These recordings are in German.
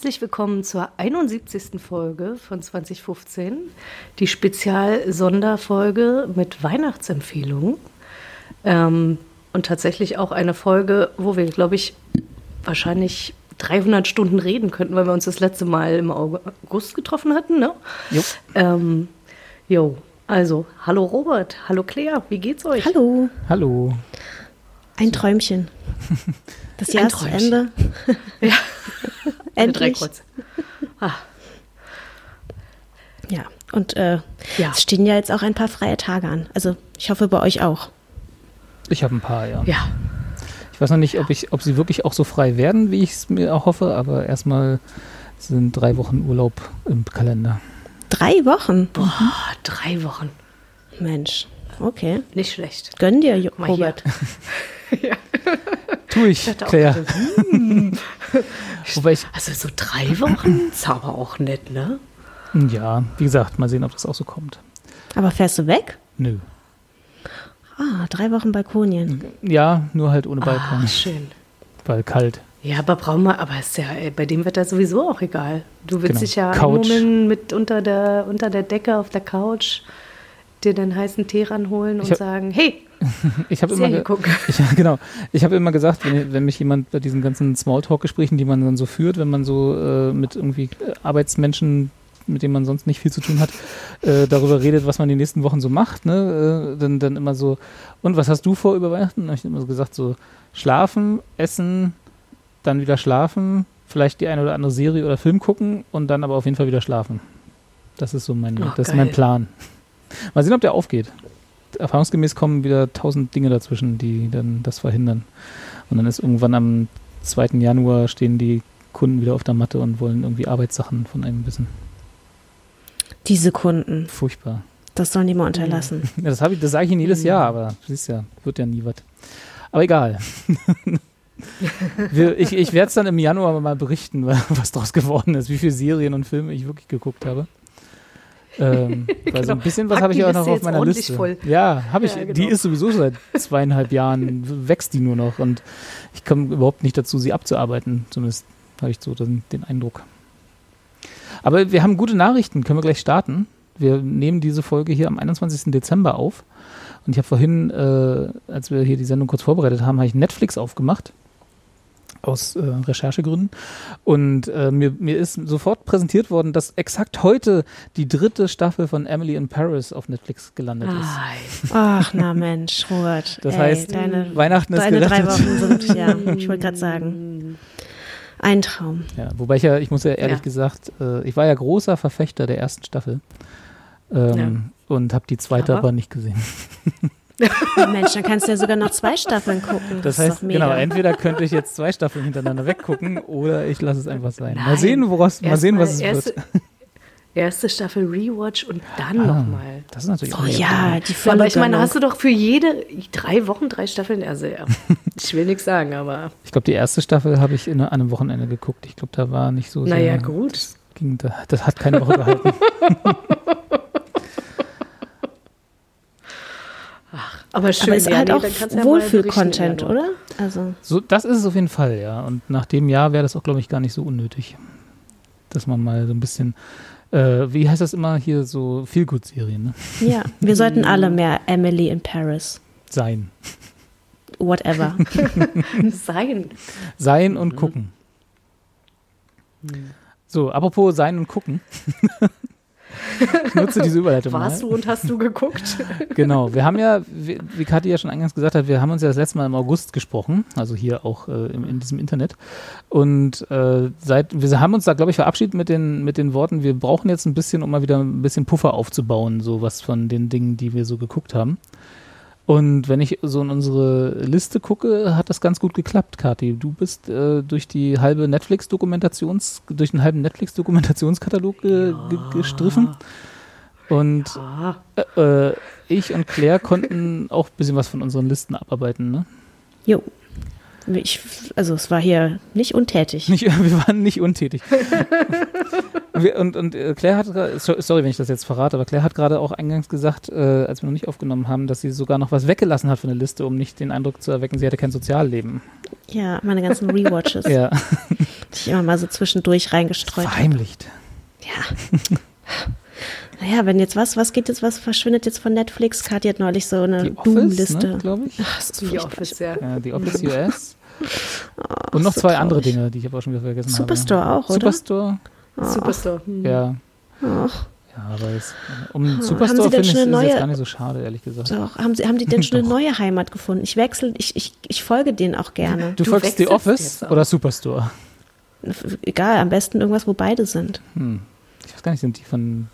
Herzlich willkommen zur 71. Folge von 2015. Die Spezial-Sonderfolge mit Weihnachtsempfehlungen. Ähm, und tatsächlich auch eine Folge, wo wir, glaube ich, wahrscheinlich 300 Stunden reden könnten, weil wir uns das letzte Mal im August getroffen hatten. Ne? Jo. Ähm, jo, also, hallo Robert, hallo Claire, wie geht's euch? Hallo, Hallo. ein Träumchen. Das Jahr ist zu. Ende. Ja. Alle drei Endlich. Kreuze. Ah, Ja, und äh, Ja. es stehen ja jetzt auch ein paar freie Tage an. Also ich hoffe bei euch auch. Ich habe ein paar, ja. ja, Ich weiß noch nicht, ob, ich, ob sie wirklich auch so frei werden, wie ich es mir auch hoffe, aber erstmal sind drei Wochen Urlaub im Kalender. Drei Wochen? boah, drei Wochen. Mensch, okay. Nicht schlecht. Gönn dir, Jo- Mal hier. Robert. Tu ich, auch Claire. gedacht, hm. Ich, Also so drei Wochen ist aber auch nett, ne? ja, wie gesagt, mal sehen, ob das auch so kommt. Aber fährst du weg? Nö. Ah, drei Wochen Balkonien. Ja, nur halt ohne Balkon, Ah, schön. weil kalt. Ja, aber brauchen wir, aber ist ja ey, bei dem Wetter sowieso auch egal. Du willst Genau. dich ja Couch. mit unter der, unter der Decke auf der Couch, dir den heißen Tee ranholen und hab- sagen, hey, Ich habe immer, ich, genau. Ich habe immer gesagt, wenn, wenn mich jemand bei diesen ganzen Smalltalk-Gesprächen, die man dann so führt, wenn man so äh, mit irgendwie äh, Arbeitsmenschen, mit denen man sonst nicht viel zu tun hat, äh, darüber redet, was man die nächsten Wochen so macht, ne, äh, dann, dann immer so, und was hast du vor über Weihnachten? Habe ich immer so gesagt, so schlafen, essen, dann wieder schlafen, vielleicht die eine oder andere Serie oder Film gucken und dann aber auf jeden Fall wieder schlafen. Das ist so mein, Oh, das ist mein Plan. Mal sehen, ob der aufgeht erfahrungsgemäß kommen wieder tausend Dinge dazwischen, die dann das verhindern. Und dann ist irgendwann am 2. Januar stehen die Kunden wieder auf der Matte und wollen irgendwie Arbeitssachen von einem wissen. Diese Kunden, Furchtbar. das sollen die mal unterlassen. Ja, das habe ich, das sage ich Ihnen jedes Jahr, aber siehst ja, wird ja nie was. Aber egal. Wir, ich ich werde es dann im Januar mal berichten, was daraus geworden ist, wie viele Serien und Filme ich wirklich geguckt habe. Ähm, weil so ein Genau. bisschen was habe ich die auch noch auf meiner Liste. voll. Ja, habe ich. Ja, genau. Die ist sowieso seit zweieinhalb Jahren, wächst die nur noch und ich komme überhaupt nicht dazu, sie abzuarbeiten. Zumindest habe ich so den, den Eindruck. Aber wir haben gute Nachrichten, können wir gleich starten. Wir nehmen diese Folge hier am 21. Dezember auf. Und ich habe vorhin, äh, als wir hier die Sendung kurz vorbereitet haben, habe ich Netflix aufgemacht. Aus äh, Recherchegründen. Und äh, mir, mir ist sofort präsentiert worden, dass exakt heute die dritte Staffel von Emily in Paris auf Netflix gelandet ist. Ach, na Mensch, Robert. Das ey, heißt, deine, Weihnachten ist deine drei gerettet. Wochen sind, ja, ich wollte gerade sagen, ein Traum. Ja, wobei ich ja, ich muss ja ehrlich Ja. gesagt, äh, ich war ja großer Verfechter der ersten Staffel. Ähm, Und habe die zweite Aber? aber nicht gesehen. Mensch, dann kannst du ja sogar noch zwei Staffeln gucken. Das ist heißt, genau, entweder könnte ich jetzt zwei Staffeln hintereinander weggucken oder ich lasse es einfach sein. mal Nein. sehen, woraus, mal sehen, was es erste, wird. Erste Staffel Rewatch und dann Ah, nochmal. Das ist natürlich Oh auch ja, die aber ich meine, hast du doch für jede drei Wochen drei Staffeln, also ja, ich will nichts sagen, aber Ich glaube, die erste Staffel habe ich in, an einem Wochenende geguckt. Ich glaube, da war nicht so sehr. naja, gut. Das, ging, da, das hat keine Woche gehalten. Aber schön, Aber ist ja, halt nee, auch Wohlfühl-Content, oder? Also, So, das ist es auf jeden Fall, ja. Und nach dem Jahr wäre das auch, glaube ich, gar nicht so unnötig. Dass man mal so ein bisschen, äh, wie heißt das immer hier, so Feel-Good-Serien, ne? ja, wir sollten alle mehr Emily in Paris. Sein. Whatever. Sein. Sein Mhm. und gucken. So, apropos sein und gucken. ich nutze diese Überleitung Warst mal. du und hast du geguckt? Genau, wir haben ja, wie, wie Kathi ja schon eingangs gesagt hat, wir haben uns ja das letzte Mal im August gesprochen, also hier auch äh, in, in diesem Internet. Und äh, seit, wir haben uns da, glaube ich, verabschiedet mit den, mit den Worten, wir brauchen jetzt ein bisschen, um mal wieder ein bisschen Puffer aufzubauen, so was von den Dingen, die wir so geguckt haben. Und wenn ich so in unsere Liste gucke, hat das ganz gut geklappt, Kathi. Du bist äh, durch die halbe Netflix-Dokumentations, durch den halben Netflix-Dokumentationskatalog ge ge gestriffen. Und äh, äh, ich und Claire konnten auch ein bisschen was von unseren Listen abarbeiten, ne? Jo. Ich, also es war hier nicht untätig. Nicht, wir waren nicht untätig. wir, und, und äh, Claire hat gerade, sorry, wenn ich das jetzt verrate, aber Claire hat gerade auch eingangs gesagt, äh, als wir noch nicht aufgenommen haben, dass sie sogar noch was weggelassen hat von der Liste, um nicht den Eindruck zu erwecken, sie hätte kein Sozialleben. Ja, meine ganzen Rewatches. ja. Die ich immer mal so zwischendurch reingestreut. Verheimlicht. Ja. Naja, wenn jetzt was, was geht jetzt, was verschwindet jetzt von Netflix? Kati hat neulich so eine Die Office, Doom-Liste. ne, glaube ich. Ach, ist Die. Office, ja. Ja, die Office US. Oh, Und noch so zwei andere traurig. Dinge, die ich aber auch schon wieder vergessen Superstore habe. auch, oder? Superstore, Superstore. Hm. ja. Ach, Ja, aber es, um Superstore finde ich schon eine ist jetzt neue- gar nicht so schade, ehrlich gesagt. doch. Haben, Sie, haben die denn schon eine neue Heimat gefunden? Ich wechsle, ich, ich, ich folge denen auch gerne. Du, Du folgst The Office jetzt oder Superstore? Egal, am besten irgendwas, wo beide sind. Hm. Ich weiß gar nicht, sind die von.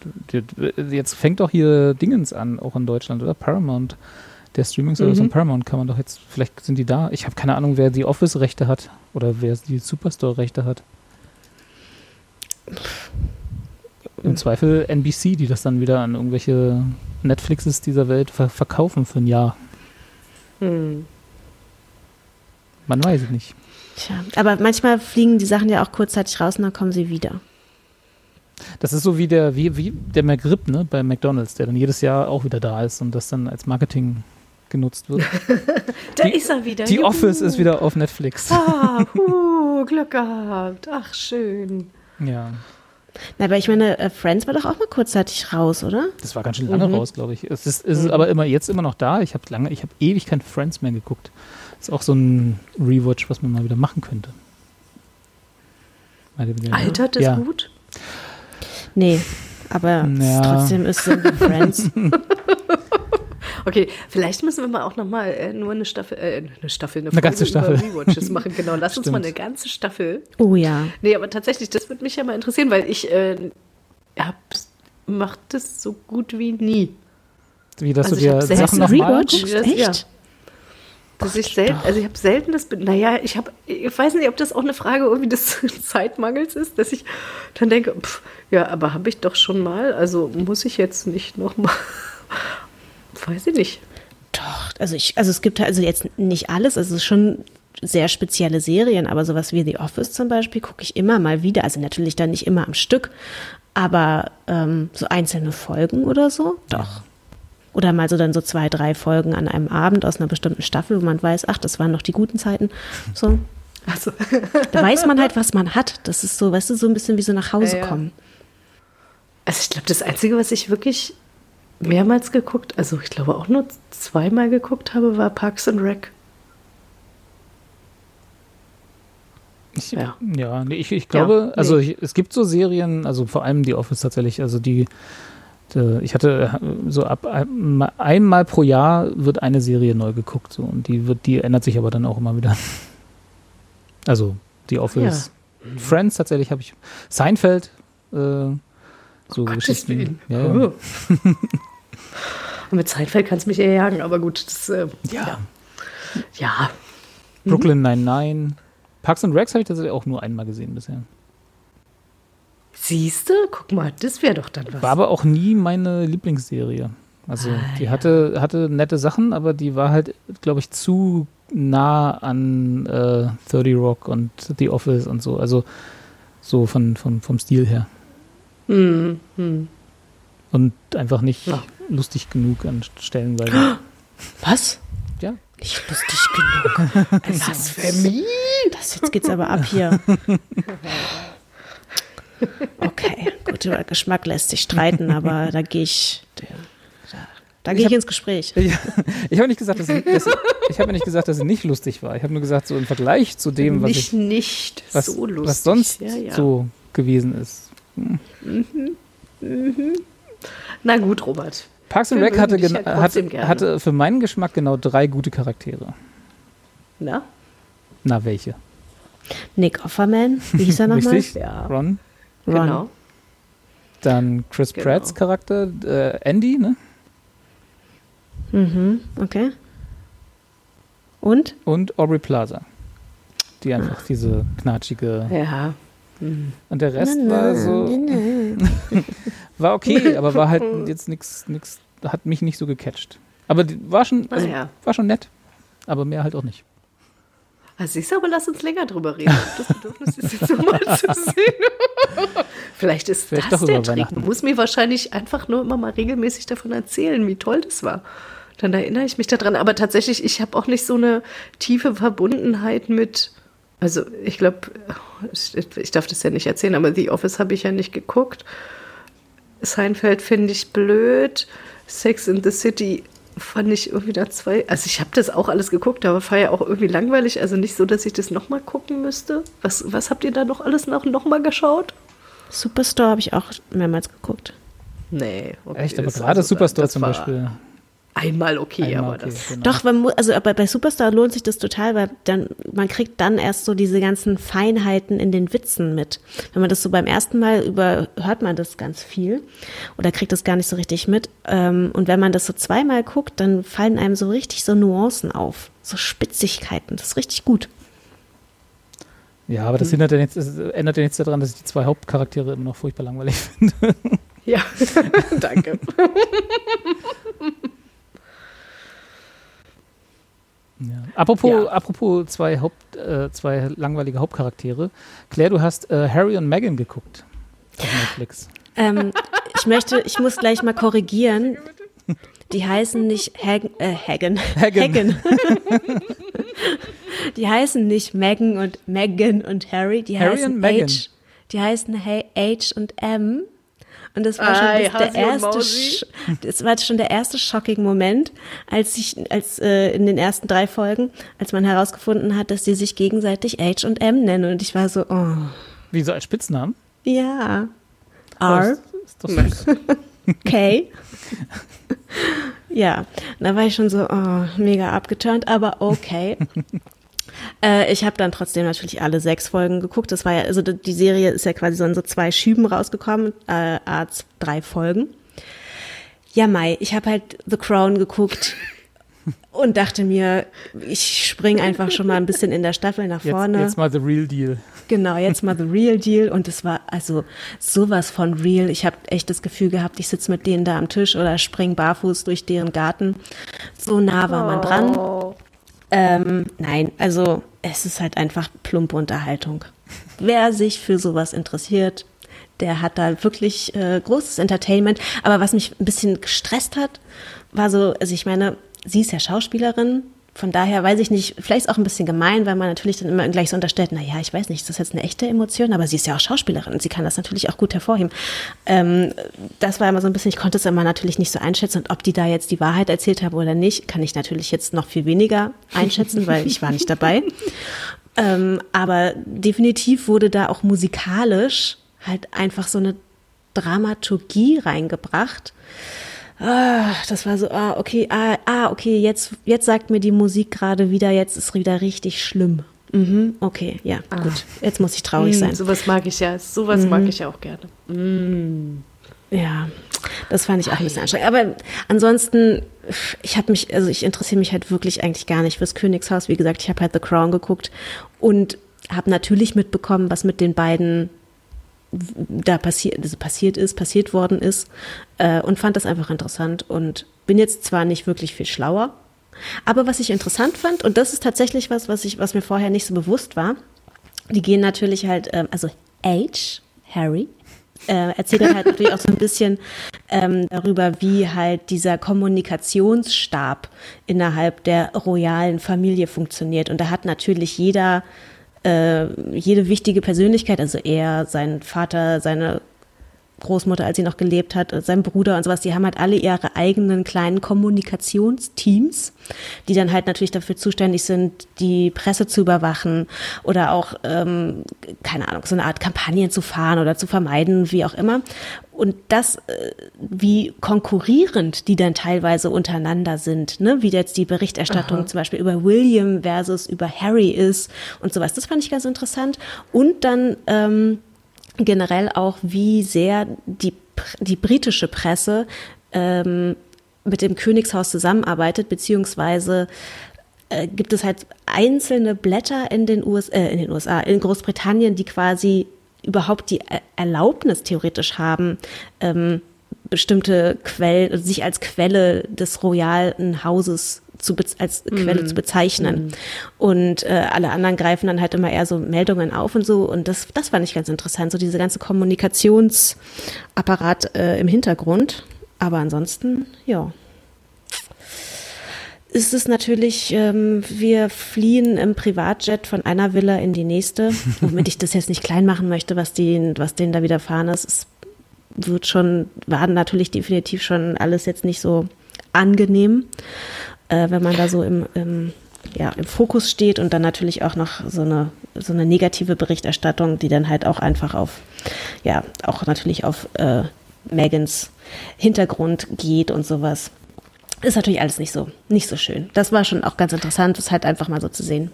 Jetzt fängt doch hier Dingens an, auch in Deutschland, oder? Paramount. Der Streaming-Service Mhm. von Paramount kann man doch jetzt. Vielleicht sind die da. Ich habe keine Ahnung, wer die Office-Rechte hat oder wer die Superstore-Rechte hat. Im Zweifel NBC, die das dann wieder an irgendwelche Netflixes dieser Welt ver verkaufen für ein Jahr. Hm. Man weiß es nicht. Tja, aber manchmal fliegen die Sachen ja auch kurzzeitig raus und dann kommen sie wieder. Das ist so wie der, wie, wie der McRib, ne, bei McDonalds, der dann jedes Jahr auch wieder da ist und das dann als Marketing genutzt wird. Da Die- ist er wieder. Die Juhu. Office ist wieder auf Netflix. Ah, huh, Glück gehabt. Ach, schön. Ja. Na, aber ich meine, äh, Friends war doch auch mal kurzzeitig raus, oder? Das war ganz schön lange raus, glaube ich. Es ist, es ist aber immer jetzt immer noch da. Ich habe lange, ich habe ewig kein Friends mehr geguckt. Ist auch so ein Rewatch, was man mal wieder machen könnte. Altert es ja. gut? Nee, aber es Ja. trotzdem ist so wie Friends. Okay, vielleicht müssen wir mal auch noch mal äh, nur eine Staffel, äh, eine Staffel, eine, Eine ganze Staffel. Rewatches machen. Genau, lass uns mal eine ganze Staffel. Oh ja. Nee, aber tatsächlich, das würde mich ja mal interessieren, weil ich äh, hab, mach das so gut wie nie. Wie dass Also du dir Sachen Hast noch du einen mal Rewatch? Echt? ja. Dass ich selten, also ich habe selten das, naja, ich habe, ich weiß nicht, ob das auch eine Frage irgendwie des Zeitmangels ist, dass ich dann denke, pff, ja, aber habe ich doch schon mal, also muss ich jetzt nicht noch mal, weiß ich nicht. Doch, also ich, also es gibt also jetzt nicht alles, also es ist schon sehr spezielle Serien, aber sowas wie The Office zum Beispiel gucke ich immer mal wieder. Also natürlich dann nicht immer am Stück, aber ähm, so einzelne Folgen oder so, doch. Oder mal so dann so zwei, drei Folgen an einem Abend aus einer bestimmten Staffel, wo man weiß, ach, das waren noch die guten Zeiten. So, Also, da weiß man halt, was man hat. Das ist so, weißt du, so ein bisschen wie so nach Hause Ja, ja. kommen. also ich glaube, das Einzige, was ich wirklich mehrmals geguckt, also ich glaube auch nur zweimal geguckt habe, war Parks and Rec. Ich, Ja. ja, nee, ich, ich glaube, nee. also ich, es gibt so Serien, also vor allem die Office tatsächlich, also die ich hatte äh, so ab ein- einmal pro Jahr wird eine Serie neu geguckt so und die wird, die ändert sich aber dann auch immer wieder. Also die Office, Friends tatsächlich habe ich, Seinfeld, äh, so Gottes Geschichten. Willen. Ja, ja. Oh. Und mit Seinfeld kannst du mich eher jagen, aber gut, das, äh, ja. ja. Brooklyn Nine-Nine. Parks and Recs habe ich tatsächlich auch nur einmal gesehen bisher. Siehst du, guck mal, das wäre doch dann was. War aber auch nie meine Lieblingsserie. Also die hatte, hatte nette Sachen, aber die war halt, glaube ich, zu nah an äh, 30 Rock und The Office und so. Also so von, von, vom Stil her. Hm, hm. Und einfach nicht Ja. lustig genug an Stellenweise. Was? ja. Nicht lustig genug. Blasphemie? Das jetzt geht's aber ab hier. Okay, gut, über Geschmack lässt sich streiten, aber da gehe ich, da, da gehe ich hab- ins Gespräch. Ich, ich habe nicht gesagt, dass, sie- dass ich habe nicht gesagt, dass sie nicht lustig war. Ich habe nur gesagt, so im Vergleich zu dem, was nicht, ich, nicht was, so lustig. was sonst ja, ja. so gewesen ist. Na gut, Robert. Parks and Rec hatte, ja trotzdem hatte, hatte für meinen Geschmack genau drei gute Charaktere. Na? Na, welche? Nick Offerman, wie hieß er nochmal? Richtig? Ja. Ron. Ron. Genau. Dann Chris Genau. Pratts Charakter, äh, Andy, ne? Mhm, okay. Und? Und Aubrey Plaza. Die einfach diese knatschige. Ja. Und der Rest war so. war okay, aber war halt jetzt nichts, nix, hat mich nicht so gecatcht. Aber die war schon, also, Naja. war schon nett. Aber mehr halt auch nicht. Also siehst du, aber lass uns länger drüber reden. Das Bedürfnis ist jetzt nochmal zu sehen. Vielleicht ist Vielleicht das der Trick. Du musst mir wahrscheinlich einfach nur immer mal regelmäßig davon erzählen, wie toll das war. Dann erinnere ich mich daran. Aber tatsächlich, ich habe auch nicht so eine tiefe Verbundenheit mit. Also ich glaube, ich, ich darf das ja nicht erzählen, aber The Office habe ich ja nicht geguckt. Seinfeld finde ich blöd. Sex in the City fand ich irgendwie da zwei. Also ich habe das auch alles geguckt, aber war ja auch irgendwie langweilig. Also nicht so, dass ich das nochmal gucken müsste. Was, was habt ihr da noch alles noch, noch mal geschaut? Superstore habe ich auch mehrmals geguckt. Nee. okay, Echt, aber gerade also, Superstore zum Beispiel. Einmal okay, Einmal aber okay, das. genau. Doch, man also aber bei Superstar lohnt sich das total, weil dann man kriegt dann erst so diese ganzen Feinheiten in den Witzen mit. Wenn man das so beim ersten Mal über hört man das ganz viel oder kriegt das gar nicht so richtig mit. Ähm, Und wenn man das so zweimal guckt, dann fallen einem so richtig so Nuancen auf, so Spitzigkeiten. Das ist richtig gut. Ja, aber das hindert ja nichts, das ändert ja nichts daran, dass ich die zwei Hauptcharaktere immer noch furchtbar langweilig finde. Ja, danke. Ja. Apropos, Ja. apropos zwei, Haupt, äh, zwei langweilige Hauptcharaktere. Claire, du hast äh, Harry und Meghan geguckt auf Netflix. Ähm, ich möchte, ich muss gleich mal korrigieren. Die heißen nicht Hagen, äh, Hagen. Hagen. Hagen. Die heißen nicht Megan und Megan und Harry. Die Harry heißen und Meghan. H. Die heißen H H und M. Und das war schon das Hasi der und erste. Sch- das war schon der erste shocking Moment, als ich, als äh, in den ersten drei Folgen, als man herausgefunden hat, dass die sich gegenseitig H und M nennen. Und ich war so, oh, Wie so als Spitznamen? ja. Oh, R. ist, ist doch süß. Okay. ja, da war ich schon so oh, mega abgeturnt, aber okay. äh, ich habe dann trotzdem natürlich alle sechs Folgen geguckt. Das war ja, also die Serie ist ja quasi so in so zwei Schüben rausgekommen, äh, a drei Folgen. Ja, Mai, ich habe halt The Crown geguckt und dachte mir, ich spring einfach schon mal ein bisschen in der Staffel nach Jetzt, vorne. jetzt mal the real deal. Genau, jetzt mal the real deal. Und es war also sowas von real. Ich habe echt das Gefühl gehabt, ich sitze mit denen da am Tisch oder spring barfuß durch deren Garten. So nah war man dran. Ähm, nein, also es ist halt einfach plumpe Unterhaltung. Wer sich für sowas interessiert, der hat da wirklich äh, großes Entertainment. Aber was mich ein bisschen gestresst hat, war so, also ich meine, sie ist ja Schauspielerin. Von daher weiß ich nicht, vielleicht ist auch ein bisschen gemein, weil man natürlich dann immer gleich so unterstellt, na ja, ich weiß nicht, ist das jetzt eine echte Emotion, aber sie ist ja auch Schauspielerin und sie kann das natürlich auch gut hervorheben. Ähm, das war immer so ein bisschen, ich konnte es immer natürlich nicht so einschätzen und ob die da jetzt die Wahrheit erzählt haben oder nicht, kann ich natürlich jetzt noch viel weniger einschätzen, weil ich war nicht dabei. Ähm, aber definitiv wurde da auch musikalisch halt einfach so eine Dramaturgie reingebracht. Ah, das war so, ah, okay, ah, ah, okay, jetzt, jetzt sagt mir die Musik gerade wieder, jetzt ist wieder richtig schlimm. Mhm, okay, ja, gut. Jetzt muss ich traurig Hm, sein. sowas mag ich ja. Sowas mag ich ja auch gerne. Ja, das fand ich auch ein bisschen anstrengend. Aber ansonsten, ich habe mich, also ich interessiere mich halt wirklich eigentlich gar nicht fürs Königshaus. Wie gesagt, ich habe halt The Crown geguckt und habe natürlich mitbekommen, was mit den beiden da passiert, also passiert ist, passiert worden ist äh, und fand das einfach interessant und bin jetzt zwar nicht wirklich viel schlauer, aber was ich interessant fand und das ist tatsächlich was, was ich, was mir vorher nicht so bewusst war, die gehen natürlich halt, ähm, also H, Harry, äh, erzählt dann halt natürlich auch so ein bisschen ähm, darüber, wie halt dieser Kommunikationsstab innerhalb der royalen Familie funktioniert. Und da hat natürlich jeder, äh, jede wichtige Persönlichkeit, also er, sein Vater, seine Großmutter, als sie noch gelebt hat, sein Bruder und sowas, die haben halt alle ihre eigenen kleinen Kommunikationsteams, die dann halt natürlich dafür zuständig sind, die Presse zu überwachen oder auch, ähm, keine Ahnung, so eine Art Kampagnen zu fahren oder zu vermeiden, wie auch immer. Und das, äh, wie konkurrierend die dann teilweise untereinander sind, ne? wie jetzt die Berichterstattung zum Beispiel über William versus über Harry ist und sowas, das fand ich ganz interessant. Und dann ähm, generell auch, wie sehr die, die britische Presse ähm, mit dem Königshaus zusammenarbeitet, beziehungsweise äh, gibt es halt einzelne Blätter in den, US, äh, in den USA, in Großbritannien, die quasi überhaupt die Erlaubnis theoretisch haben, ähm, bestimmte Quellen, sich als Quelle des royalen Hauses zu als Quelle mm. zu bezeichnen. Mm. Und äh, alle anderen greifen dann halt immer eher so Meldungen auf und so. Und das, das fand ich ganz interessant, so diese ganze Kommunikationsapparat äh, im Hintergrund. Aber ansonsten, ja. Ist es natürlich, ähm, wir fliehen im Privatjet von einer Villa in die nächste, womit ich das jetzt nicht klein machen möchte, was, die, was denen da widerfahren ist. Es wird schon, war natürlich definitiv schon alles jetzt nicht so angenehm äh, wenn man da so im, im, ja, im Fokus steht und dann natürlich auch noch so eine, so eine negative Berichterstattung, die dann halt auch einfach auf, ja, auch natürlich auf äh, Megans Hintergrund geht und sowas. Ist natürlich alles nicht so, nicht so schön. Das war schon auch ganz interessant, das halt einfach mal so zu sehen.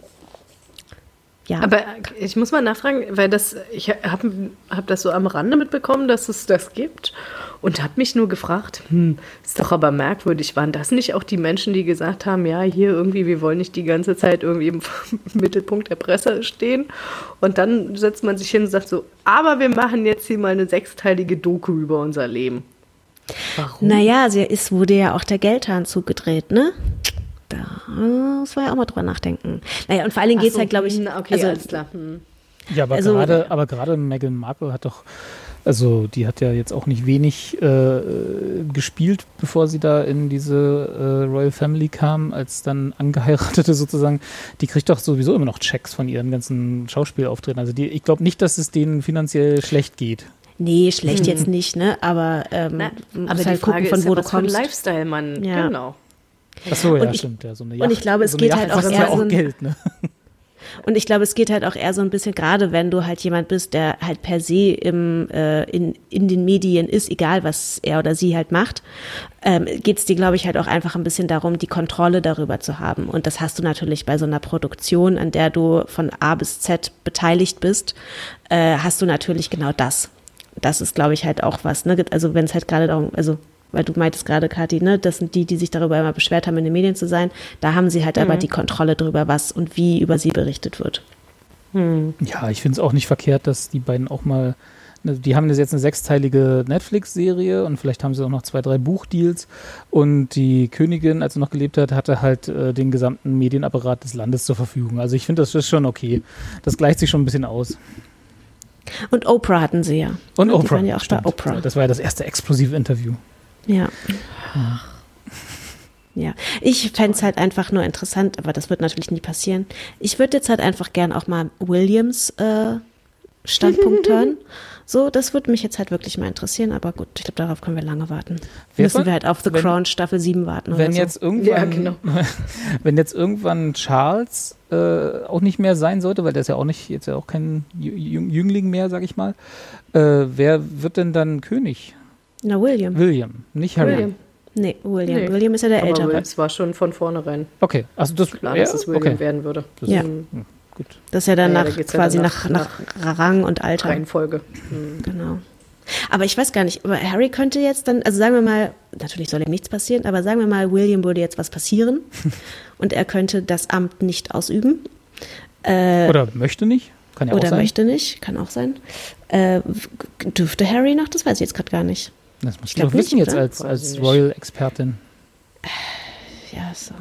Ja. Aber ich muss mal nachfragen, weil das, ich habe hab das so am Rande mitbekommen, dass es das gibt und habe mich nur gefragt, hm, ist doch aber merkwürdig, waren das nicht auch die Menschen, die gesagt haben, ja, hier irgendwie, wir wollen nicht die ganze Zeit irgendwie im Mittelpunkt der Presse stehen und dann setzt man sich hin und sagt so, aber wir machen jetzt hier mal eine sechsteilige Doku über unser Leben. Warum? Naja, es wurde ja auch der Geldhahn zugedreht, ne? Da muss man ja auch mal drüber nachdenken. Naja, und vor allen Dingen geht es so, halt, glaube ich. Hm, okay, also, alles klar. Hm. Ja, aber also, gerade, aber gerade Meghan Markle hat doch, also die hat ja jetzt auch nicht wenig äh, gespielt, bevor sie da in diese äh, Royal Family kam, als dann angeheiratete sozusagen. Die kriegt doch sowieso immer noch Checks von ihren ganzen Schauspielauftritten. Also die, ich glaube nicht, dass es denen finanziell schlecht geht. Nee, schlecht mhm. jetzt nicht, ne? Aber, ähm, Na, aber halt Frage gucken, von wo ja, du kommst. Lifestyle, Mann. Ja. Genau. Ach so, ja, und stimmt. Ja, so eine Yacht, und ich glaube, es so geht halt auch eher auch so ein, Geld, ne? Und ich glaube, es geht halt auch eher so ein bisschen, gerade wenn du halt jemand bist, der halt per se im, äh, in, in den Medien ist, egal was er oder sie halt macht, ähm, geht es dir, glaube ich, halt auch einfach ein bisschen darum, die Kontrolle darüber zu haben. Und das hast du natürlich bei so einer Produktion, an der du von A bis Z beteiligt bist, äh, hast du natürlich genau das. Das ist, glaube ich, halt auch was. Ne? Also wenn es halt gerade darum, also weil du meintest gerade, Kathi, ne, das sind die, die sich darüber immer beschwert haben, in den Medien zu sein. Da haben sie halt mhm. aber die Kontrolle darüber, was und wie über sie berichtet wird. Mhm. Ja, ich finde es auch nicht verkehrt, dass die beiden auch mal, ne, die haben jetzt eine sechsteilige Netflix-Serie und vielleicht haben sie auch noch zwei, drei Buchdeals. Und die Königin, als sie noch gelebt hat, hatte halt äh, den gesamten Medienapparat des Landes zur Verfügung. Also ich finde, das ist schon okay. Das gleicht sich schon ein bisschen aus. Und Oprah hatten sie ja. Und die Oprah. Waren ja auch bei Oprah. Das war ja das erste explosive Interview. Ja. Ja, ich fände es halt einfach nur interessant, aber das wird natürlich nie passieren. Ich würde jetzt halt einfach gern auch mal Williams äh, Standpunkt hören. So, das würde mich jetzt halt wirklich mal interessieren, aber gut, ich glaube, darauf können wir lange warten. Wer Müssen wir halt auf The wenn, Crown Staffel 7 warten. Wenn, so. jetzt irgendwann, ja, genau. wenn jetzt irgendwann Charles äh, auch nicht mehr sein sollte, weil der ist ja auch nicht, jetzt ja auch kein Jüngling mehr, sag ich mal, äh, wer wird denn dann König? Na, William. William, nicht Harry. William. Nee, William. Nee. William ist ja der Aber Ältere. Das war schon von vornherein. Okay, also das klar, dass es William okay. werden würde. Das ja. Ist, hm, gut. Das ist ja dann ja, nach, quasi ja nach, nach, nach, Rang und Alter. Reihenfolge. Mhm. Genau. Aber ich weiß gar nicht, aber Harry könnte jetzt dann, also sagen wir mal, natürlich soll ihm nichts passieren, aber sagen wir mal, William würde jetzt was passieren und er könnte das Amt nicht ausüben. Äh, Oder möchte nicht? Kann ja Oder auch sein. möchte nicht, kann auch sein. Äh, dürfte Harry noch? Das weiß ich jetzt gerade gar nicht. Das musst du doch wissen jetzt als, als Royal-Expertin. Ja, so.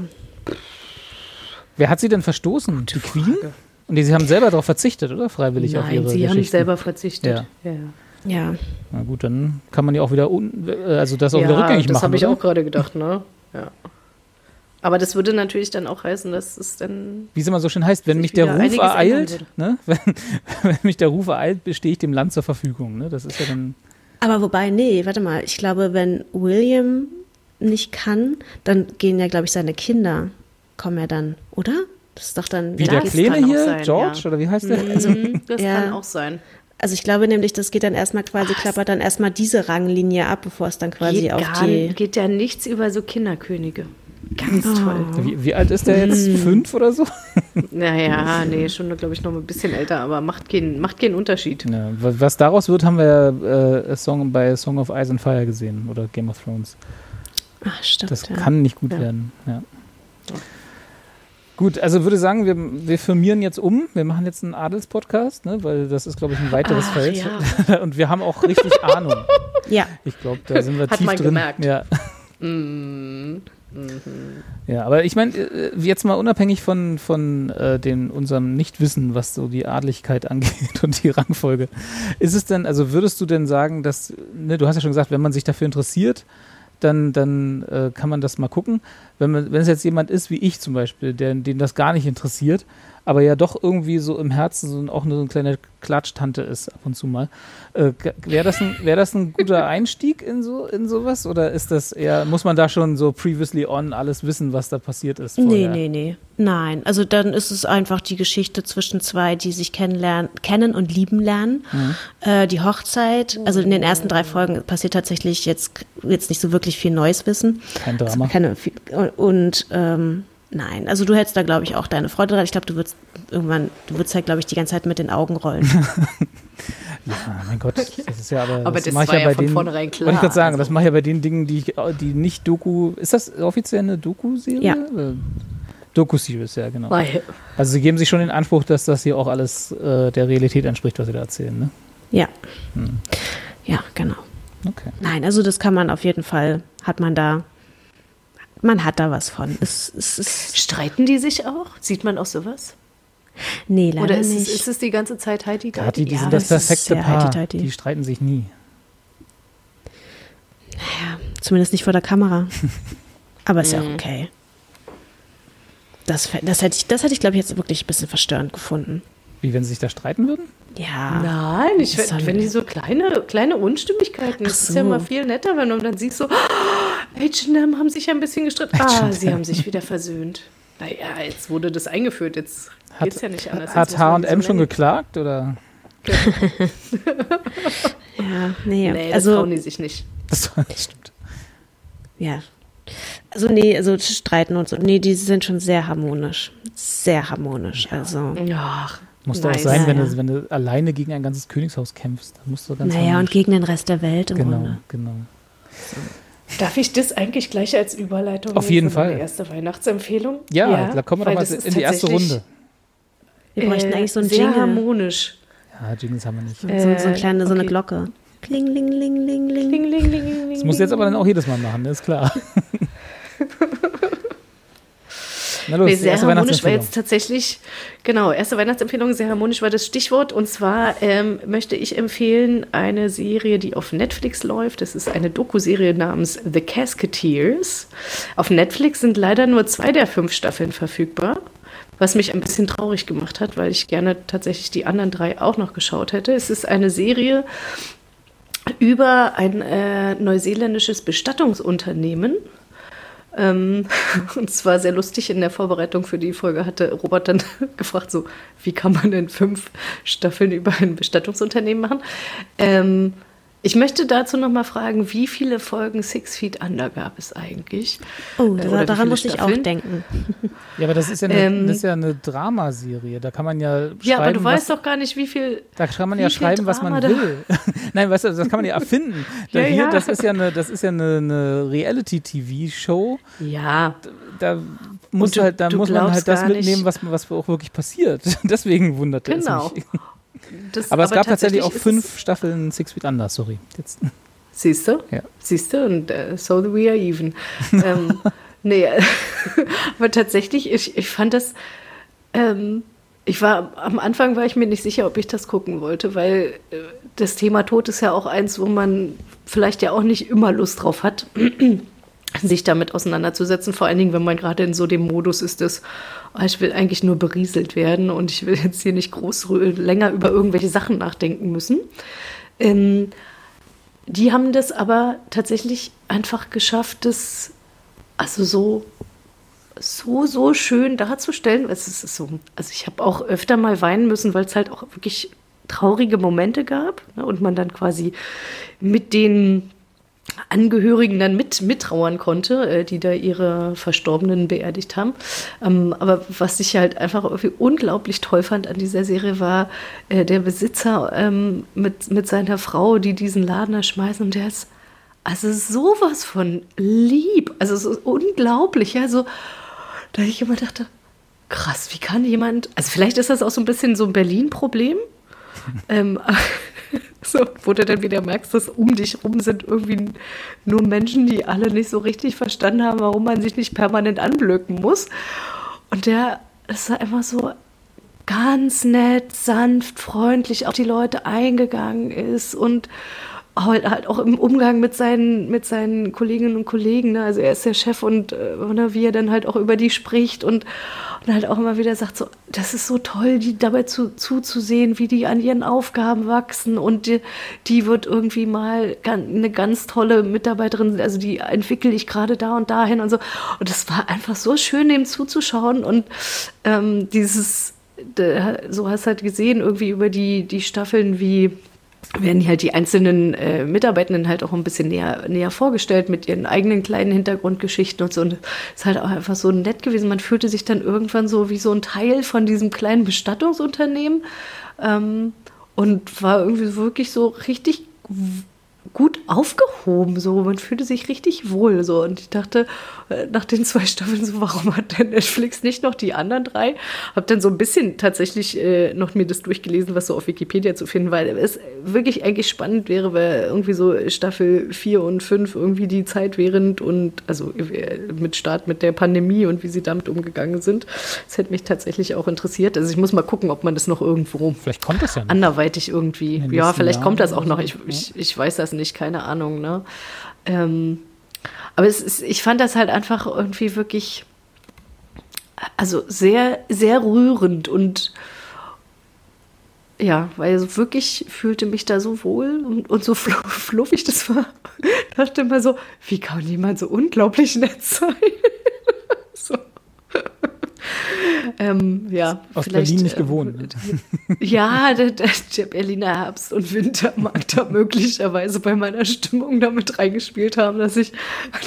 Wer hat sie denn verstoßen? Gute die Queen? Frage. Und die, sie haben selber darauf verzichtet, oder? Freiwillig Nein, auf ihre sie haben selber verzichtet. Ja. ja. ja. Na gut, dann kann man ja auch wieder, also das auch ja, wieder rückgängig das machen. Das habe ich auch gerade gedacht, ne? Ja. Aber das würde natürlich dann auch heißen, dass es dann. Wie es immer so schön heißt, wenn mich der Ruf ereilt, ne? wenn, wenn mich der Ruf ereilt, stehe ich dem Land zur Verfügung. Ne? Das ist ja dann. Aber wobei, nee, warte mal, ich glaube, wenn William nicht kann, dann gehen ja, glaube ich, seine Kinder, kommen ja dann, oder? Das ist doch dann. Wie der Kleine hier, sein, George, ja. oder wie heißt der? Mhm, also, das ja. kann auch sein. Also ich glaube nämlich, das geht dann erstmal quasi, Was? klappert dann erstmal diese Ranglinie ab, bevor es dann quasi geht auf die. Geht ja nichts über so Kinderkönige. Ganz oh. toll. Wie, wie, alt ist der jetzt? Mm. Fünf oder so? Naja, nee, schon, glaube ich, noch ein bisschen älter, aber macht keinen, macht keinen Unterschied. Ja, was daraus wird, haben wir äh, Song, bei Song of Ice and Fire gesehen oder Game of Thrones. Ach, stimmt. Das ja. kann nicht gut ja. werden. Ja. Gut, also würde sagen, wir, wir firmieren jetzt um. Wir machen jetzt einen Adelspodcast, ne? weil das ist, glaube ich, ein weiteres Ach, Feld. ja. Und wir haben auch richtig Ahnung. Ja. Ich glaube, da sind wir Hat tief man drin. gemerkt. Ja. Ja, aber ich meine, äh, jetzt mal unabhängig von, von äh, den, unserem Nichtwissen, was so die Adligkeit angeht und die Rangfolge, ist es denn, also würdest du denn sagen, dass, ne, du hast ja schon gesagt, wenn man sich dafür interessiert, dann, dann äh, kann man das mal gucken. Wenn, man, wenn es jetzt jemand ist wie ich zum Beispiel, der, den das gar nicht interessiert, aber ja doch irgendwie so im Herzen so auch nur so eine kleine Klatschtante ist ab und zu mal. Äh, Wäre das, ein, wär das ein guter Einstieg in so in sowas? Oder ist das eher, muss man da schon so previously on alles wissen, was da passiert ist? Nee, vorher? nee, nee. Nein. Also dann ist es einfach die Geschichte zwischen zwei, die sich kennenlernen, kennen und lieben lernen. Äh, die Hochzeit, also in den ersten drei Folgen passiert tatsächlich jetzt, jetzt nicht so wirklich viel neues Wissen. Kein Drama. Keine, viel- und ähm, nein, also du hättest da, glaube ich, auch deine Freude dran. Ich glaube, du würdest irgendwann, du würdest halt, glaube ich, die ganze Zeit mit den Augen rollen. Ah, mein Gott, das ist ja aber. Aber das ich war ja bei von den, vornherein Wollte ich gerade klar, sagen, also. das mache ich ja bei den Dingen, die ich, die nicht Doku. Ist das offiziell eine Doku-Serie? Ja. Äh, Doku-Series, ja, genau. Weil, Also sie geben sich schon den Anspruch, dass das hier auch alles äh, der Realität entspricht, was sie da erzählen, ne? ja. Hm. Ja, genau. Okay. Nein, also das kann man auf jeden Fall, hat man da, man hat da was von. Es, es ist, streiten die sich auch? Sieht man auch sowas? nee, leider Oder ist nicht. es, ist es die ganze Zeit Heidi Kathi, die Ja, sind das das ist perfekte Paar. heiti-teiti. Die streiten sich nie. Zumindest nicht vor der Kamera. Aber ist ja auch okay. Das, das hätte ich, das hätte ich, glaube ich, jetzt wirklich ein bisschen verstörend gefunden. Wie wenn sie sich da streiten würden? Ja. Nein, ich Das find, die so kleine, kleine Unstimmigkeiten, das Ach ist ja so. mal viel netter, wenn du dann siehst so, H&M haben sich ein bisschen gestritten. Ah, sie haben sich wieder versöhnt. Naja, jetzt wurde das eingeführt, jetzt Hat, geht's ja nicht anders. hat H&M so schon geklagt oder? Ja, nee. Nee, das also, trauen die sich nicht. Das stimmt. ja. Also, nee, also streiten und so. Nee, die sind schon sehr harmonisch. Sehr harmonisch. Also. Ja, Muss doch auch nice. sein, wenn, Ja, du, wenn du alleine gegen ein ganzes Königshaus kämpfst. Dann musst du ganz Naja, und gegen den Rest der Welt im Genau, Grunde. genau. Darf ich das eigentlich gleich als Überleitung Auf jeden Fall. erste Weihnachtsempfehlung? Ja, da kommen wir doch mal in die erste Runde. Wir bräuchten äh, eigentlich so einen sehr Jingle. harmonisch. Ja, Jingles haben wir nicht. So, so, eine Äh, kleine, so eine okay. Glocke. Kling, ling, ling, ling, ling. Ling, ling, ling, ling, Das musst du jetzt aber dann auch jedes Mal machen, ist klar. Na los, Nee, sehr harmonisch war jetzt tatsächlich, genau, erste Weihnachtsempfehlung, sehr harmonisch war das Stichwort. Und zwar ähm, möchte ich empfehlen eine Serie, die auf Netflix läuft. Das ist eine Doku-Serie namens The Casketeers. Auf Netflix sind leider nur zwei der fünf Staffeln verfügbar. Was mich ein bisschen traurig gemacht hat, weil ich gerne tatsächlich die anderen drei auch noch geschaut hätte. Es ist eine Serie über ein äh, neuseeländisches Bestattungsunternehmen. Ähm, und zwar sehr lustig in der Vorbereitung für die Folge hatte Robert dann gefragt, so, wie kann man denn fünf Staffeln über ein Bestattungsunternehmen machen? Ähm, ich möchte dazu noch mal fragen, wie viele Folgen Six Feet Under gab es eigentlich? Oh, Äh, da, wie daran viele muss ich auch denken. Ja, aber das ist ja eine, Ähm, das ist ja eine Dramaserie. Da kann man ja schreiben, Ja, aber du was, weißt doch gar nicht, wie viel. da kann man ja schreiben, was man Drama da- will. Nein, weißt du, das kann man ja erfinden. Da Ja, hier, ja. das ist ja eine, das ist ja eine, eine Reality-TV-Show. Ja, Da muss Und du- halt, da muss man halt das mitnehmen, was, was auch wirklich passiert. Deswegen wunderte genau. es mich. Das, Aber es gab tatsächlich auch fünf Staffeln Six Feet Under, sorry. Jetzt. Siehst du? Ja. Siehst du? Und äh, so we are even. ähm, nee, aber tatsächlich, ich, ich fand das. Ähm, ich war am Anfang war ich mir nicht sicher, ob ich das gucken wollte, weil äh, das Thema Tod ist ja auch eins, wo man vielleicht ja auch nicht immer Lust drauf hat, sich damit auseinanderzusetzen. Vor allen Dingen, wenn man gerade in so dem Modus ist, dass oh, ich will eigentlich nur berieselt werden und ich will jetzt hier nicht groß länger über irgendwelche Sachen nachdenken müssen. Ähm, die haben das aber tatsächlich einfach geschafft, das also so so so schön darzustellen. Es ist so, also ich habe auch öfter mal weinen müssen, weil es halt auch wirklich traurige Momente gab ne, und man dann quasi mit den Angehörigen dann mit mittrauern konnte, äh, die da ihre Verstorbenen beerdigt haben. Ähm, aber was ich halt einfach irgendwie unglaublich toll fand an dieser Serie war äh, der Besitzer ähm, mit, mit seiner Frau, die diesen Laden da schmeißen und der ist also sowas von lieb, also so unglaublich, ja, so, da ich immer dachte, krass, wie kann jemand, also vielleicht ist das auch so ein bisschen so ein Berlin-Problem, ähm, so, wo du dann wieder merkst, dass um dich rum sind irgendwie nur Menschen, die alle nicht so richtig verstanden haben, warum man sich nicht permanent anblöken muss. Und der ist einfach so ganz nett, sanft, freundlich auf die Leute eingegangen ist und halt, halt auch im Umgang mit seinen, mit seinen Kolleginnen und Kollegen. Ne? Also er ist der Chef und äh, ne, wie er dann halt auch über die spricht und, und halt auch immer wieder sagt, so, das ist so toll, die dabei zu, zuzusehen, wie die an ihren Aufgaben wachsen und die, die wird irgendwie mal eine ganz tolle Mitarbeiterin, also die entwickle ich gerade da und dahin und so. Und das war einfach so schön, dem zuzuschauen und ähm, dieses, so hast du halt gesehen, irgendwie über die, die Staffeln wie werden halt die einzelnen äh, Mitarbeitenden halt auch ein bisschen näher, näher vorgestellt mit ihren eigenen kleinen Hintergrundgeschichten und so. Und es ist halt auch einfach so nett gewesen. Man fühlte sich dann irgendwann so wie so ein Teil von diesem kleinen Bestattungsunternehmen ähm, und war irgendwie wirklich so richtig gut aufgehoben, so man fühlte sich richtig wohl so und ich dachte äh, nach den zwei Staffeln so, warum hat denn Netflix nicht noch die anderen drei? Hab dann so ein bisschen tatsächlich äh, noch mir das durchgelesen, was so auf Wikipedia zu finden, weil es wirklich eigentlich spannend wäre, weil irgendwie so Staffel 4 und 5 irgendwie die Zeit während und also äh, mit Start mit der Pandemie und wie sie damit umgegangen sind. Das hätte mich tatsächlich auch interessiert. Also ich muss mal gucken, ob man das noch irgendwo vielleicht kommt das ja noch. anderweitig irgendwie. Ja, vielleicht Jahren kommt das auch noch. Ich, ich, ich weiß das nicht, keine Ahnung. Ne? Ähm, aber es ist, ich fand das halt einfach irgendwie wirklich, also sehr, sehr rührend und ja, weil so wirklich fühlte mich da so wohl und, und so fluffig das war. dachte immer so, wie kann jemand so unglaublich nett sein? so. ähm, ja, Aus Berlin nicht gewohnt. Ne? ja, der, der, Berliner Herbst und Winter mag da möglicherweise bei meiner Stimmung damit reingespielt haben, dass ich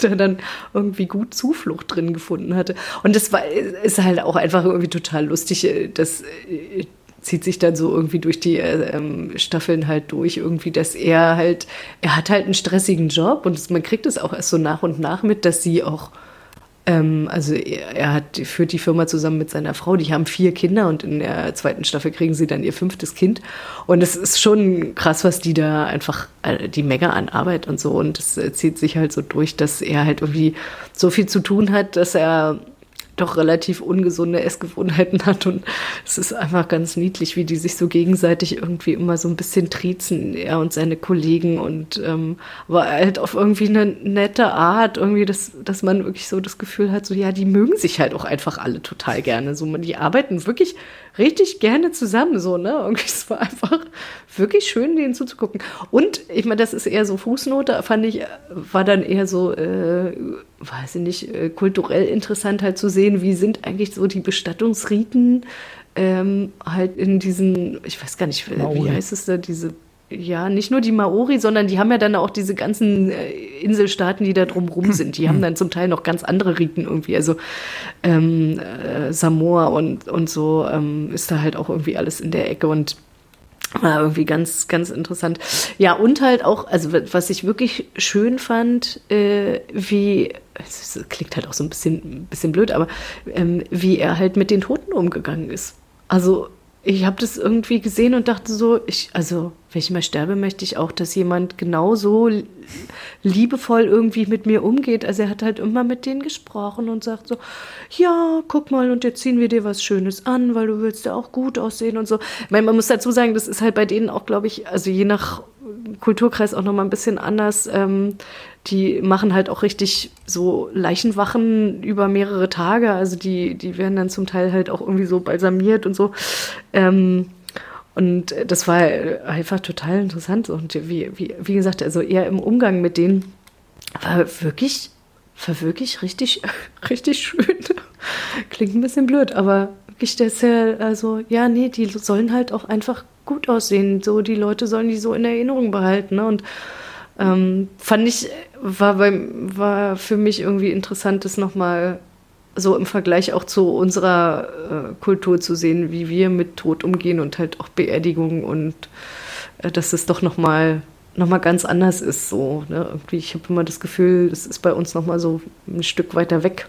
da dann irgendwie gut Zuflucht drin gefunden hatte. Und das war, ist halt auch einfach irgendwie total lustig, äh, das äh, zieht sich dann so irgendwie durch die äh, ähm, Staffeln halt durch, irgendwie, dass er halt, er hat halt einen stressigen Job und man kriegt es auch erst so nach und nach mit, dass sie auch ähm, also er, er, hat führt die Firma zusammen mit seiner Frau. Die haben vier Kinder und in der zweiten Staffel kriegen sie dann ihr fünftes Kind. Und es ist schon krass, was die da einfach äh, die Menge an Arbeit und so. Und es äh, zieht sich halt so durch, dass er halt irgendwie so viel zu tun hat, dass er doch relativ ungesunde Essgewohnheiten hat. Und es ist einfach ganz niedlich, wie die sich so gegenseitig irgendwie immer so ein bisschen triezen, er und seine Kollegen. Und ähm, aber halt auf irgendwie eine nette Art, irgendwie, dass, dass man wirklich so das Gefühl hat, so ja, die mögen sich halt auch einfach alle total gerne. So, die arbeiten wirklich richtig gerne zusammen, so, ne? Irgendwie, es war einfach wirklich schön, denen zuzugucken. Und ich meine, das ist eher so Fußnote, fand ich, war dann eher so, äh, weiß ich nicht, äh, kulturell interessant halt zu sehen, wie sind eigentlich so die Bestattungsriten ähm, halt in diesen, ich weiß gar nicht, wie heißt es da, diese ja, nicht nur die Maori, sondern die haben ja dann auch diese ganzen äh, Inselstaaten, die da drumrum sind. Die haben dann zum Teil noch ganz andere Riten irgendwie. Also ähm, äh, Samoa und, und so ähm, ist da halt auch irgendwie alles in der Ecke und war irgendwie ganz, ganz interessant. Ja, und halt auch, also was ich wirklich schön fand, äh, wie, es klingt halt auch so ein bisschen, bisschen blöd, aber ähm, wie er halt mit den Toten umgegangen ist. Also ich habe das irgendwie gesehen und dachte so, ich, also wenn ich mal sterbe, möchte ich auch, dass jemand genauso liebevoll irgendwie mit mir umgeht. Also er hat halt immer mit denen gesprochen und sagt so, ja, guck mal, und jetzt ziehen wir dir was Schönes an, weil du willst ja auch gut aussehen und so. Ich meine, man muss dazu sagen, das ist halt bei denen auch, glaube ich, also je nach Kulturkreis auch nochmal ein bisschen anders. Ähm, die machen halt auch richtig so Leichenwachen über mehrere Tage. Also die, die werden dann zum Teil halt auch irgendwie so balsamiert und so. Ähm, und das war einfach total interessant. Und wie, wie, wie gesagt, also eher im Umgang mit denen war wirklich, war wirklich richtig, richtig schön. Klingt ein bisschen blöd, aber wirklich, das ja, also, ja, nee, die sollen halt auch einfach gut aussehen. So, die Leute sollen die so in Erinnerung behalten. Ne? Und ähm, fand ich, war, bei, war für mich irgendwie interessant, das nochmal so im Vergleich auch zu unserer äh, Kultur zu sehen, wie wir mit Tod umgehen und halt auch Beerdigungen und äh, dass es doch nochmal noch mal ganz anders ist. So, ne? Irgendwie, ich habe immer das Gefühl, das ist bei uns nochmal so ein Stück weiter weg.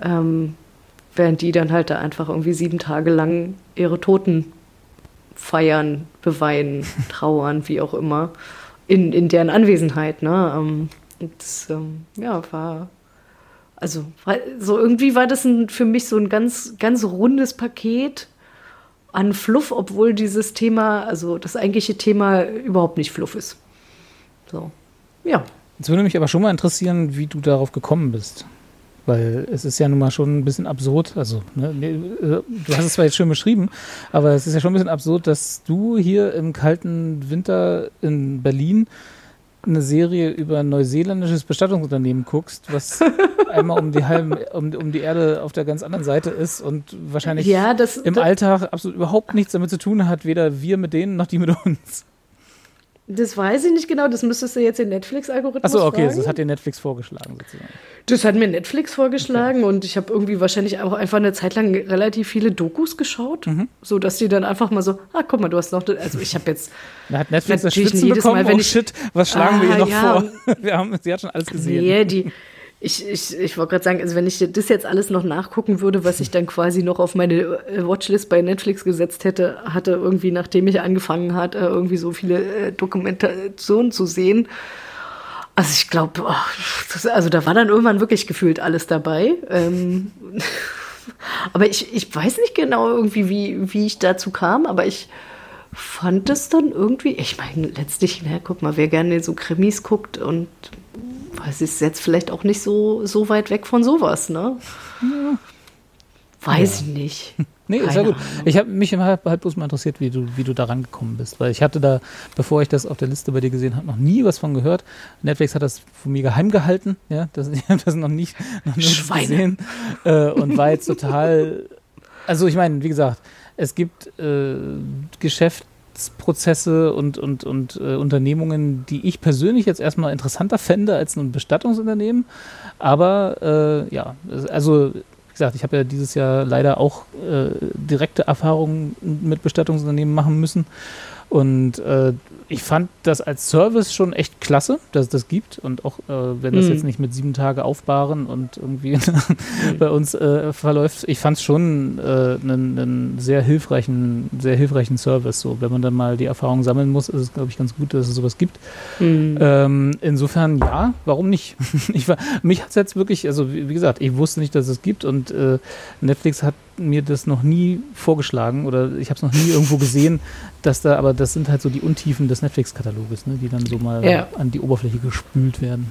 Ähm, während die dann halt da einfach irgendwie sieben Tage lang ihre Toten feiern, beweinen, trauern, wie auch immer, in, in deren Anwesenheit. Ne? Ähm, das, ähm, ja, war also so irgendwie war das ein, für mich so ein ganz, ganz rundes Paket an Fluff, obwohl dieses Thema, also das eigentliche Thema überhaupt nicht Fluff ist. So, ja. Jetzt würde mich aber schon mal interessieren, wie du darauf gekommen bist. Weil es ist ja nun mal schon ein bisschen absurd, also ne, äh, du hast es zwar jetzt schön beschrieben, aber es ist ja schon ein bisschen absurd, dass du hier im kalten Winter in Berlin eine Serie über ein neuseeländisches Bestattungsunternehmen guckst, was einmal um die, halben, um, um die Erde auf der ganz anderen Seite ist und wahrscheinlich ja, das, im das, Alltag absolut überhaupt nichts damit zu tun hat, weder wir mit denen noch die mit uns. Das weiß ich nicht genau, das müsstest du jetzt den Netflix-Algorithmus Achso, okay, fragen. das hat dir Netflix vorgeschlagen sozusagen. Das hat mir Netflix vorgeschlagen okay. und ich habe irgendwie wahrscheinlich auch einfach eine Zeit lang relativ viele Dokus geschaut, mhm. so dass die dann einfach mal so, ah, guck mal, du hast noch, also ich habe jetzt. Da hat Netflix das Schwitzen bekommen, Mal, wenn oh, ich, shit, was schlagen ah, wir ihr noch ja. vor? Wir haben, sie hat schon alles gesehen. Nee, die, ich, ich, ich wollte gerade sagen, also wenn ich das jetzt alles noch nachgucken würde, was ich dann quasi noch auf meine äh, Watchlist bei Netflix gesetzt hätte, hatte irgendwie, nachdem ich angefangen hatte, irgendwie so viele äh, Dokumentationen zu sehen. Also ich glaube, oh, also da war dann irgendwann wirklich gefühlt alles dabei. Ähm, aber ich, ich weiß nicht genau irgendwie, wie, wie ich dazu kam, aber ich fand es dann irgendwie, ich meine, letztlich, ja, guck mal, wer gerne so Krimis guckt und es ist jetzt vielleicht auch nicht so, so weit weg von sowas, ne? Ja. Weiß ja. ich nicht. Nee, ist ja gut. Ich habe mich halt, halt bloß mal interessiert, wie du, wie du da rangekommen bist. Weil ich hatte da, bevor ich das auf der Liste bei dir gesehen habe, noch nie was von gehört. Netflix hat das von mir geheim gehalten. Ja, das, ich habe das noch nicht, noch nicht gesehen. Äh, und war jetzt total. Also ich meine, wie gesagt, es gibt äh, Geschäft, Rechtsprozesse und, und, und äh, Unternehmungen, die ich persönlich jetzt erstmal interessanter fände als ein Bestattungsunternehmen. Aber äh, ja, also wie gesagt, ich habe ja dieses Jahr leider auch äh, direkte Erfahrungen mit Bestattungsunternehmen machen müssen. Und äh, ich fand das als Service schon echt klasse, dass es das gibt. Und auch äh, wenn das mhm. jetzt nicht mit sieben Tage aufbahren und irgendwie mhm. bei uns äh, verläuft, ich fand es schon einen, äh, sehr hilfreichen, sehr hilfreichen Service. So, wenn man dann mal die Erfahrung sammeln muss, ist es, glaube ich, ganz gut, dass es sowas gibt. Mhm. Ähm, insofern ja, warum nicht? ich war, mich hat es jetzt wirklich, also wie, wie, gesagt, ich wusste nicht, dass es gibt und äh, Netflix hat mir das noch nie vorgeschlagen oder ich habe es noch nie irgendwo gesehen, dass da, aber das sind halt so die Untiefen des Netflix-Kataloges, ne, die dann so mal ja. an die Oberfläche gespült werden.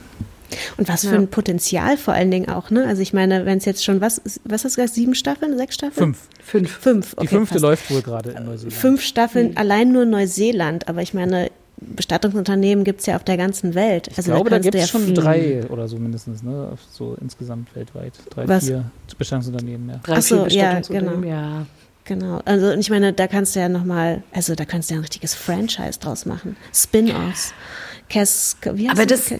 Und was für ein Potenzial vor allen Dingen auch, ne? Also ich meine, wenn es jetzt schon, was, was hast du gesagt, sieben Staffeln, sechs Staffeln? Fünf. Fünf. Fünf. Okay, die fünfte passt. läuft wohl gerade in Neuseeland. Fünf Staffeln, mhm. allein nur Neuseeland, aber ich meine, Bestattungsunternehmen gibt es ja auf der ganzen Welt. Also ich glaube, da, da gibt es ja schon drei oder so mindestens, ne? So insgesamt weltweit. Drei, Was? vier Bestattungsunternehmen, ja. Drei, Achso, ja, genau. Ja. Genau. Also ich meine, da kannst du ja nochmal, also da kannst du ja ein richtiges Franchise draus machen. Spin-offs. Cas wie heißt Aber das, das?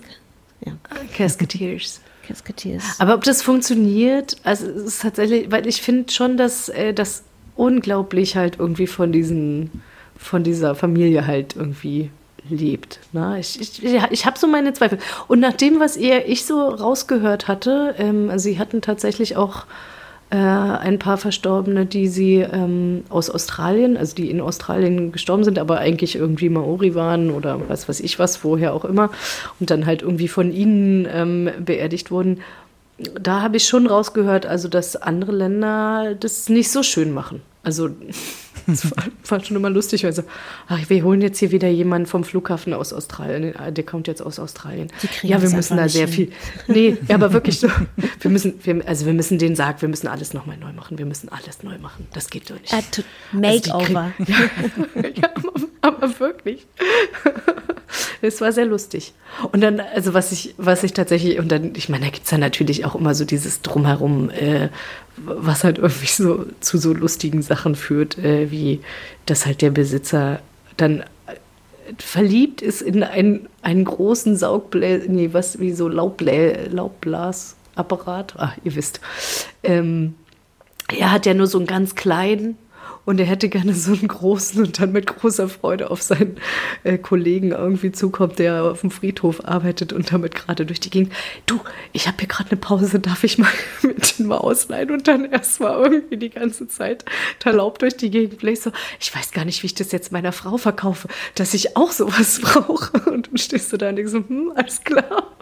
Ja. Casketeers. Casketeers. Aber ob das funktioniert, also es ist tatsächlich, weil ich finde schon, dass äh, das unglaublich halt irgendwie von diesen, von dieser Familie halt irgendwie lebt. Ne? Ich, ich, ich habe so meine Zweifel. Und nach dem, was eher ich so rausgehört hatte, ähm, also sie hatten tatsächlich auch äh, ein paar Verstorbene, die sie ähm, aus Australien, also die in Australien gestorben sind, aber eigentlich irgendwie Maori waren oder was weiß ich was, woher auch immer, und dann halt irgendwie von ihnen ähm, beerdigt wurden. Da habe ich schon rausgehört, also dass andere Länder das nicht so schön machen. Also das war, schon immer lustig, weil so, ach, wir holen jetzt hier wieder jemanden vom Flughafen aus Australien. Ah, der kommt jetzt aus Australien. Ja, wir müssen da sehr viel. Nee, ja, aber wirklich so. Wir müssen, wir, also wir müssen den sagen, wir müssen alles nochmal neu machen. Wir müssen alles neu machen. Das geht doch nicht. Uh, Makeover. Also ja, aber, aber wirklich. Es war sehr lustig. Und dann, also was ich, was ich tatsächlich, und dann, ich meine, da gibt es ja natürlich auch immer so dieses Drumherum, äh, was halt irgendwie so zu so lustigen Sachen führt, äh, wie dass halt der Besitzer dann äh, verliebt ist in einen, einen großen Saugbläs, nee, was, wie so Laubbla Laubblasapparat, ah, ihr wisst. Ähm, er hat ja nur so einen ganz kleinen und er hätte gerne so einen großen und dann mit großer Freude auf seinen äh, Kollegen irgendwie zukommt, der auf dem Friedhof arbeitet und damit gerade durch die Gegend. Du, ich habe hier gerade eine Pause, darf ich mal mit den mal ausleihen und dann erstmal irgendwie die ganze Zeit Talaub durch die Gegend bläst. So, ich weiß gar nicht, wie ich das jetzt meiner Frau verkaufe, dass ich auch sowas brauche. Und dann stehst du da und denkst so, hm, alles klar.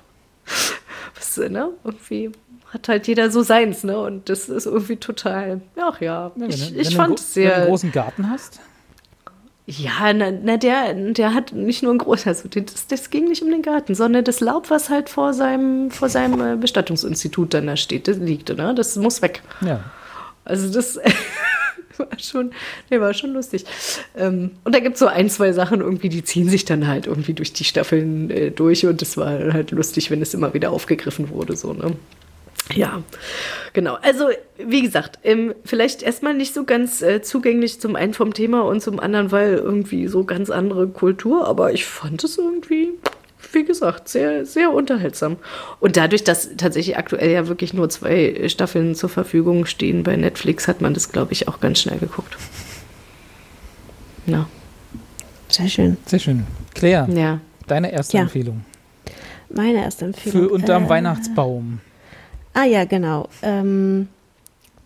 Was, ne? Irgendwie hat halt jeder so seins, ne? Und das ist irgendwie total, ach ja, Ja, ich, wenn ich fand einen es gro- Wenn du einen sehr. großen Garten hast. Ja, na, na der, der hat nicht nur ein großes, also das, das ging nicht um den Garten, sondern das Laub, was halt vor seinem, vor seinem äh, Bestattungsinstitut dann da steht, das liegt, ne? Das muss weg. Ja. Also das war schon, der war schon lustig. Ähm, und da gibt es so ein, zwei Sachen irgendwie, die ziehen sich dann halt irgendwie durch die Staffeln äh, durch und das war halt lustig, wenn es immer wieder aufgegriffen wurde, so, ne? Ja, genau. Also, wie gesagt, ähm, vielleicht erstmal nicht so ganz äh, zugänglich zum einen vom Thema und zum anderen, weil irgendwie so ganz andere Kultur, aber ich fand es irgendwie, wie gesagt, sehr, sehr unterhaltsam. Und dadurch, dass tatsächlich aktuell ja wirklich nur zwei Staffeln zur Verfügung stehen bei Netflix, hat man das, glaube ich, auch ganz schnell geguckt. Ja. Sehr schön. Sehr schön. Claire, Ja. deine erste Ja. Empfehlung. Meine erste Empfehlung. Für unterm Äh, Weihnachtsbaum. Ah ja, genau. Ähm,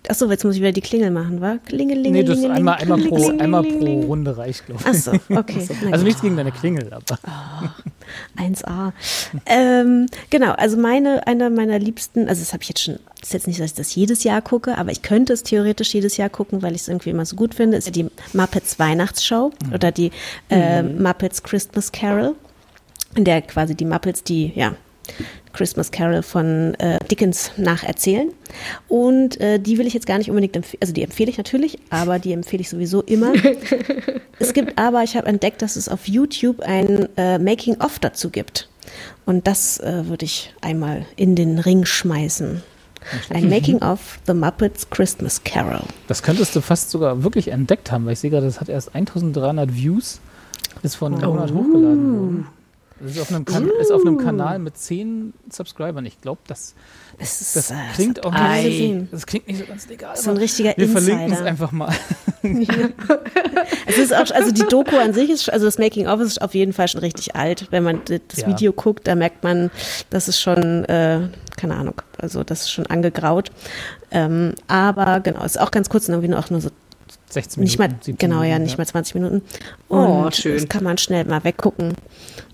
achso, jetzt muss ich wieder die Klingel machen, wa? Klingelingeling. Nee, das ist einmal, einmal, pro, einmal pro Runde reicht, glaube ich. Achso, okay. Na Also nichts gegen deine Klingel, aber 1a. ähm, genau, also meine, einer meiner liebsten, also das habe ich jetzt schon, das ist jetzt nicht, dass ich das jedes Jahr gucke, aber ich könnte es theoretisch jedes Jahr gucken, weil ich es irgendwie immer so gut finde, ist ja die Muppets Weihnachtsshow oder die äh, Muppets Christmas Carol, in der quasi die Muppets, die, ja, Christmas Carol von äh, Dickens nacherzählen. Und äh, die will ich jetzt gar nicht unbedingt empfehlen, also die empfehle ich natürlich, aber die empfehle ich sowieso immer. es gibt aber, ich habe entdeckt, dass es auf YouTube ein äh, Making-of dazu gibt. Und das äh, würde ich einmal in den Ring schmeißen. Ein Making-of The Muppets Christmas Carol. das könntest du fast sogar wirklich entdeckt haben, weil ich sehe gerade, das hat erst 1300 Views, ist vor einem Monat hochgeladen worden. Das ist auf, einem kan ist auf einem Kanal mit 10 Subscribern. Ich glaube, das, Das, das klingt das auch nicht, das klingt nicht so ganz legal. So ein richtiger wir verlinken es einfach mal. Es ist auch, also die Doku an sich ist, also das Making of ist auf jeden Fall schon richtig alt. Wenn man das Ja. Video guckt, da merkt man, das ist schon, äh, keine Ahnung, also das ist schon angegraut. Ähm, aber genau, ist auch ganz kurz, irgendwie nur auch nur so 16 Minuten. nicht mal, 17 genau, ja, Minuten, nicht mal 20 Minuten. Oh, Und schön. das kann man schnell mal weggucken,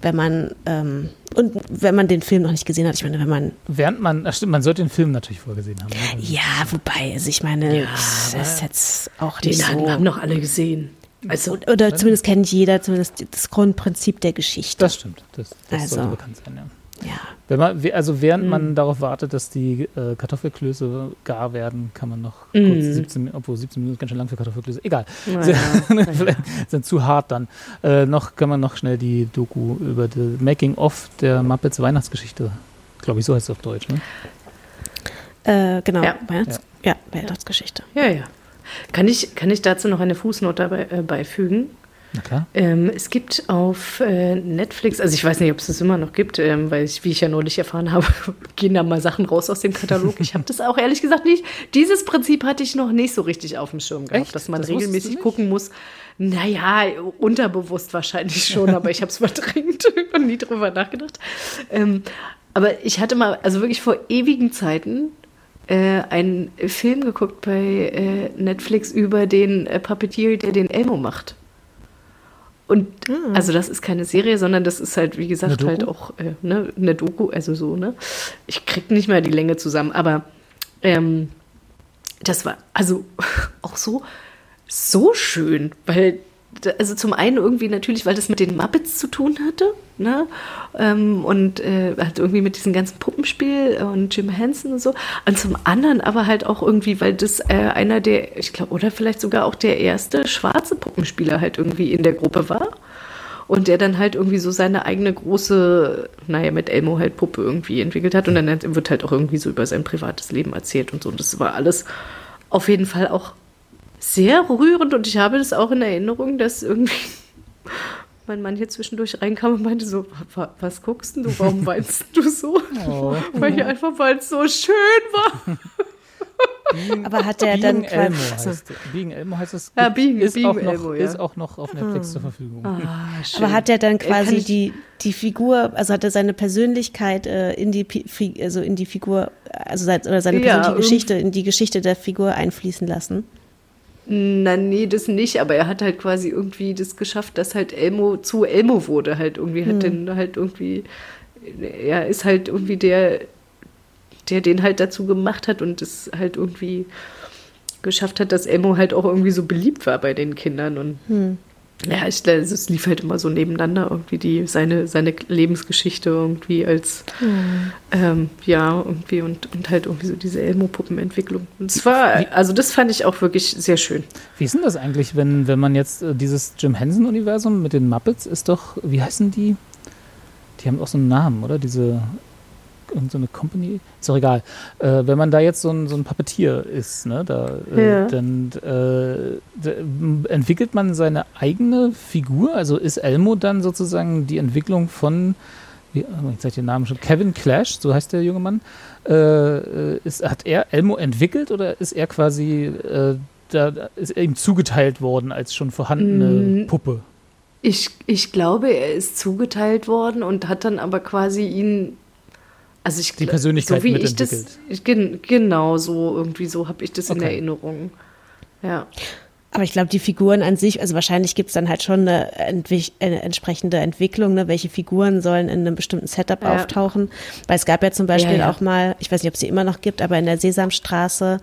wenn man, ähm, und wenn man den Film noch nicht gesehen hat. Ich meine, wenn man, Während man, ach stimmt, man sollte den Film natürlich vorgesehen haben. ne? ja, wobei, also ich meine, das ist jetzt auch Den nicht haben, so. haben noch alle gesehen. Also, Oder zumindest kennt jeder zumindest das Grundprinzip der Geschichte. Das stimmt, das, das Also. sollte bekannt sein, ja. Ja. Wenn man, also während Mhm. man darauf wartet, dass die äh, Kartoffelklöße gar werden, kann man noch Mhm. kurz 17, Min- obwohl 17 Minuten ist ganz schön lang für Kartoffelklöße, egal. naja, Vielleicht sind zu hart dann. Äh, noch kann man noch schnell die Doku über the Making of der Muppets Weihnachtsgeschichte, glaube ich, so heißt es auf Deutsch, ne? Äh, genau, Ja. Weihnachts ja. Weihnachtsgeschichte. ja, ja. Kann ich, kann ich dazu noch eine Fußnote äh, beifügen? Ähm, es gibt auf äh, Netflix, also ich weiß nicht, ob es das immer noch gibt, ähm, weil ich, wie ich ja neulich erfahren habe, gehen da mal Sachen raus aus dem Katalog. Ich habe das auch ehrlich gesagt nicht. Dieses Prinzip hatte ich noch nicht so richtig auf dem Schirm gehabt, Echt? dass man Das regelmäßig gucken muss. Naja, unterbewusst wahrscheinlich schon, aber ich habe es verdrängt und nie drüber nachgedacht. Ähm, aber ich hatte mal, also wirklich vor ewigen Zeiten, äh, einen Film geguckt bei äh, Netflix über den äh, Puppeteer, der den Elmo macht. Und also das ist keine Serie, sondern das ist halt, wie gesagt, halt auch äh, ne, eine Doku, also so, ne? Ich krieg nicht mehr die Länge zusammen, aber ähm, das war also auch so, so schön, weil, also zum einen irgendwie natürlich, weil das mit den Muppets zu tun hatte, ne? Ähm, und äh, halt irgendwie mit diesem ganzen Puppenspiel und Jim Henson und so. Und zum anderen aber halt auch irgendwie, weil das äh, einer der, ich glaube, oder vielleicht sogar auch der erste schwarze Puppenspieler halt irgendwie in der Gruppe war. Und der dann halt irgendwie so seine eigene große, naja, mit Elmo halt Puppe irgendwie entwickelt hat. Und dann wird halt auch irgendwie so über sein privates Leben erzählt und so. Und das war alles auf jeden Fall auch sehr rührend. Und ich habe das auch in Erinnerung, dass irgendwie mein Mann hier zwischendurch reinkam und meinte so, "Wa- was guckst denn du, warum weinst du so? Oh. Weil ich einfach, weil es so schön war. Being, Aber hat der Being dann Elmo heißt, Being Elmo heißt es. Ja, Being- ist, Being auch noch, Elmo, ja. ist auch noch auf Netflix zur Verfügung. Ah, schön. Aber hat er dann Äh, quasi ich- die, die Figur, also hat er seine Persönlichkeit äh, in die also in die Figur, also sein, oder seine Ja, persönliche Geschichte in die Geschichte der Figur einfließen lassen? Na, nee, das nicht, aber er hat halt quasi irgendwie das geschafft, dass halt Elmo zu Elmo wurde. Halt irgendwie hat den halt irgendwie, er ist halt irgendwie der, der den halt dazu gemacht hat und es halt irgendwie geschafft hat, dass Elmo halt auch irgendwie so beliebt war bei den Kindern und ja, ich, glaube, es lief halt immer so nebeneinander irgendwie die seine seine Lebensgeschichte irgendwie als ähm, ja irgendwie und und halt irgendwie so diese Elmo-Puppenentwicklung. Und es war also das fand ich auch wirklich sehr schön. Wie ist denn das eigentlich, wenn, wenn man jetzt äh, dieses Jim Henson-Universum mit den Muppets ist doch, wie heißen die? Die haben auch so einen Namen, oder? Diese, irgend so eine Company? Ist doch egal. Äh, wenn man da jetzt so ein, so ein Puppetier ist, ne, da, äh, Ja. dann äh, entwickelt man seine eigene Figur? Also ist Elmo dann sozusagen die Entwicklung von, wie, oh, jetzt sag ich den Namen schon, Kevin Clash, so heißt der junge Mann. Äh, äh, ist, hat er Elmo entwickelt oder ist er quasi, da da ist er ihm zugeteilt worden als schon vorhandene Mm. Puppe? Ich, ich glaube, er ist zugeteilt worden und hat dann aber quasi ihn. Also ich Die Persönlichkeit so wie ich das, ich, gen, Genau, so irgendwie so habe ich das in Okay. Erinnerung. Ja. Aber ich glaube, die Figuren an sich, also wahrscheinlich gibt es dann halt schon eine, entwich- eine entsprechende Entwicklung, ne? welche Figuren sollen in einem bestimmten Setup Ja. auftauchen. Weil es gab ja zum Beispiel Ja, ja. auch mal, ich weiß nicht, ob es sie immer noch gibt, aber in der Sesamstraße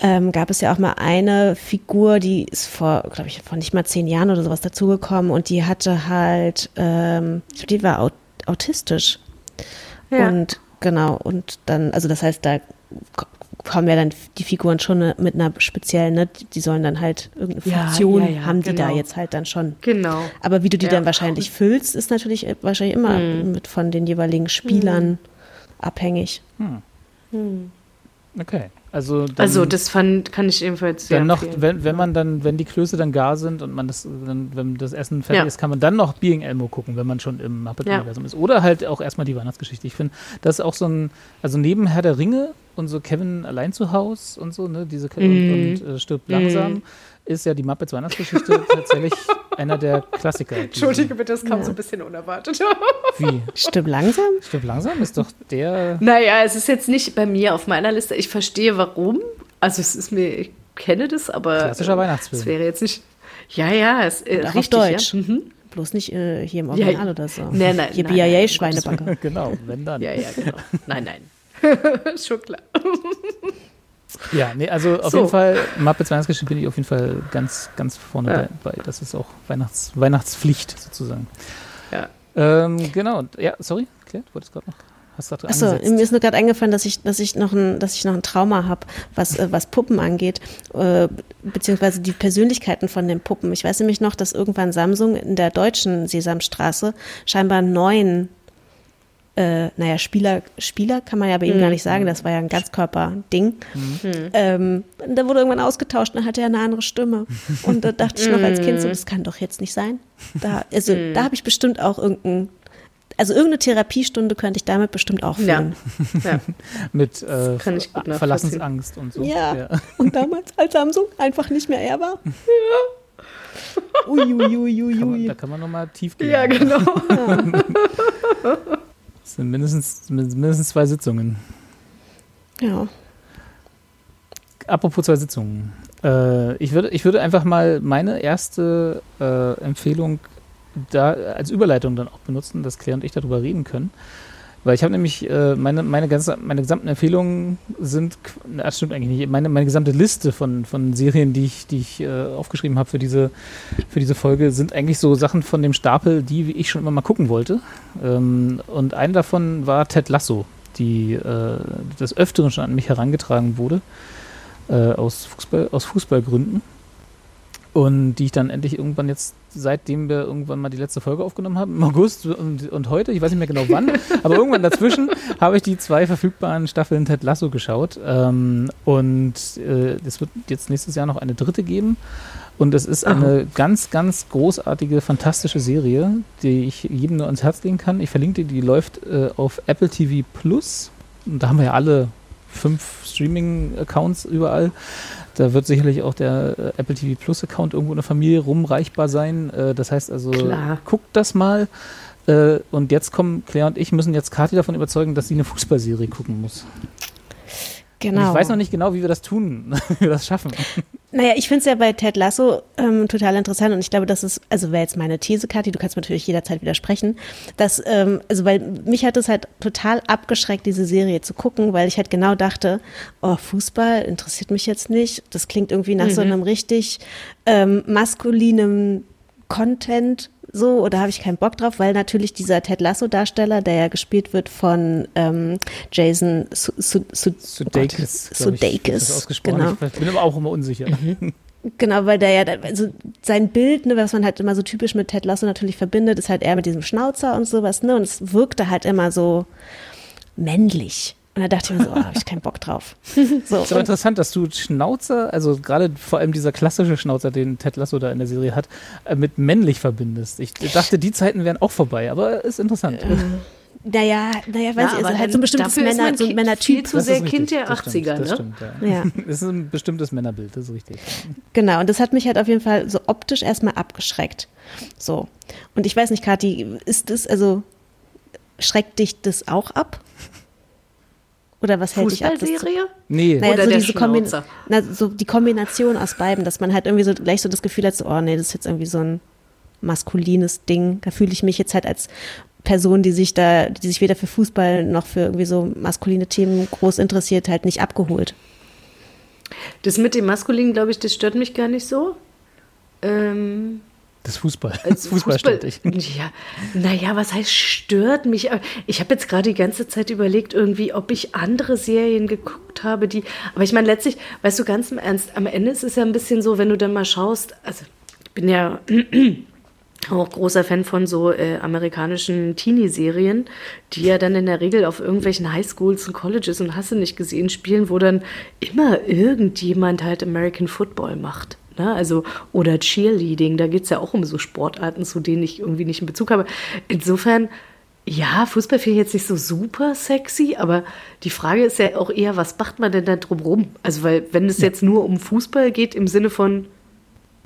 ähm, gab es ja auch mal eine Figur, die ist vor, glaube ich, vor nicht mal zehn Jahren oder sowas dazugekommen und die hatte halt, ähm, ich glaub, die war aut autistisch. Ja. Und genau, und dann, also das heißt, da kommen ja dann die Figuren schon ne- mit einer speziellen, ne, die- sollen dann halt irgendeine Ja, Funktion ja, ja, haben, die da genau. jetzt halt dann schon. Genau. Aber wie du die Ja. dann wahrscheinlich füllst, ist natürlich äh, wahrscheinlich immer Mhm. mit von den jeweiligen Spielern abhängig. Okay. Also, dann, Also das fand, kann ich ebenfalls sehr dann noch, empfehlen. wenn, wenn man dann, wenn die Klöße dann gar sind und man das, dann, wenn das Essen fertig Ja. ist, kann man dann noch Being Elmo gucken, wenn man schon im Muppet-Universum ist. Oder halt auch erstmal die Weihnachtsgeschichte. Ich finde, das ist auch so ein, also neben Herr der Ringe und so Kevin allein zu Haus und so, ne, diese Ke- Mhm. und, und äh, stirbt langsam, ist ja die Muppets Weihnachtsgeschichte tatsächlich einer der Klassiker. Entschuldige bitte, das kam Ja. so ein bisschen unerwartet. Wie? Stimmt langsam? Stirbt langsam ist doch der. naja, es ist jetzt nicht bei mir auf meiner Liste. Ich verstehe warum. Also es ist mir, ich kenne das, aber Klassischer äh, Weihnachtsfilm. Es wäre jetzt nicht. Ja, ja, es äh, auf richtig, Deutsch. Ja. Mhm. Bloß nicht äh, hier im Original Ja, oder so. nein, nein, Hier nein, BIA nein, um Schweinebacke. genau, wenn dann. ja, ja, genau. Nein, nein. Schon klar. Ja, nee, also auf So. jeden Fall, Muppets Weihnachtsgeschichte bin ich auf jeden Fall ganz, ganz vorne Ja. dabei. Das ist auch Weihnachts Weihnachtspflicht sozusagen. Ja. Ähm, genau, ja, sorry, Claire, du wolltest gerade noch. Hast Achso, mir ist nur gerade eingefallen, dass ich, dass ich noch ein, dass ich noch ein Trauma habe, was, äh, was Puppen angeht, äh, beziehungsweise die Persönlichkeiten von den Puppen. Ich weiß nämlich noch, dass irgendwann Samsung in der deutschen Sesamstraße scheinbar neun, äh, naja, Spieler, Spieler kann man ja bei ihm gar nicht sagen, das war ja ein Ganzkörper-Ding. Ähm, da wurde irgendwann ausgetauscht, dann hatte er eine andere Stimme. Und da dachte ich noch als Kind so, das kann doch jetzt nicht sein. Da, also, da habe ich bestimmt auch irgendein, also irgendeine Therapiestunde könnte ich damit bestimmt auch Ja. führen. ja. Mit äh, kann ich gut nachvollziehen. Verlassensangst und so. Ja. Und damals, als Samsung einfach nicht mehr er war. Ja. Ui, ui, ui, ui, Kann man, ui. da kann man nochmal tief gehen. ja, genau. Das sind mindestens, mindestens zwei Sitzungen. Ja. Apropos zwei Sitzungen. Äh, ich, würde, ich würde einfach mal meine erste äh, Empfehlung da als Überleitung dann auch benutzen, dass Claire und ich darüber reden können. Weil ich habe nämlich äh, meine, meine, ganze, meine gesamten Empfehlungen sind, das stimmt eigentlich nicht, meine, meine gesamte Liste von, von Serien, die ich, die ich äh, aufgeschrieben habe für diese, für diese Folge, sind eigentlich so Sachen von dem Stapel, die ich schon immer mal gucken wollte. Ähm, und eine davon war Ted Lasso, die äh, des Öfteren schon an mich herangetragen wurde äh, aus, Fußball, aus Fußballgründen. Und die ich dann endlich irgendwann jetzt, seitdem wir irgendwann mal die letzte Folge aufgenommen haben, im August und, und heute, ich weiß nicht mehr genau wann, aber irgendwann dazwischen habe ich die zwei verfügbaren Staffeln Ted Lasso geschaut. Ähm, und äh, es wird jetzt nächstes Jahr noch eine dritte geben. Und es ist eine ganz, ganz großartige, fantastische Serie, die ich jedem nur ans Herz legen kann. Ich verlinke die, die läuft äh, auf Apple TV Plus. Und da haben wir ja alle fünf Streaming-Accounts überall. Da wird sicherlich auch der äh, Apple TV Plus Account irgendwo in der Familie rumreichbar sein. Äh, das heißt also, Klar. guckt das mal. Äh, und jetzt kommen Claire und ich müssen jetzt Kathi davon überzeugen, dass sie eine Fußballserie gucken muss. Genau. Und ich weiß noch nicht genau, wie wir das tun, wie wir das schaffen. Naja, ich finde es ja bei Ted Lasso ähm, total interessant und ich glaube, das ist, also wäre jetzt meine These, Kathi, du kannst mir natürlich jederzeit widersprechen, dass, ähm, also weil mich hat es halt total abgeschreckt, diese Serie zu gucken, weil ich halt genau dachte, oh, Fußball interessiert mich jetzt nicht. Das klingt irgendwie nach so einem richtig ähm, maskulinen Content so oder habe ich keinen Bock drauf, weil natürlich dieser Ted Lasso-Darsteller, der ja gespielt wird von ähm, Jason Su Su Su Sudeikis. oh Gott, ich, Sudeikis, ausgesprochen. genau. Ich bin aber auch immer unsicher. Genau, weil der ja, also sein Bild, ne, was man halt immer so typisch mit Ted Lasso natürlich verbindet, ist halt eher mit diesem Schnauzer und sowas, ne, und es wirkte halt immer so männlich. Und da dachte ich mir so, oh, habe ich keinen Bock drauf. So, ist aber interessant, dass du Schnauzer, also gerade vor allem dieser klassische Schnauzer, den Ted Lasso da in der Serie hat, äh, mit männlich verbindest. Ich dachte, die Zeiten wären auch vorbei, aber ist interessant. naja, naja, weiß ich, also halt so ein bestimmtes ist Männer, man so ein Männertyp. viel zu Das sehr ist Kind der das 80er, stimmt, ne? Das stimmt, ja. Ja. Das ist ein bestimmtes Männerbild, das ist richtig. Genau, und das hat mich halt auf jeden Fall so optisch erstmal abgeschreckt. So. Und ich weiß nicht, Kathi, ist das, also schreckt dich das auch ab? Oder was hält dich ab? Fußballserie? Nee, Naja, Oder so der diese Kombin na, so die Kombination aus beiden, dass man halt irgendwie so gleich so das Gefühl hat, so, oh nee, das ist jetzt irgendwie so ein maskulines Ding. Da fühle ich mich jetzt halt als Person, die sich da, die sich weder für Fußball noch für irgendwie so maskuline Themen groß interessiert, halt nicht abgeholt. Das mit dem Maskulinen, glaube ich, das stört mich gar nicht so. Ähm, das Fußball. als Das Fußball, stört dich. Ja, naja, was heißt stört mich? Ich habe jetzt gerade die ganze Zeit überlegt, irgendwie, ob ich andere Serien geguckt habe, die. Aber ich meine, letztlich, weißt du, ganz im Ernst, am Ende ist es ja ein bisschen so, wenn du dann mal schaust, also ich bin ja auch großer Fan von so äh, amerikanischen Teenie-Serien, die ja dann in der Regel auf irgendwelchen Highschools und Colleges und hast du nicht gesehen spielen, wo dann immer irgendjemand halt American Football macht. Ne? Also, oder Cheerleading, da geht es ja auch um so Sportarten, zu denen ich irgendwie nicht einen Bezug habe. Insofern, ja, Fußball finde ich jetzt nicht so super sexy, aber die Frage ist ja auch eher, was macht man denn da drumrum? Also, weil, wenn es jetzt nur um Fußball geht, im Sinne von,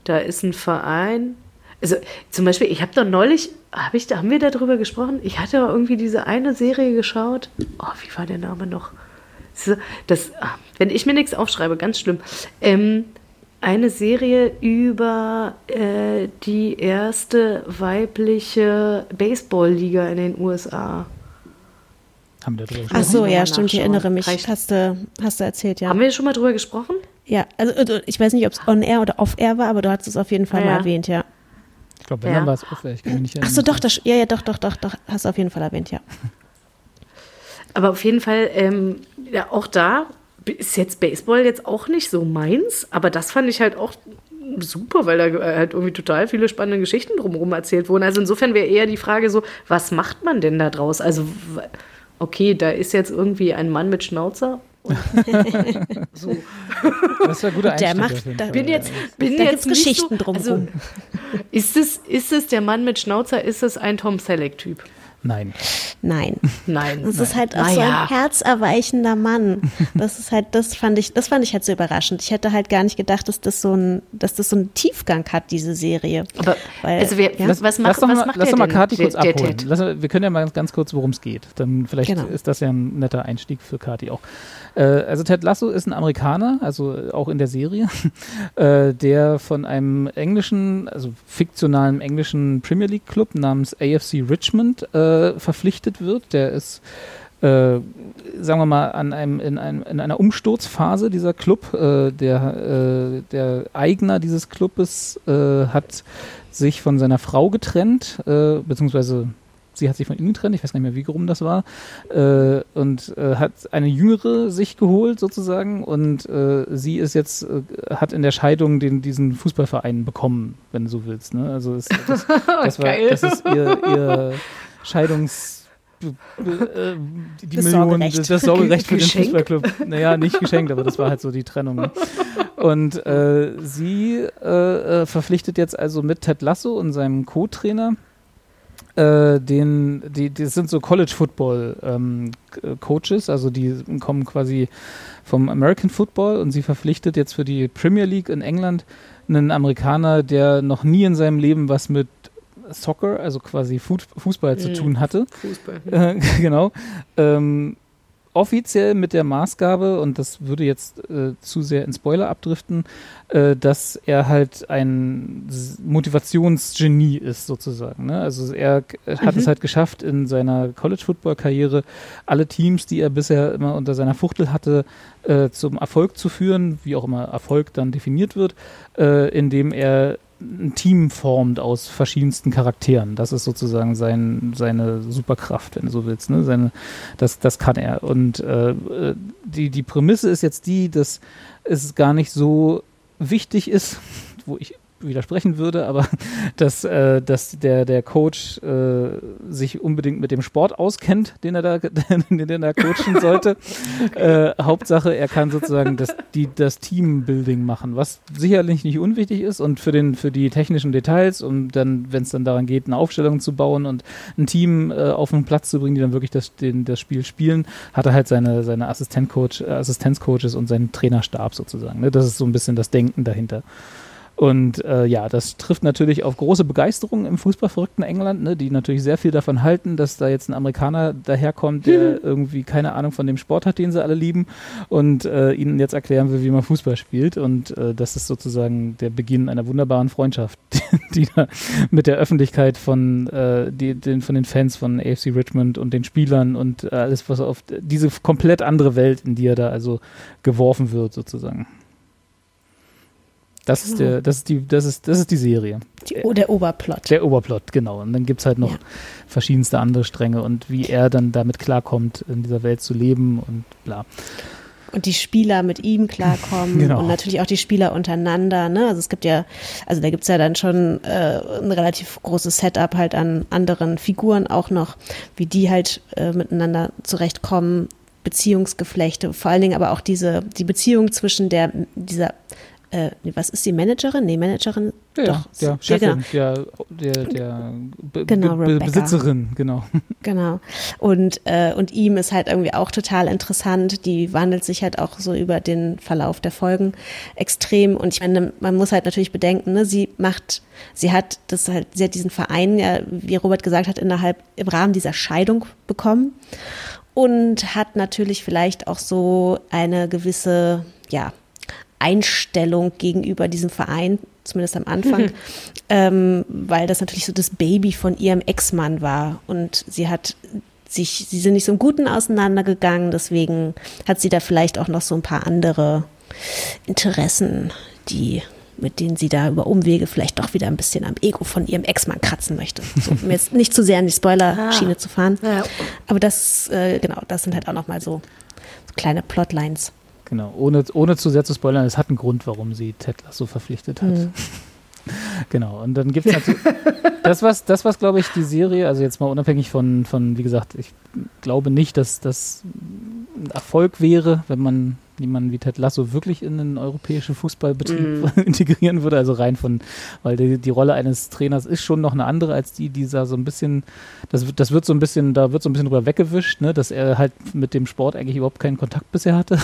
da ist ein Verein. Also zum Beispiel, ich habe doch neulich, hab ich, haben wir darüber gesprochen? Ich hatte ja irgendwie diese eine Serie geschaut. Oh, wie war der Name noch? Das, ah, wenn ich mir nichts aufschreibe, ganz schlimm. Ähm, eine Serie über äh, die erste weibliche Baseballliga in den USA. Haben wir darüber Ach gesprochen? so, Muss ich ja, stimmt, ich erinnere mich. Reicht. Hast du, hast du erzählt, ja. Haben wir schon mal drüber gesprochen? Ja, also ich weiß nicht, ob es on-air oder off-air war, aber du hast es auf jeden Fall Ja, mal erwähnt, ja. Ich glaube, wenn Ja. dann war es offen. Ich kann mich nicht Ach erinnern. so, doch, das, ja, ja, doch, doch, doch, doch, hast du auf jeden Fall erwähnt, ja. Aber auf jeden Fall, ähm, ja, auch da ist jetzt Baseball jetzt auch nicht so meins, aber das fand ich halt auch super, weil da äh, halt irgendwie total viele spannende Geschichten drumherum erzählt wurden. Also insofern wäre eher die Frage so, was macht man denn da draus? Also, okay, da ist jetzt irgendwie ein Mann mit Schnauzer. So. Das war ein guter Der macht- da-. Bin jetzt, bin Da jetzt Geschichten so, drumherum. Also, ist, es, ist es der Mann mit Schnauzer? Ist es ein Tom Selleck-Typ? Nein. Nein. Nein. Das ist halt auch so Naja. ein herzerweichender Mann. Das ist halt, das fand ich, das fand ich halt so überraschend. Ich hätte halt gar nicht gedacht, dass das so ein, dass das so einen Tiefgang hat, diese Serie. Aber Weil- also wer, ja? was, was macht, lass doch was mal, macht lass der doch mal Kati kurz der, der abholen. Ted? Lass, wir können ja mal ganz kurz, worum es geht. Dann vielleicht Genau. ist das ja ein netter Einstieg für Kati auch. Äh, also Ted Lasso ist ein Amerikaner, also auch in der Serie, äh, der von einem englischen, also fiktionalen englischen Premier League Club namens AFC Richmond äh, verpflichtet wird. Der ist äh, sagen wir mal, an einem, in, einem, in einer Umsturzphase dieser Club. Äh, der, äh, der Eigner dieses Clubes äh, hat sich von seiner Frau getrennt, äh, beziehungsweise sie hat sich von ihm getrennt, ich weiß gar nicht mehr, wie rum das war, äh, und äh, hat eine jüngere sich geholt sozusagen und äh, sie ist jetzt, äh, hat in der Scheidung den, diesen Fußballverein bekommen, wenn du so willst. Ne? Also es, das, das, war, das ist ihr, ihr Scheidungs... äh, die Das Million, Sorgerecht. das, das Sorgerecht für den Geschenk? Fußballclub. Naja, nicht geschenkt, aber das war halt so die Trennung. Ne? Und äh, sie verpflichtet jetzt also mit Ted Lasso und seinem Co-Trainer äh, den, die, die sind so College Football ähm, Coaches, also die kommen quasi vom American Football und sie verpflichtet jetzt für die Premier League in England einen Amerikaner, der noch nie in seinem Leben was mit Soccer, also quasi Fußball zu tun hatte. Fußball. Äh, genau. Ähm, offiziell mit der Maßgabe, und das würde jetzt äh, zu sehr in Spoiler abdriften, äh, dass er halt ein Motivationsgenie ist, sozusagen. Ne? Also er hat mhm. es halt geschafft, in seiner College-Football-Karriere alle Teams, die er bisher immer unter seiner Fuchtel hatte, äh, zum Erfolg zu führen, wie auch immer Erfolg dann definiert wird, äh, indem er ein Team formt aus verschiedensten Charakteren. Das ist sozusagen sein, seine Superkraft, wenn du so willst. Ne? Seine, das, das kann er. Und äh, die, die Prämisse ist jetzt die, dass es gar nicht so wichtig ist, wo ich widersprechen würde, aber dass, äh, dass der, der Coach äh, sich unbedingt mit dem Sport auskennt, den er da, den er coachen sollte. äh, Hauptsache, er kann sozusagen das, die, das Teambuilding machen, was sicherlich nicht unwichtig ist und für, den, für die technischen Details und dann, wenn es dann daran geht, eine Aufstellung zu bauen und ein Team äh, auf den Platz zu bringen, die dann wirklich das, den, das Spiel spielen, hat er halt seine, seine Assistenzcoach, Assistenzcoaches und seinen Trainerstab sozusagen. Ne? Das ist so ein bisschen das Denken dahinter. Und äh, ja, das trifft natürlich auf große Begeisterung im fußballverrückten England, ne, die natürlich sehr viel davon halten, dass da jetzt ein Amerikaner daherkommt, der irgendwie keine Ahnung von dem Sport hat, den sie alle lieben und äh, ihnen jetzt erklären will, wie man Fußball spielt. Und äh, das ist sozusagen der Beginn einer wunderbaren Freundschaft, die, die da mit der Öffentlichkeit von, äh, die, den, von den Fans von AFC Richmond und den Spielern und äh, alles, was auf diese komplett andere Welt, in die er da also geworfen wird, sozusagen. Das ist der, das ist die, das ist, das ist die Serie. Die, der Oberplot. Der Oberplot, genau. Und dann gibt es halt noch ja. verschiedenste andere Stränge und wie er dann damit klarkommt, in dieser Welt zu leben und bla. Und die Spieler mit ihm klarkommen genau. und natürlich auch die Spieler untereinander. Ne? Also es gibt ja, also da gibt es ja dann schon äh, ein relativ großes Setup halt an anderen Figuren auch noch, wie die halt äh, miteinander zurechtkommen, Beziehungsgeflechte, vor allen Dingen aber auch diese, die Beziehung zwischen der, dieser äh, was ist die Managerin? Nee, Managerin. Ja, doch, der Chefin, ja, genau. der, der, der Be genau, Be Besitzerin, genau. Genau. Und, äh, und ihm ist halt irgendwie auch total interessant. Die wandelt sich halt auch so über den Verlauf der Folgen extrem. Und ich meine, man muss halt natürlich bedenken, ne, sie macht, sie hat das halt, sie hat diesen Verein, ja, wie Robert gesagt hat, innerhalb, im Rahmen dieser Scheidung bekommen. Und hat natürlich vielleicht auch so eine gewisse, ja, Einstellung gegenüber diesem Verein, zumindest am Anfang, mhm. ähm, weil das natürlich so das Baby von ihrem Ex-Mann war und sie hat sich, sie sind nicht so im Guten auseinandergegangen, deswegen hat sie da vielleicht auch noch so ein paar andere Interessen, die mit denen sie da über Umwege vielleicht doch wieder ein bisschen am Ego von ihrem Ex-Mann kratzen möchte. So, um jetzt nicht zu sehr in die Spoiler-Schiene ah. zu fahren. Ja. Aber das, äh, genau, das sind halt auch nochmal so, so kleine Plotlines. Genau, ohne, ohne zu sehr zu spoilern, es hat einen Grund, warum sie Ted Lasso verpflichtet hat. Mhm. genau, und dann gibt es natürlich das, was, das, was glaube ich, die Serie, also jetzt mal unabhängig von, von, wie gesagt, ich glaube nicht, dass das ein Erfolg wäre, wenn man jemanden wie Ted Lasso wirklich in den europäischen Fußballbetrieb mm. integrieren würde. Also rein von, weil die, die, Rolle eines Trainers ist schon noch eine andere als die, die da so ein bisschen, das, das wird so ein bisschen, da wird so ein bisschen drüber weggewischt, ne, dass er halt mit dem Sport eigentlich überhaupt keinen Kontakt bisher hatte.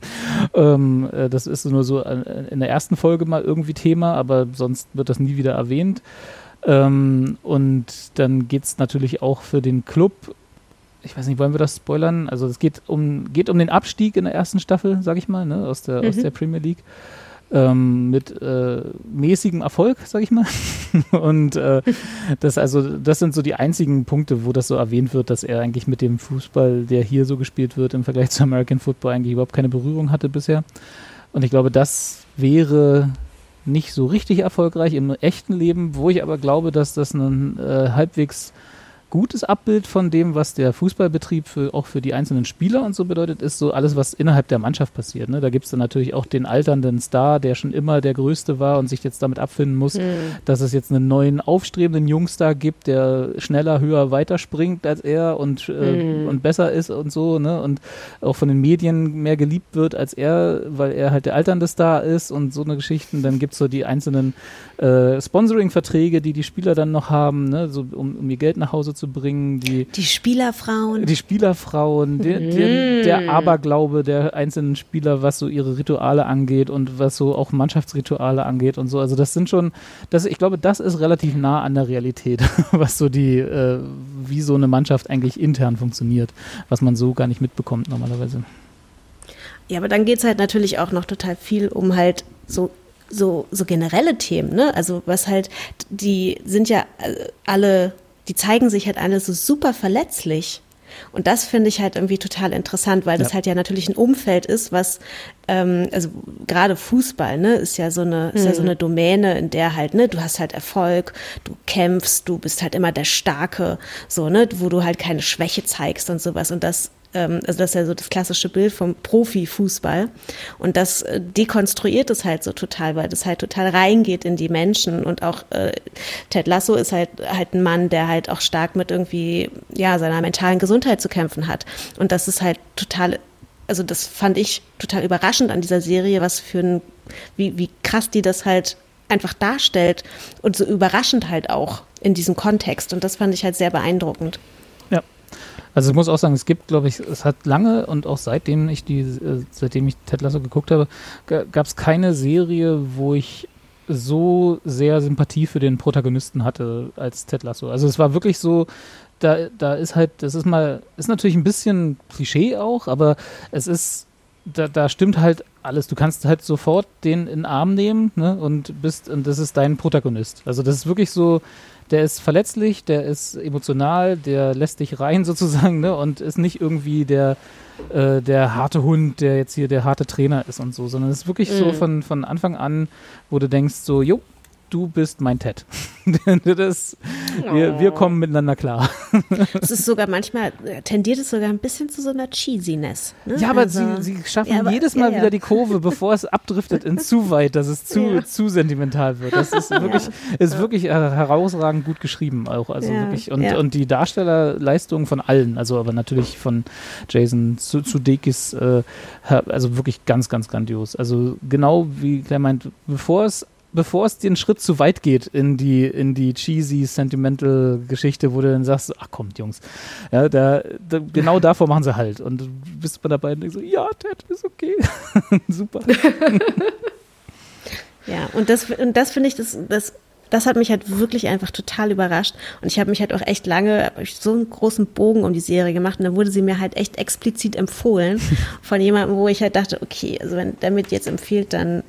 ähm, äh, das ist nur so äh, in der ersten Folge mal irgendwie Thema, aber sonst wird das nie wieder erwähnt. Ähm, und dann geht es natürlich auch für den Club ich weiß nicht, wollen wir das spoilern? Also es geht um, geht um den Abstieg in der ersten Staffel, sag ich mal, ne, aus, der, mhm. aus der Premier League. Ähm, mit äh, mäßigem Erfolg, sag ich mal. und äh, das also, das sind so die einzigen Punkte, wo das so erwähnt wird, dass er eigentlich mit dem Fußball, der hier so gespielt wird, im Vergleich zu American Football eigentlich überhaupt keine Berührung hatte bisher. Und ich glaube, das wäre nicht so richtig erfolgreich im echten Leben, wo ich aber glaube, dass das ein äh, halbwegs gutes Abbild von dem, was der Fußballbetrieb für, auch für die einzelnen Spieler und so bedeutet, ist so alles, was innerhalb der Mannschaft passiert. Ne? Da gibt es dann natürlich auch den alternden Star, der schon immer der Größte war und sich jetzt damit abfinden muss, mhm. dass es jetzt einen neuen aufstrebenden Jungstar gibt, der schneller, höher, weiter springt als er und, äh, mhm. und besser ist und so. Ne? Und auch von den Medien mehr geliebt wird als er, weil er halt der alternde Star ist und so eine Geschichten. Dann gibt es so die einzelnen äh, Sponsoring-Verträge, die die Spieler dann noch haben, ne? so, um, um ihr Geld nach Hause zu bringen. Die, die Spielerfrauen. Die Spielerfrauen, mm. der, der, der, Aberglaube der einzelnen Spieler, was so ihre Rituale angeht und was so auch Mannschaftsrituale angeht und so. Also das sind schon, das, ich glaube, das ist relativ nah an der Realität, was so die, äh, wie so eine Mannschaft eigentlich intern funktioniert, was man so gar nicht mitbekommt normalerweise. Ja, aber dann geht es halt natürlich auch noch total viel um halt so so, so generelle Themen, ne? Also was halt, die sind ja äh, alle, die zeigen sich halt alle so super verletzlich. Und das finde ich halt irgendwie total interessant, weil das halt ja natürlich ein Umfeld ist, was, ähm, also gerade Fußball, ne, ist ja so eine, mhm. ist ja so mhm. eine Domäne, in der halt, ne, du hast halt Erfolg, du kämpfst, du bist halt immer der Starke, so, ne, wo du halt keine Schwäche zeigst und sowas. Und das ähm, also das ist ja so das klassische Bild vom Profifußball. Und das äh, dekonstruiert es halt so total, weil das halt total reingeht in die Menschen. Und auch äh, Ted Lasso ist halt halt ein Mann, der halt auch stark mit irgendwie ja seiner mentalen Gesundheit zu kämpfen hat. Und das ist halt total also das fand ich total überraschend an dieser Serie, was für ein, wie, wie krass die das halt einfach darstellt und so überraschend halt auch in diesem Kontext. Und das fand ich halt sehr beeindruckend. Also ich muss auch sagen, es gibt, glaube ich, es hat lange und auch seitdem ich die, äh, seitdem ich Ted Lasso geguckt habe, gab es keine Serie, wo ich so sehr Sympathie für den Protagonisten hatte als Ted Lasso. Also es war wirklich so, da, da ist halt, das ist mal, ist natürlich ein bisschen Klischee auch, aber es ist, da, da stimmt halt alles. Du kannst halt sofort den in den Arm nehmen ne, und bist, und das ist dein Protagonist. Also das ist wirklich so, der ist verletzlich, der ist emotional, der lässt dich rein sozusagen, ne? Und ist nicht irgendwie der, äh, der harte Hund, der jetzt hier der harte Trainer ist und so, sondern es ist wirklich mhm. so von, von Anfang an, wo du denkst, so, jo, du bist mein Ted. das, wir, wir kommen miteinander klar. es ist sogar manchmal, tendiert es sogar ein bisschen zu so einer Cheesiness. Ne? Ja, aber also, sie, sie schaffen ja, aber, jedes Mal ja, wieder die Kurve, bevor es abdriftet in zu weit, dass es zu, zu sentimental wird. Das ist wirklich, ist wirklich herausragend gut geschrieben auch. Also wirklich, und, und die Darstellerleistungen von allen, also aber natürlich von Jason Sudeikis, äh, also wirklich ganz, ganz grandios. Also genau wie Claire meint, bevor es bevor es den Schritt zu weit geht in die, in die cheesy, sentimental Geschichte, wo du dann sagst, ach kommt, Jungs, ja, da, da genau davor machen sie halt. Und du bist bei dabei und denkst so, ja, Ted ist okay. Super. ja, und das, und das finde ich, das, das, das hat mich halt wirklich einfach total überrascht. Und ich habe mich halt auch echt lange, so einen großen Bogen um die Serie gemacht und dann wurde sie mir halt echt explizit empfohlen von jemandem, wo ich halt dachte, okay, also wenn der mir jetzt empfiehlt, dann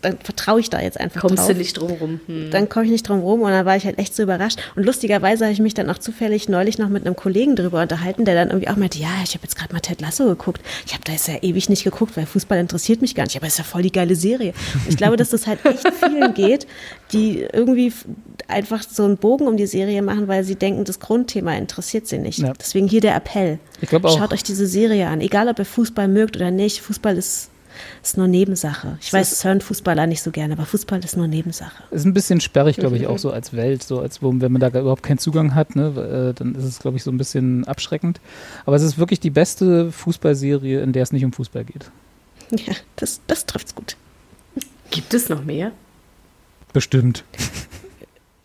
dann vertraue ich da jetzt einfach Kommst drauf. du nicht drum rum. Hm. Dann komme ich nicht drum rum und dann war ich halt echt so überrascht. Und lustigerweise habe ich mich dann auch zufällig neulich noch mit einem Kollegen drüber unterhalten, der dann irgendwie auch meinte, ja, ich habe jetzt gerade mal Ted Lasso geguckt. Ich habe da jetzt ja ewig nicht geguckt, weil Fußball interessiert mich gar nicht. Aber es ist ja voll die geile Serie. Und ich glaube, dass das halt echt vielen geht, die irgendwie einfach so einen Bogen um die Serie machen, weil sie denken, das Grundthema interessiert sie nicht. Ja. Deswegen hier der Appell. Schaut euch diese Serie an. Egal, ob ihr Fußball mögt oder nicht. Fußball ist ist nur Nebensache. Ich weiß, es hören Fußballer nicht so gerne, aber Fußball ist nur Nebensache. Ist ein bisschen sperrig, glaube ich, auch so als Welt, so als wenn man da überhaupt keinen Zugang hat, ne, äh, dann ist es, glaube ich, so ein bisschen abschreckend. Aber es ist wirklich die beste Fußballserie, in der es nicht um Fußball geht. Ja, das, das trifft's gut. Gibt es noch mehr? Bestimmt.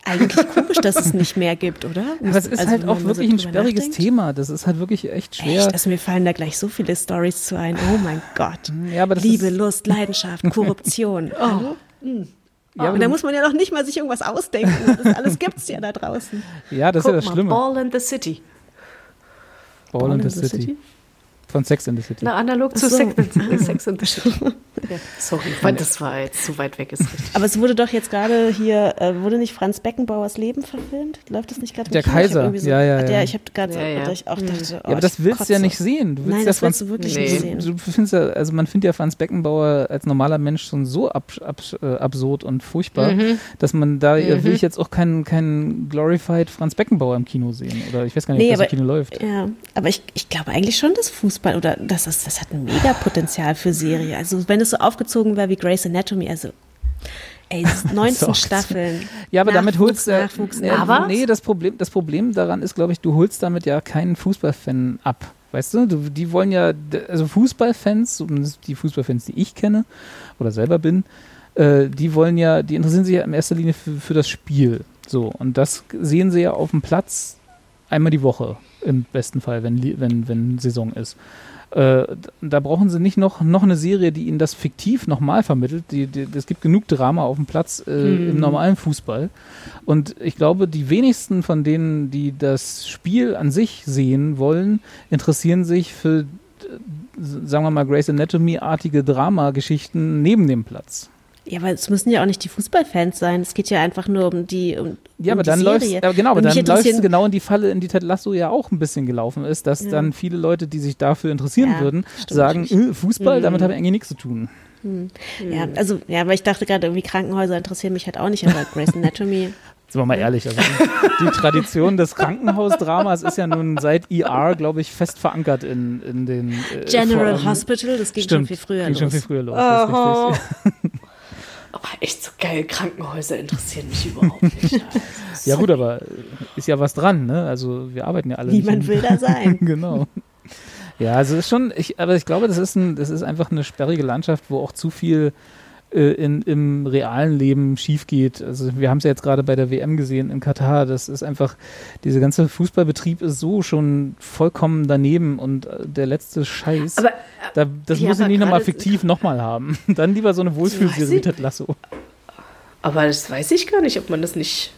Eigentlich komisch, dass es nicht mehr gibt, oder? Aber es ist also, halt auch wirklich so ein sperriges nachdenkt. Thema. Das ist halt wirklich echt schwer. Echt? Also mir fallen da gleich so viele Stories zu ein. Oh mein Gott. Ja, Liebe, Lust, Leidenschaft, Korruption. Oh. Mhm. Ja, und da muss man ja noch nicht mal sich irgendwas ausdenken. Das alles gibt es ja da draußen. Ja, das Guck ist ja das Schlimme. Ball in the City. Ball, Ball in the, the City. City. Von Sex in the City. Na, analog zu so. Sex, Sex in the City. Sorry, weil das war jetzt zu weit weg, ist richtig. Aber es wurde doch jetzt gerade hier, äh, wurde nicht Franz Beckenbauers Leben verfilmt? Läuft das nicht gerade? im Der Kaiser. irgendwie Ja, ja, ja. Der, ich habe gerade, Ja, ja. ich auch dachte, oh, Ja, aber das ich willst du ja nicht sehen. Du willst Nein, ja das willst Franz- du wirklich Nee. nicht sehen. Du findest ja, also man findet ja Franz Beckenbauer als normaler Mensch schon so ab, ab, äh, absurd und furchtbar, Mhm. dass man da äh, will ich jetzt auch keinen keinen glorified Franz Beckenbauer im Kino sehen. Oder ich weiß gar nicht, Nee, ob das aber- im Kino läuft. Ja, aber ich, ich glaube eigentlich schon, dass Fußball oder das, ist, das hat ein mega Potenzial für Serie. Also wenn es so aufgezogen wäre wie Grey's Anatomy, also ey, es ist 19 So. Staffeln. Ja, aber damit holst du. Nachwuchs, äh, Aber- Nee, das Problem, das Problem daran ist, glaube ich, du holst damit ja keinen Fußballfan ab. Weißt du? du, die wollen ja, also Fußballfans, zumindest die Fußballfans, die ich kenne oder selber bin, äh, die wollen ja, die interessieren sich ja in erster Linie für, für das Spiel. So, und das sehen sie ja auf dem Platz einmal die Woche, im besten Fall, wenn, wenn, wenn Saison ist. Äh, da brauchen sie nicht noch, noch eine Serie, die ihnen das fiktiv nochmal vermittelt. Die, die, es gibt genug Drama auf dem Platz äh, im normalen Fußball. Und ich glaube, die wenigsten von denen, die das Spiel an sich sehen wollen, interessieren sich für, sagen wir mal, Grey's Anatomy-artige Dramageschichten neben dem Platz. Ja, aber es müssen ja auch nicht die Fußballfans sein. Es geht ja einfach nur um die um, Ja, um aber die dann läuft ja, genau, aber dann läuft interessieren- genau in die Falle, in die Ted Lasso ja auch ein bisschen gelaufen ist, dass dann viele Leute, die sich dafür interessieren Ja, würden, stimmt sagen, äh, Fußball, damit habe ich eigentlich nichts zu tun. Ja, also ja, aber ich dachte gerade irgendwie Krankenhäuser interessieren mich halt auch nicht, aber Grey's Anatomy. Sind wir mal ehrlich, also die, die Tradition des Krankenhausdramas ist ja nun seit ER, glaube ich, fest verankert in, in den äh, General Hospital, das ging Stimmt, schon viel früher ging los. schon viel früher los. das ist richtig. Aber echt so geil, Krankenhäuser interessieren mich überhaupt nicht. Ja gut, aber ist ja was dran, ne? Also wir arbeiten ja alle. Niemand will da sein. genau. Ja, also ist schon, ich, aber ich glaube, das ist ein, das ist einfach eine sperrige Landschaft, wo auch zu viel äh, in, im realen Leben schief geht. Also wir haben es ja jetzt gerade bei der WM gesehen in Katar. Das ist einfach, dieser ganze Fußballbetrieb ist so schon vollkommen daneben und äh, der letzte Scheiß. Aber, da, das ja, muss ich nicht nochmal fiktiv nochmal haben. Dann lieber so eine Wohlfühlserie wie Ted Lasso. aber das weiß ich gar nicht, ob man das nicht.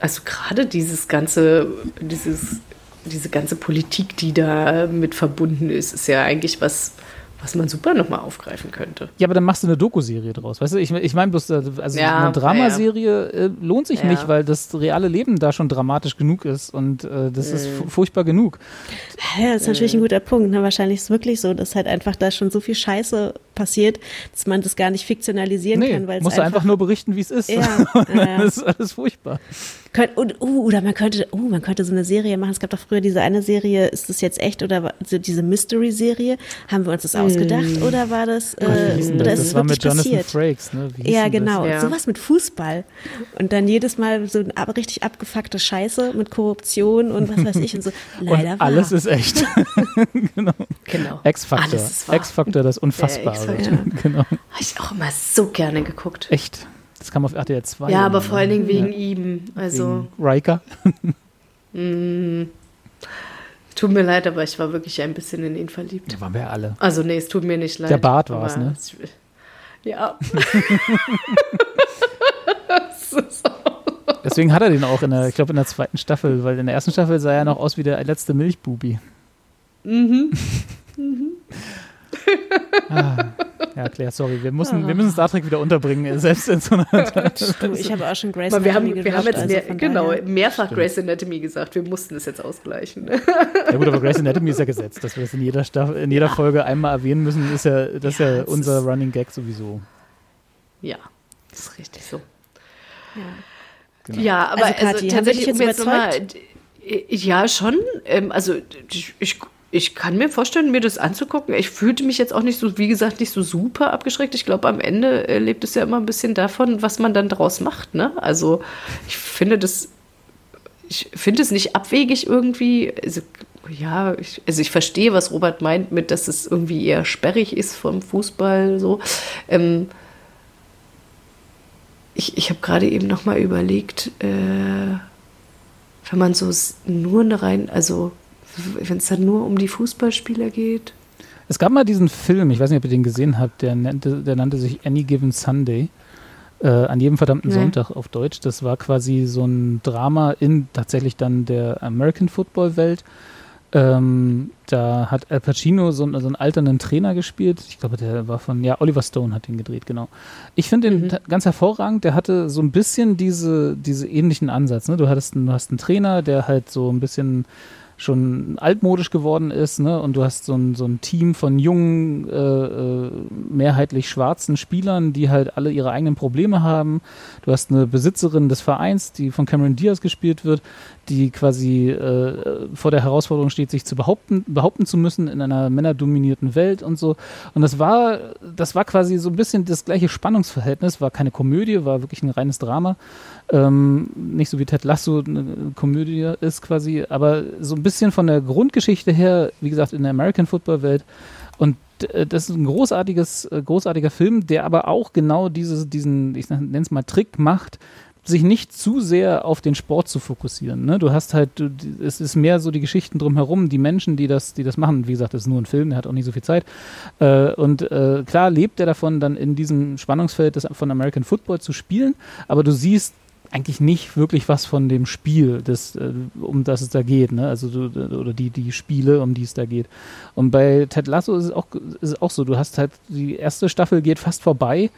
Also gerade dieses ganze, dieses, diese ganze Politik, die da mit verbunden ist, ist ja eigentlich was, was man super nochmal aufgreifen könnte. Ja, aber dann machst du eine Doku-Serie draus. Weißt du, ich, ich meine bloß, äh, also Ja, eine Dramaserie äh, lohnt sich Ja. nicht, weil das reale Leben da schon dramatisch genug ist und äh, das ist Mhm. fu- furchtbar genug. Ja, das ist natürlich ein guter Punkt. Ne? Wahrscheinlich ist es wirklich so, dass halt einfach da schon so viel Scheiße passiert, dass man das gar nicht fiktionalisieren Nee, kann, weil es musst du einfach nur berichten, wie es ist. Ja, Und dann ja. ist alles furchtbar. Könnt, und, uh, oder man könnte, uh, man könnte so eine Serie machen. Es gab doch früher diese eine Serie, ist das jetzt echt oder war- so diese Mystery-Serie? Haben wir uns das ausgedacht oder war das, äh, oder das? ist das es war wirklich mit Jonathan passiert? Frakes, ne? Ja, genau. Ja. Sowas mit Fußball. Und dann jedes Mal so eine ab- richtig abgefuckte Scheiße mit Korruption und was weiß ich und so. Leider Und alles wahr. ist echt. genau. Genau. Wahr. X-Factor, das Unfassbare. X-Factor. genau. Habe ich auch immer so gerne geguckt. Echt. Das kam auf RTL 2. Ja, aber vor allen Dingen wegen Ja. ihm. Also, Wegen Riker. tut mir leid, aber ich war wirklich ein bisschen in ihn verliebt. Da waren wir alle. Also, nee, es tut mir nicht leid. Der Bart war's, aber ne? es- Ja. Deswegen hat er den auch in der, ich glaube, in der zweiten Staffel, weil in der ersten Staffel sah er noch aus wie der letzte Milchbubi. Mhm. Ah, ja, Claire, sorry, wir müssen, wir müssen Star Trek wieder unterbringen, selbst in so einer. Du, ich habe auch schon Grace Aber wir haben, Anatomy wir haben jetzt also mehr, genau, mehrfach Grey's Anatomy gesagt. Wir mussten das jetzt ausgleichen. Ja gut, aber Grey's Anatomy ist ja gesetzt, dass wir das in jeder, Staffel, in jeder Folge einmal erwähnen müssen, ist ja, das ist ja, Ja, es unser ist- Running Gag sowieso. Ja, das ist richtig so. Genau. Ja, aber Also, also, Kathi, haben wir tatsächlich, dich um jetzt jetzt nochmal. Ja, schon. Ähm, also, ich, ich, ich kann mir vorstellen, mir das anzugucken. Ich fühlte mich jetzt auch nicht so, wie gesagt, nicht so super abgeschreckt. Ich glaube, am Ende äh, lebt es ja immer ein bisschen davon, was man dann draus macht. Ne? Also, ich finde das. Ich finde es nicht abwegig irgendwie. Also, ja, ich, also ich verstehe, was Robert meint mit, dass es irgendwie eher sperrig ist vom Fußball. So. Ähm, ich, ich habe gerade eben noch mal überlegt, äh, wenn man so nur eine rein, also wenn es dann nur um die Fußballspieler geht. Es gab mal diesen Film, ich weiß nicht, ob ihr den gesehen habt, der nannte, der nannte sich Any Given Sunday. Äh, an jedem verdammten Nee. Sonntag auf Deutsch. Das war quasi so ein Drama in tatsächlich dann der American Football Welt. Ähm, da hat Al Pacino so, einen- so einen alternden Trainer gespielt. Ich glaube, der war von, ja, Oliver Stone hat ihn gedreht, genau. Ich finde den ta- ganz hervorragend. Der hatte so ein bisschen diese, diese ähnlichen Ansatz. Ne? Du, hattest, du hast einen Trainer, der halt so ein bisschen schon altmodisch geworden ist, ne? Und du hast so ein, so ein Team von jungen, äh, äh, mehrheitlich schwarzen Spielern, die halt alle ihre eigenen Probleme haben. Du hast eine Besitzerin des Vereins, die von Cameron Diaz gespielt wird, die quasi äh, vor der Herausforderung steht, sich zu behaupten, behaupten zu müssen in einer männerdominierten Welt und so. Und das war, das war quasi so ein bisschen das gleiche Spannungsverhältnis, war keine Komödie, war wirklich ein reines Drama. Ähm, nicht so wie Ted Lasso eine Komödie ist quasi, aber so ein bisschen von der Grundgeschichte her, wie gesagt, in der American Football Welt. Und äh, das ist ein großartiges, äh, großartiger Film, der aber auch genau dieses, diesen, ich nenne es mal Trick macht, sich nicht zu sehr auf den Sport zu fokussieren. Ne? Du hast halt, du, es ist mehr so die Geschichten drumherum, die Menschen, die das, die das machen. Wie gesagt, das ist nur ein Film, der hat auch nicht so viel Zeit. Äh, und äh, klar lebt er davon, dann in diesem Spannungsfeld des, von American Football zu spielen, aber du siehst eigentlich nicht wirklich was von dem Spiel, das, äh, um das es da geht, ne? Also du, oder die, die Spiele, um die es da geht. Und bei Ted Lasso ist es auch, ist es auch so, du hast halt, die erste Staffel geht fast vorbei,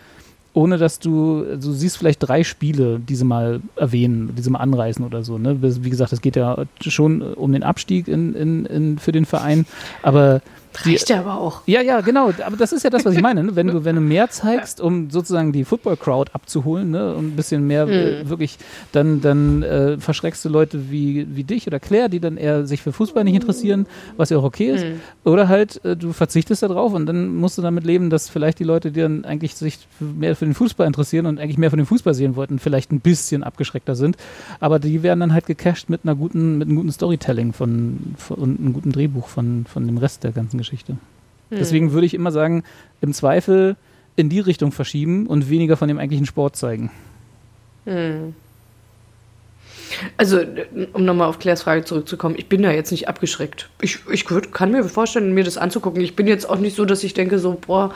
ohne dass du, du siehst vielleicht drei Spiele, die sie mal erwähnen, die sie mal anreißen oder so. Ne? Wie gesagt, es geht ja schon um den Abstieg in, in, in, für den Verein, aber Reicht ja aber auch. ja, ja, genau. Aber das ist ja das, was ich meine. Ne? Wenn du, wenn du mehr zeigst, um sozusagen die Football-Crowd abzuholen, ne, und ein bisschen mehr äh, wirklich, dann, dann äh, verschreckst du Leute wie, wie dich oder Claire, die dann eher sich für Fußball nicht interessieren, was ja auch okay ist. Oder halt, äh, du verzichtest darauf und dann musst du damit leben, dass vielleicht die Leute, die dann eigentlich sich mehr für den Fußball interessieren und eigentlich mehr von dem Fußball sehen wollten, vielleicht ein bisschen abgeschreckter sind. Aber die werden dann halt gecasht mit einer guten, mit einem guten Storytelling von, von und einem guten Drehbuch von, von dem Rest der ganzen Geschichte. Deswegen würde ich immer sagen, im Zweifel in die Richtung verschieben und weniger von dem eigentlichen Sport zeigen. Also, um nochmal auf Claires Frage zurückzukommen, ich bin da jetzt nicht abgeschreckt. Ich, ich würd, kann mir vorstellen, mir das anzugucken. Ich bin jetzt auch nicht so, dass ich denke, so, boah,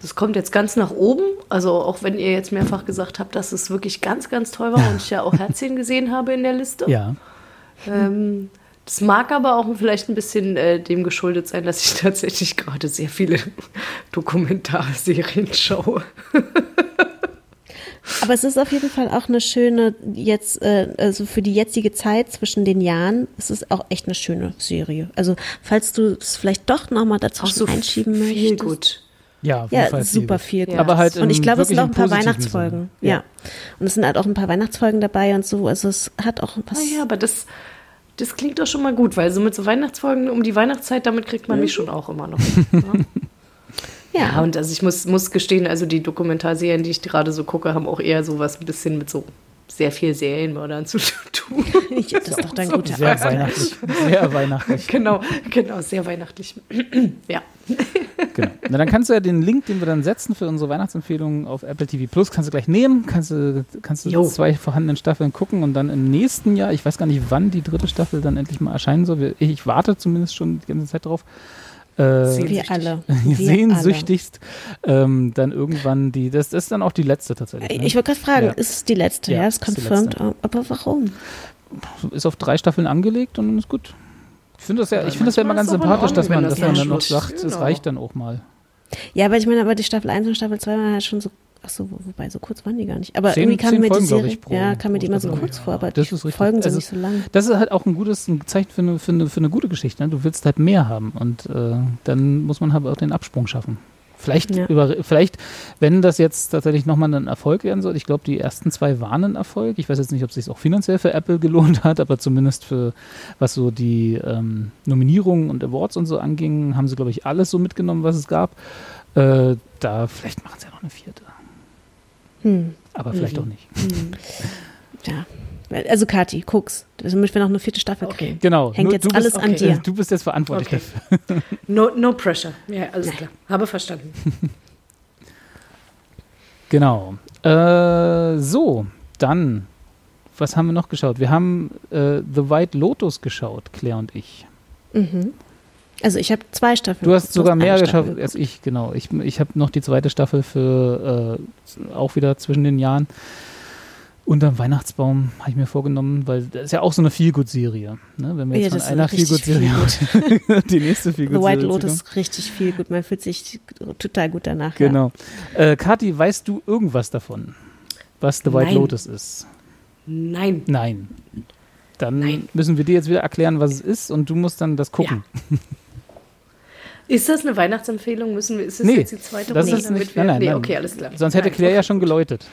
das kommt jetzt ganz nach oben. Also, auch wenn ihr jetzt mehrfach gesagt habt, dass es wirklich ganz, ganz toll war und ich ja auch Herzchen gesehen habe in der Liste. Ja. Ähm, das mag aber auch vielleicht ein bisschen äh, dem geschuldet sein, dass ich tatsächlich gerade sehr viele Dokumentarserien schaue. Aber es ist auf jeden Fall auch eine schöne, jetzt, äh, also für die jetzige Zeit zwischen den Jahren, es ist auch echt eine schöne Serie. Also, falls du es vielleicht doch nochmal dazwischen einschieben viel möchtest. gut. Ja, Ja, super viel. viel. Ja. Aber halt und ich glaube, es sind auch ein paar Weihnachtsfolgen. Sinne. Ja. Und es sind halt auch ein paar Weihnachtsfolgen dabei und so. Also es hat auch was. Ah ja, aber das, das klingt doch schon mal gut, weil so mit so Weihnachtsfolgen um die Weihnachtszeit, damit kriegt man mich schon auch immer noch. Ja, und also ich muss, muss gestehen, also die Dokumentarserien, die ich gerade so gucke, haben auch eher so was ein bisschen mit so sehr viel Serienmördern zu tun. Ich, das ist doch dein guter Sehr weihnachtlich. Sehr weihnachtlich. genau, genau, sehr weihnachtlich. ja. Genau. Na, dann kannst du ja den Link, den wir dann setzen für unsere Weihnachtsempfehlungen auf Apple TV Plus, kannst du gleich nehmen, kannst du, kannst du Jo. zwei vorhandenen Staffeln gucken und dann im nächsten Jahr, ich weiß gar nicht, wann die dritte Staffel dann endlich mal erscheinen soll. Ich warte zumindest schon die ganze Zeit drauf. Äh, Wir alle. Wir sehnsüchtigst ähm, dann irgendwann die, das, das ist dann auch die letzte tatsächlich. Ne? Ich wollte gerade fragen, Ja. ist es die letzte? Ja, Ja, es ist confirmed. Aber warum? ist auf drei Staffeln angelegt und ist gut. Ich finde das ja, ich finde das ja immer ganz sympathisch, dass man, das man am dann noch sagt, es genau. reicht dann auch mal. Ja, aber ich meine, aber die Staffel 1 und Staffel 2 waren ja schon so. Ach so, wo- wobei, so kurz waren die gar nicht. Aber Zehn- irgendwie kam mir die Folgen, glaub Serie, pro- ja, kam mir die immer so kurz vor, aber Das die ist richtig. Folgen sind Also, nicht so lang. Das ist halt auch ein gutes ein Zeichen für eine, für, eine, für eine gute Geschichte. Ne? Du willst halt mehr haben und äh, dann muss man halt auch den Absprung schaffen. Vielleicht, Ja. über, vielleicht, wenn das jetzt tatsächlich nochmal ein Erfolg werden soll, ich glaube, die ersten zwei waren ein Erfolg. Ich weiß jetzt nicht, ob es sich auch finanziell für Apple gelohnt hat, aber zumindest für, was so die ähm, Nominierungen und Awards und so anging, haben sie, glaube ich, alles so mitgenommen, was es gab. Äh, da, vielleicht machen sie ja noch eine vierte. Hm. Aber vielleicht auch nicht. Ja. Also Kathi, guck's. Damit wir noch eine vierte Staffel Okay. kriegen. Genau. Hängt Nur jetzt bist, alles an okay. dir. Du bist jetzt verantwortlich Okay. dafür. No, no pressure. Ja, alles klar. Habe verstanden. Genau. Äh, so, dann, was haben wir noch geschaut? Wir haben äh, The White Lotus geschaut, Claire und ich. Mhm. Also ich habe zwei Staffeln. Du hast sogar mehr geschafft als ich, genau. Ich, ich habe noch die zweite Staffel für äh, auch wieder zwischen den Jahren. Unterm Weihnachtsbaum habe ich mir vorgenommen, weil das ist ja auch so eine Feelgood-Serie. Ne? Wenn wir Ja, jetzt das von einer Feelgood-Serie die nächste The Feelgood-Serie White zu Lotus ist richtig viel gut. Man fühlt sich total gut danach. Ja. Genau. Äh, Kathi, weißt du irgendwas davon, was The White Nein. Lotus ist? Nein. Nein. Dann Nein. müssen wir dir jetzt wieder erklären, was es ist und du musst dann das gucken. Ist das eine Weihnachtsempfehlung? Müssen wir, ist das Nee, jetzt die zweite das Runde, ist damit nicht- wir, nein, nein, nee, nein. okay, alles klar. Sonst hätte Nein, Claire ja schon geläutet.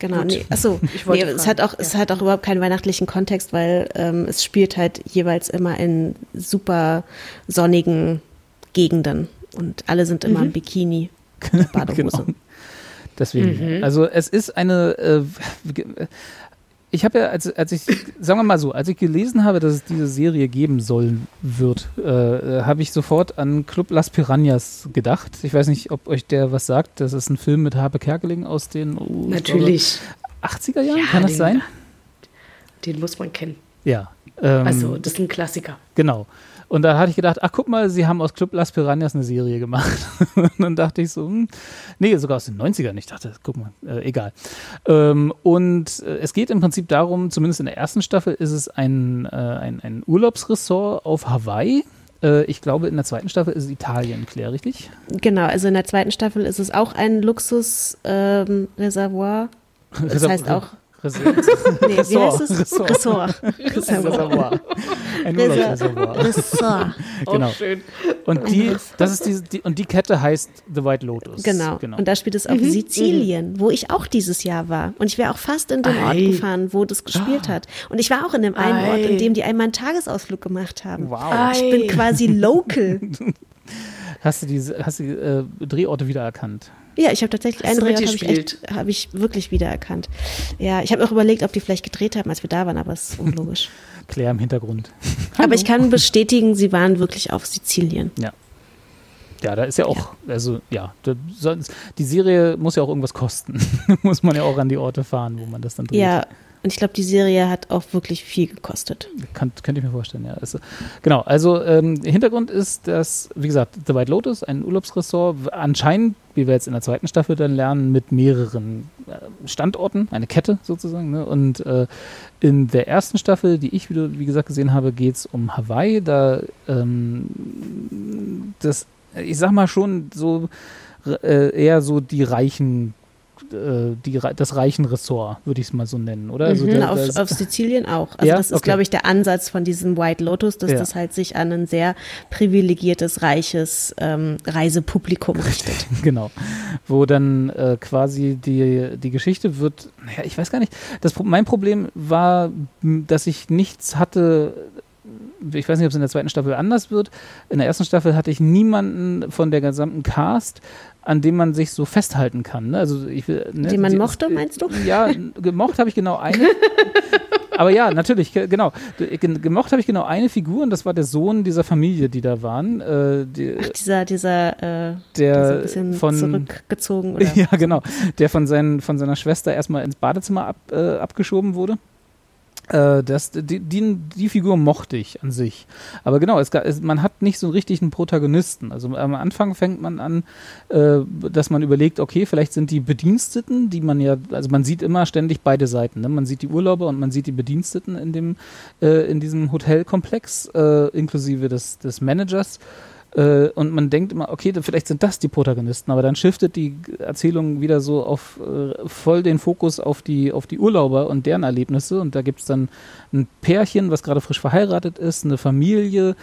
Genau, Gut. nee, achso, Ich wollte nee, es, hat auch, es hat auch überhaupt keinen weihnachtlichen Kontext, weil ähm, es spielt halt jeweils immer in super sonnigen Gegenden und alle sind immer im Bikini, mit Badehose. Genau. Deswegen. Also es ist eine. Äh, ich habe ja, als, als ich, sagen wir mal so, als ich gelesen habe, dass es diese Serie geben sollen wird, äh, habe ich sofort an Club Las Piranhas gedacht. Ich weiß nicht, ob euch der was sagt. Das ist ein Film mit Habe Kerkeling aus den oh, ich Natürlich. glaube, 80er Jahren, Ja, kann das den- sein? Den muss man kennen. Ja. Ähm, Also, das ist ein Klassiker. Genau. Und da hatte ich gedacht, ach guck mal, sie haben aus Club Las Piranhas eine Serie gemacht. und dann dachte ich so, hm, nee, sogar aus den 90ern. Ich dachte, guck mal, äh, egal. Ähm, und äh, es geht im Prinzip darum, zumindest in der ersten Staffel ist es ein, äh, ein, ein Urlaubsressort auf Hawaii. Äh, ich glaube, in der zweiten Staffel ist es Italien, Claire, richtig? Genau, also in der zweiten Staffel ist es auch ein Luxusreservoir. Ähm, Reservoir. Das heißt auch, Resort. nee, wie heißt es? Ressort. Ressort. Ein Urlaubsreservoir. Ressort. Genau. schön. Und die, das ist die, die, und die Kette heißt The White Lotus. Genau. Und da spielt es auf Sizilien, wo ich auch dieses Jahr war. Und ich wäre auch fast in den Ort Ei. gefahren, wo das gespielt hat. Und ich war auch in dem einen Ei. Ort, in dem die einmal einen Tagesausflug gemacht haben. Wow. Ich bin Ei. quasi local. Hast du die, hast du die äh, Drehorte wiedererkannt? Ja, ich habe tatsächlich einen Drehort, habe ich, echt- hab ich wirklich wiedererkannt. Ja, ich habe auch überlegt, ob die vielleicht gedreht haben, als wir da waren, aber es ist unlogisch. Claire im Hintergrund. aber ich kann bestätigen, sie waren wirklich auf Sizilien. Ja. Ja, da ist ja auch, also ja, da, sonst, die Serie muss ja auch irgendwas kosten. muss man ja auch an die Orte fahren, wo man das dann dreht. Ja, und ich glaube, die Serie hat auch wirklich viel gekostet. Kann, könnte ich mir vorstellen, ja. Also, genau, also ähm, Hintergrund ist, dass, wie gesagt, The White Lotus, ein Urlaubsressort, anscheinend, wie wir jetzt in der zweiten Staffel dann lernen, mit mehreren äh, Standorten, eine Kette sozusagen. Ne? Und äh, in der ersten Staffel, die ich, wieder, wie gesagt, gesehen habe, geht es um Hawaii. Da ähm, das, ich sag mal schon so äh, eher so die reichen die, Re- das reichen Ressort, würde ich es mal so nennen, oder? Also Mhm, da- auf, auf Sizilien auch. Also Ja? das ist, Okay. glaube ich, der Ansatz von diesem White Lotus, dass Ja. das halt sich an ein sehr privilegiertes, reiches ähm, Reisepublikum richtet. Genau. Wo dann äh, quasi die, die Geschichte wird, naja, ich weiß gar nicht. Das, mein Problem war, dass ich nichts hatte. Ich weiß nicht, ob es in der zweiten Staffel anders wird. In der ersten Staffel hatte ich niemanden von der gesamten Cast, an dem man sich so festhalten kann. Ne? Also ich, ne? Den man Die- mochte, meinst du? Ja, gemocht habe ich genau eine. Aber ja, natürlich, ge- genau. Ge- Gemocht habe ich genau eine Figur und das war der Sohn dieser Familie, die da waren. Äh, die, Dieser, dieser, äh, der bisschen von zurückgezogen oder ja, genau. Der von, seinen, von seiner Schwester erstmal ins Badezimmer ab, äh, abgeschoben wurde. Äh, das, die, die, die Figur mochte ich an sich. Aber genau, es, man hat nicht so einen richtigen Protagonisten. Also am Anfang fängt man an, äh, dass man überlegt, okay, vielleicht sind die Bediensteten, die man ja, also man sieht immer ständig beide Seiten. Ne? Man sieht die Urlauber und man sieht die Bediensteten in, dem, äh, in diesem Hotelkomplex, inklusive des, des Managers. Äh, und man denkt immer, okay, da- vielleicht sind das die Protagonisten, aber dann shiftet die Erzählung wieder so auf äh, voll den Fokus auf die, auf die Urlauber und deren Erlebnisse. Und da gibt es dann ein Pärchen, was gerade frisch verheiratet ist, eine Familie,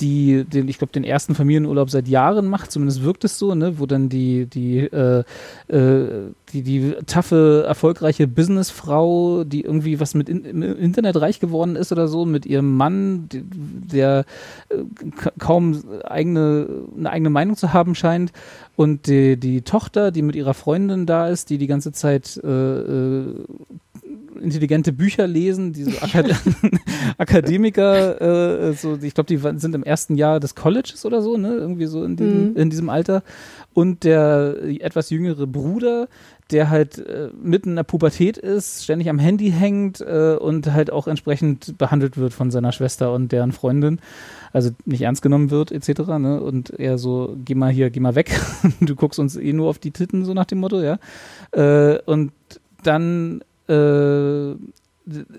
die den, ich glaube, den ersten Familienurlaub seit Jahren macht, zumindest wirkt es so, ne, wo dann die, die, äh, äh, die, die taffe, erfolgreiche Businessfrau, die irgendwie was mit in, im Internet reich geworden ist oder so, mit ihrem Mann, die, der äh, ka- kaum eigene, eine eigene Meinung zu haben scheint. Und die, die Tochter, die mit ihrer Freundin da ist, die die ganze Zeit äh, äh, intelligente Bücher lesen, die so Akad Akademiker, äh, so, ich glaube, die sind im ersten Jahr des Colleges oder so, ne? Irgendwie so in diesem, Mhm. in diesem Alter. Und der etwas jüngere Bruder, der halt äh, mitten in der Pubertät ist, ständig am Handy hängt äh, und halt auch entsprechend behandelt wird von seiner Schwester und deren Freundin. Also nicht ernst genommen wird, etc. Ne? Und er so, geh mal hier, geh mal weg. du guckst uns eh nur auf die Titten, so nach dem Motto, ja. Äh, und dann äh,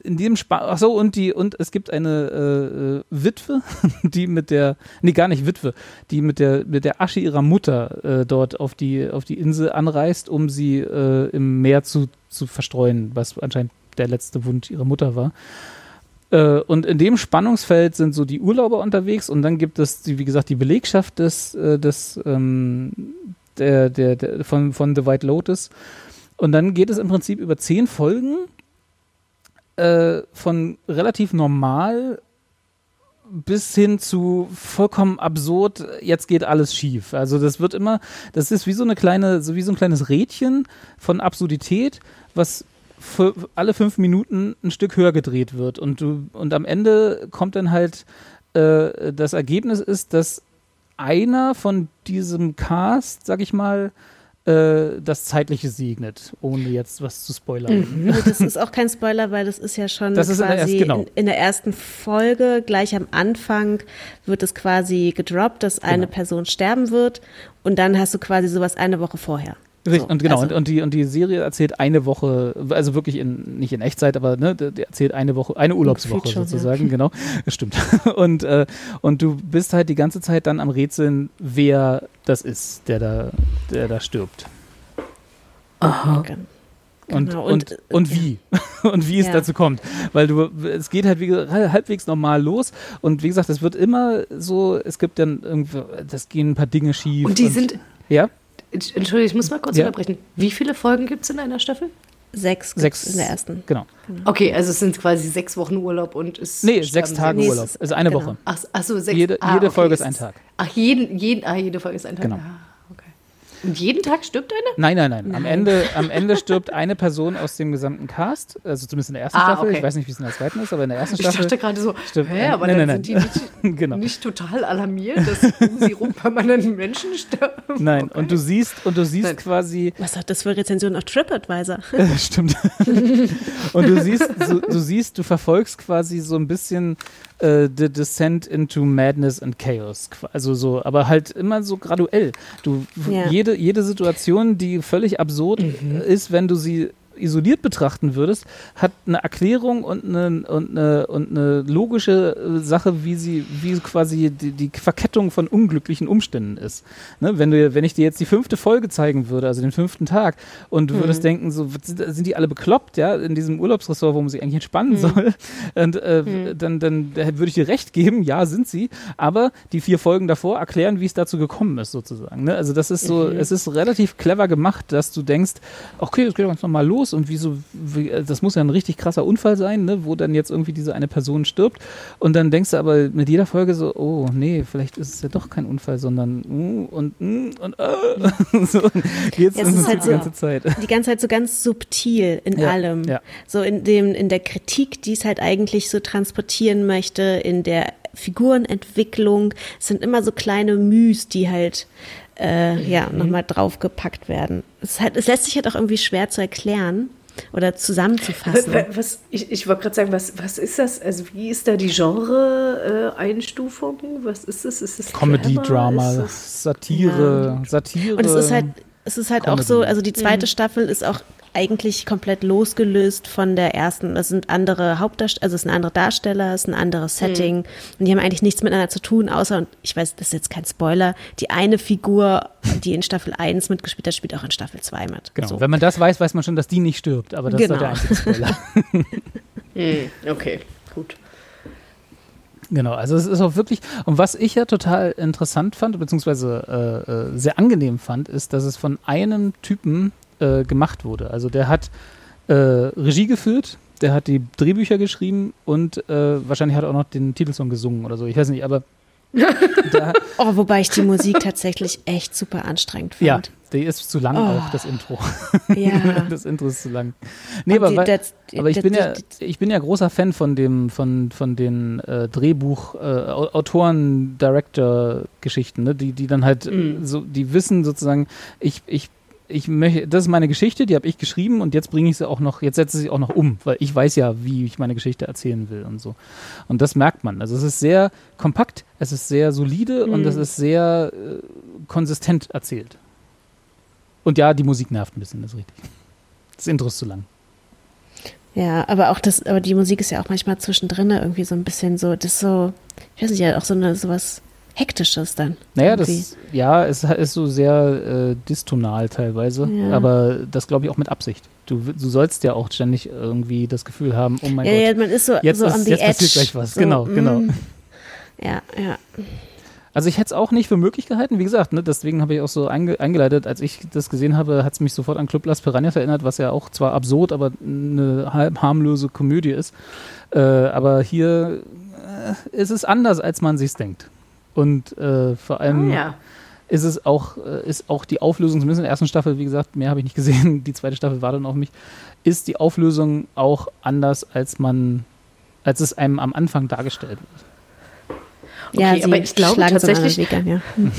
in dem Spa ach so und die und es gibt eine äh, äh, Witwe, die mit der nee gar nicht Witwe, die mit der mit der Asche ihrer Mutter äh, dort auf die auf die Insel anreist, um sie äh, im Meer zu zu verstreuen, was anscheinend der letzte Wunsch ihrer Mutter war. Äh, und in dem Spannungsfeld sind so die Urlauber unterwegs und dann gibt es, wie gesagt, die Belegschaft des, äh, des ähm, der, der, der, von, von The White Lotus. Und dann geht es im Prinzip über zehn Folgen äh, von relativ normal bis hin zu vollkommen absurd, jetzt geht alles schief. Also das wird immer, das ist wie so eine kleine, so wie so ein kleines Rädchen von Absurdität, was für alle fünf Minuten ein Stück höher gedreht wird. Und du, und am Ende kommt dann halt äh, das Ergebnis ist, dass einer von diesem Cast, sag ich mal, äh, das Zeitliche segnet, ohne jetzt was zu spoilern. Mhm. Das ist auch kein Spoiler, weil das ist ja schon Das ist in der quasi genau. in, in der ersten Folge, gleich am Anfang wird es quasi gedroppt, dass eine Genau. Person sterben wird und dann hast du quasi sowas eine Woche vorher. Richtig, und genau, also- und, und, die, und die Serie erzählt eine Woche, also wirklich in, nicht in Echtzeit, aber ne, die erzählt eine Woche, eine Urlaubswoche Gefühlt schon, ja. sozusagen, genau. Das Stimmt. Und, äh, und du bist halt die ganze Zeit dann am Rätseln, wer das ist, der da, der da stirbt. Aha. Und, Genau, und, und, und, äh, wie. und wie es Ja. dazu kommt. Weil du, es geht halt wie, gesagt, halbwegs normal los. Und wie gesagt, es wird immer so, es gibt dann irgendwie, das gehen ein paar Dinge schief. Und die sind, Ja? Entschuldigung, ich muss mal kurz Ja. unterbrechen. Wie viele Folgen gibt es in einer Staffel? Sechs, Sechs. in der ersten. Genau. Okay, also es sind quasi sechs Wochen Urlaub und es Nee, sterben sechs Tage. Nee, Urlaub. ist- Also eine genau. Woche. Ach, ach so, sechs. Jede- ah, jede okay, Folge ist ein Tag. Ach, jeden, jeden, ah, jede Folge ist ein Tag. Genau. Ah. Und jeden Tag stirbt eine? Nein, nein, nein. Am, Ende, am Ende stirbt eine Person aus dem gesamten Cast, also zumindest in der ersten Ah, Staffel. okay. Ich weiß nicht, wie es in der zweiten ist, aber in der ersten Ich Staffel. dachte gerade so, stimmt. hä, aber Nein, dann nein, sind nein. die nicht, Genau. nicht total alarmiert, dass um sie rum permanent Menschen sterben. Nein, und du siehst, und du siehst Nein. quasi, Was hat das für Rezensionen auf TripAdvisor? Das stimmt. und du siehst, du, du siehst, du verfolgst quasi so ein bisschen äh, the descent into madness and chaos. Also so, aber halt immer so graduell. Du Ja. jede, jede Situation, die völlig absurd ist, wenn du sie isoliert betrachten würdest, hat eine Erklärung und eine, und eine, und eine logische äh, Sache, wie sie, wie die, die, die Verkettung von unglücklichen Umständen ist. Ne? Wenn, du, wenn ich dir jetzt die fünfte Folge zeigen würde, also den fünften Tag, und du würdest denken, so, sind, die alle bekloppt, ja, in diesem Urlaubsressort, wo man sich eigentlich entspannen soll, und äh, dann, dann würde ich dir recht geben, ja, sind sie, aber die vier Folgen davor erklären, wie es dazu gekommen ist, sozusagen. Ne? Also das ist so, es ist relativ clever gemacht, dass du denkst, okay, das geht ganz normal los und wieso, wie, äh, das muss ja ein richtig krasser Unfall sein, ne? wo dann jetzt irgendwie diese eine Person stirbt und dann denkst du aber mit jeder Folge so, oh nee, vielleicht ist es ja doch kein Unfall, sondern uh, und uh, und uh, so geht's Ja, es ist halt die so- ganze Zeit. Die ganze Zeit so ganz subtil in Ja, allem. ja. So in dem, in der Kritik, die es halt eigentlich so transportieren möchte, in der Figurenentwicklung, es sind immer so kleine Müs, die halt äh, ja Mhm. nochmal draufgepackt werden. Es, halt, es lässt sich halt auch irgendwie schwer zu erklären oder zusammenzufassen. Was, ich ich wollte gerade sagen, was, was ist das? Also wie ist da die Genre-Einstufung? was ist es? Ist es Comedy, Drama? Satire, Satire. Und es ist halt, es ist halt auch so, Comedy. also die zweite Staffel ist auch eigentlich komplett losgelöst von der ersten. Das sind andere Hauptdarsteller, also es sind andere Darsteller, es ist ein anderes Setting und die haben eigentlich nichts miteinander zu tun, außer, und ich weiß, das ist jetzt kein Spoiler, die eine Figur, die in Staffel 1 mitgespielt hat, spielt auch in Staffel 2 mit. Genau. So. Wenn man das weiß, weiß man schon, dass die nicht stirbt. Aber das ist Genau. halt der einzige Spoiler. Hm, okay, gut. Genau, also es ist auch wirklich, und was ich ja total interessant fand, beziehungsweise äh, äh, sehr angenehm fand, ist, dass es von einem Typen äh, gemacht wurde. Also der hat äh, Regie geführt, der hat die Drehbücher geschrieben und äh, wahrscheinlich hat er auch noch den Titelsong gesungen oder so, ich weiß nicht, aber Oh, wobei ich die Musik tatsächlich echt super anstrengend fand. ja, die ist zu lang Oh. auch, das Intro. Ja. das Intro ist zu lang. Nee, aber, die- das- aber ich das- bin ja, ich bin ja großer Fan von dem, von, von den äh, Drehbuch, äh, Au- Autoren, Director-Geschichten, ne? die, die dann halt äh, so, die wissen sozusagen, ich, ich, ich möchte, das ist meine Geschichte, die habe ich geschrieben und jetzt bringe ich sie auch noch, jetzt setze ich sie auch noch um, weil ich weiß ja, wie ich meine Geschichte erzählen will und so. Und das merkt man. Also es ist sehr kompakt, es ist sehr solide und es ist sehr äh, konsistent erzählt. Und ja, die Musik nervt ein bisschen, das ist richtig. Das Intro ist zu lang. Ja, aber auch das, aber die Musik ist ja auch manchmal zwischendrin irgendwie so ein bisschen so, das ist so, ich weiß nicht, ja, auch so eine sowas Hektisches dann. Naja, irgendwie. das, ja, es ist so sehr äh, distonal teilweise, Ja. aber das glaube ich auch mit Absicht. Du, du sollst ja auch ständig irgendwie das Gefühl haben, oh mein Ja, Gott, ja, man ist so, jetzt, so ist, jetzt edge. passiert gleich was. So, genau, genau. mm. Ja, ja. Also ich hätte es auch nicht für möglich gehalten, wie gesagt, ne, deswegen habe ich auch so einge eingeleitet, als ich das gesehen habe, hat es mich sofort an Club Las Piranhas erinnert, was ja auch zwar absurd, aber eine halb harmlose Komödie ist. Äh, aber hier äh, ist es anders, als man sich denkt. Und äh, vor allem Ah, ja. ist es auch, äh, ist auch die Auflösung, zumindest in der ersten Staffel, wie gesagt, mehr habe ich nicht gesehen, die zweite Staffel war dann auf mich, ist die Auflösung auch anders, als man, als es einem am Anfang dargestellt wird. Ja, Okay, sie aber ich glaube tatsächlich- anderen Weg an, ja.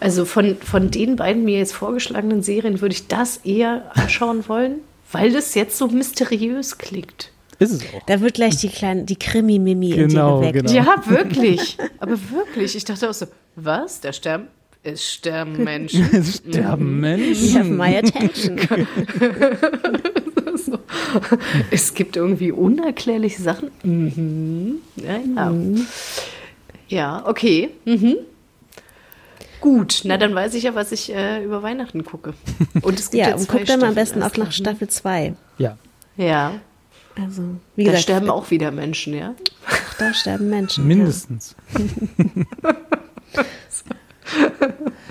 Also von, von den beiden mir jetzt vorgeschlagenen Serien würde ich das eher anschauen wollen, weil das jetzt so mysteriös klingt. Ist es auch. Da wird gleich die kleine, die Krimi-Mimi in Genau, dir geweckt. genau. Ja, wirklich. Aber wirklich. Ich dachte auch so, was? Der Sterben? Es sterben Menschen. Es sterben You have Menschen. my attention. so. Es gibt irgendwie unerklärliche Sachen. Mhm. Ja, ja. Ja, okay. Mhm. Gut, na dann weiß ich ja, was ich äh, über Weihnachten gucke. Und es gibt ja, Ja, und guck dann mal am besten auch nach noch. Staffel 2. Ja. Ja, Also, wie da gesagt, sterben auch wieder Menschen, ja. da sterben Menschen. Mindestens.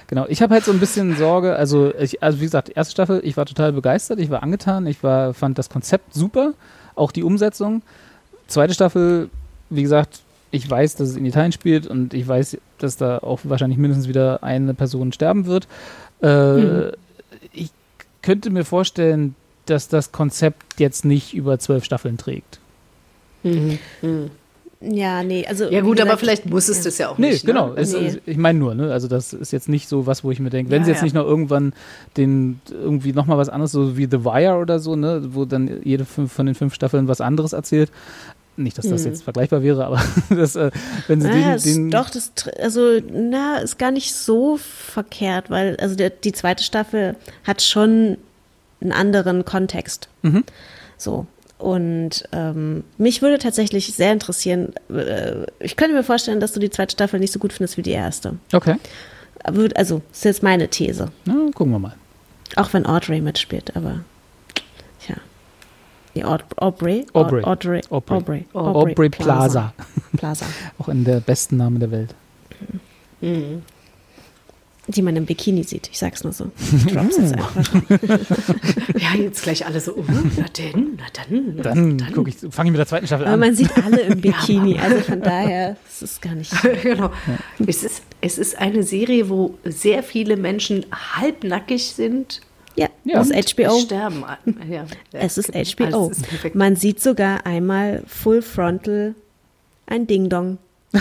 genau, ich habe halt so ein bisschen Sorge, also, ich, also wie gesagt, erste Staffel, ich war total begeistert, ich war angetan, ich war, fand das Konzept super, auch die Umsetzung. Zweite Staffel, wie gesagt, ich weiß, dass es in Italien spielt und ich weiß, dass da auch wahrscheinlich mindestens wieder eine Person sterben wird. Äh, Ich könnte mir vorstellen, dass das Konzept jetzt nicht über zwölf Staffeln trägt. Ja, nee, also. Ja gut, aber gesagt, vielleicht muss es das ja auch Nee, nicht. genau. Ne? Es, Nee. es- ich meine nur, ne? Also das ist jetzt nicht so was, wo ich mir denke, wenn Ja, sie jetzt ja. nicht noch irgendwann den irgendwie nochmal was anderes, so wie The Wire oder so, ne, wo dann jede fünf von den fünf Staffeln was anderes erzählt. Nicht, dass das jetzt vergleichbar wäre, aber das, äh, wenn sie den, Ah, es- den doch, das, also, na, ist gar nicht so verkehrt, weil, also der, die zweite Staffel hat schon einen anderen Kontext. Mhm. So. Und ähm, mich würde tatsächlich sehr interessieren, äh, ich könnte mir vorstellen, dass du die zweite Staffel nicht so gut findest wie die erste. Okay. Also, ist jetzt meine These. Na, gucken wir mal. Auch wenn Audrey mitspielt, aber. Die Aud Aubrey? Aubrey. Aubrey. Aubrey. Aubrey Plaza. Plaza. Auch in der besten Name der Welt. Die man im Bikini sieht. Ich sag's nur so. Ich drop's jetzt einfach. Ja, jetzt gleich alle so, uh, na denn, na dann. na Dann, gucke ich, fange ich mit der zweiten Staffel Aber an. man sieht alle im Bikini. Also von daher ist es gar nicht. genau. Es, ist, es ist eine Serie, wo sehr viele Menschen halbnackig sind. Ja, Ja. das ist HBO. Sterben. Ja, Es ist HBO. ist perfekt. Man sieht sogar einmal Full Frontal ein Ding-Dong. so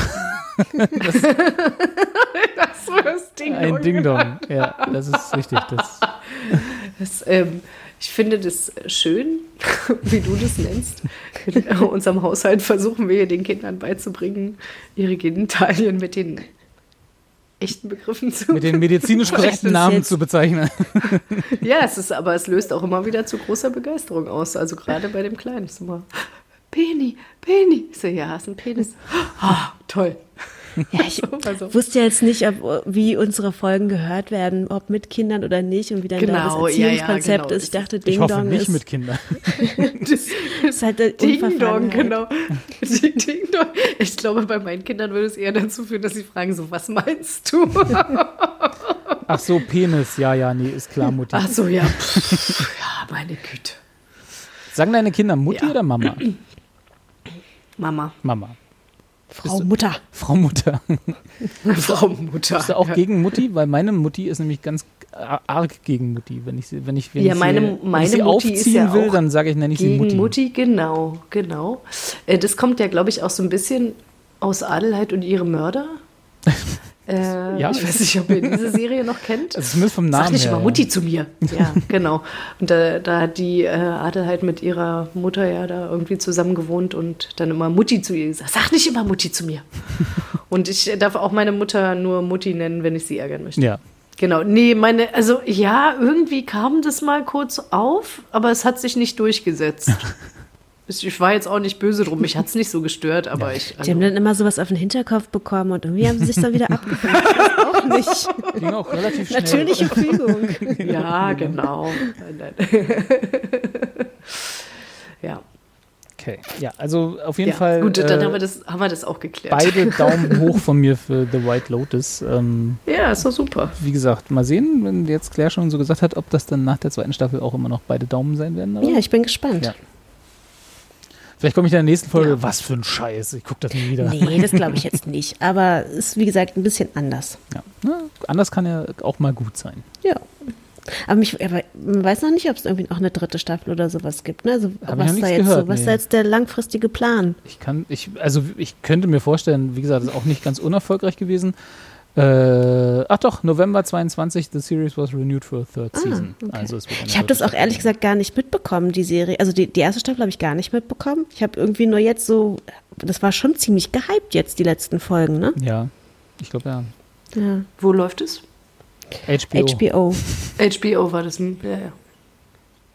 das Ding. Ein Ding-Dong. Ja, das ist richtig. Das, Das, ähm, ich finde das schön, wie du das nennst. In unserem Haushalt versuchen wir den Kindern beizubringen, ihre Genitalien mit den echten Begriffen zu mit den medizinisch korrekten Namen zu bezeichnen. Ja, es ist, aber es löst auch immer wieder zu großer Begeisterung aus. Also gerade bei dem Kleinen. Ich so mal, Penny, Penny. Ich so, ja, ist ein Penis. Ah, toll. Ja, ich Also- wusste ja jetzt nicht, ob, wie unsere Folgen gehört werden, ob mit Kindern oder nicht und wie dann da Genau, das ja, ja, Erziehungskonzept genau. ist. Ich dachte, Ich hoffe Ding-Dong nicht ist, mit Kindern. Das ist halt Ding Dong, Unverfahrenheit. genau. Ding Ding Dong. Ich glaube, bei meinen Kindern würde es eher dazu führen, dass sie fragen, so, was meinst du? Ach so, Penis. Ja, ja, nee, ist klar, Mutti. Ach so, ja. Pff, ja, meine Güte. Sagen deine Kinder Mutti Ja. oder Mama? Mama, Mama. Frau Mutter. Frau Mutter. Frau Mutter. Bist du auch gegen Mutti? Weil meine Mutti ist nämlich ganz arg gegen Mutti. Wenn ich sie, wenn ich, wenn Ja, ich meine- sie, wenn meine ich sie aufziehen ja will, dann sage ich, nenne ich sie Gegen Mutti. Mutti. genau, genau. Äh, Das kommt ja, glaube ich, auch so ein bisschen aus Adelheid und ihre Mörder. Äh, Ja. Ich weiß nicht, ob ihr diese Serie noch kennt. Also zumindest vom Namen Sag nicht her. immer ja. Mutti zu mir. Ja, genau. Und da, da hat die äh, Adelheid mit ihrer Mutter ja da irgendwie zusammen gewohnt und dann immer Mutti zu ihr gesagt. Sag nicht immer Mutti zu mir. und ich darf auch meine Mutter nur Mutti nennen, wenn ich sie ärgern möchte. Ja. Genau, nee, meine, also ja, irgendwie kam das mal kurz auf, aber es hat sich nicht durchgesetzt. Ich war jetzt auch nicht böse drum, mich hat es nicht so gestört, aber ich. Die Also, haben dann immer sowas auf den Hinterkopf bekommen und irgendwie haben sie sich dann wieder. Ich weiß auch nicht. Ging auch relativ schnell. Natürliche Fügung. ja, genau. Nein, nein. ja. Okay, ja, also auf jeden ja. Fall. Gut, dann äh, haben wir, das, haben wir das auch geklärt. Beide Daumen hoch von mir für The White Lotus. Ähm, Ja, ist doch super. wie gesagt, mal sehen, wenn jetzt Claire schon so gesagt hat, ob das dann nach der zweiten Staffel auch immer noch beide Daumen sein werden. aber Ja, ich bin gespannt. Ja. Vielleicht komme ich in der nächsten Folge, Ja. was für ein Scheiß, ich gucke das nie wieder. Nee, das glaube ich jetzt nicht. Aber es ist, wie gesagt, ein bisschen anders. Ja. Na, anders kann ja auch mal gut sein. Ja. Aber, mich, aber man weiß noch nicht, ob es irgendwie auch eine dritte Staffel oder sowas gibt. Ne? Also, Hab was, da jetzt gehört, so, was nee. da jetzt der langfristige Plan? Ich kann, ich, also ich könnte mir vorstellen, wie gesagt, das ist auch nicht ganz unerfolgreich gewesen. Äh, ach doch, November 22, the series was renewed for a third season. Ah, okay. Also es wird eine Ich habe das auch ehrlich gesagt gar nicht mitbekommen, die Serie. Also die, die erste Staffel habe ich gar nicht mitbekommen. Ich habe irgendwie nur jetzt so, das war schon ziemlich gehypt jetzt, die letzten Folgen, ne? Ja, ich glaube ja. Ja. Wo läuft es? HBO. HBO. HBO war das. hm, Ja, ja.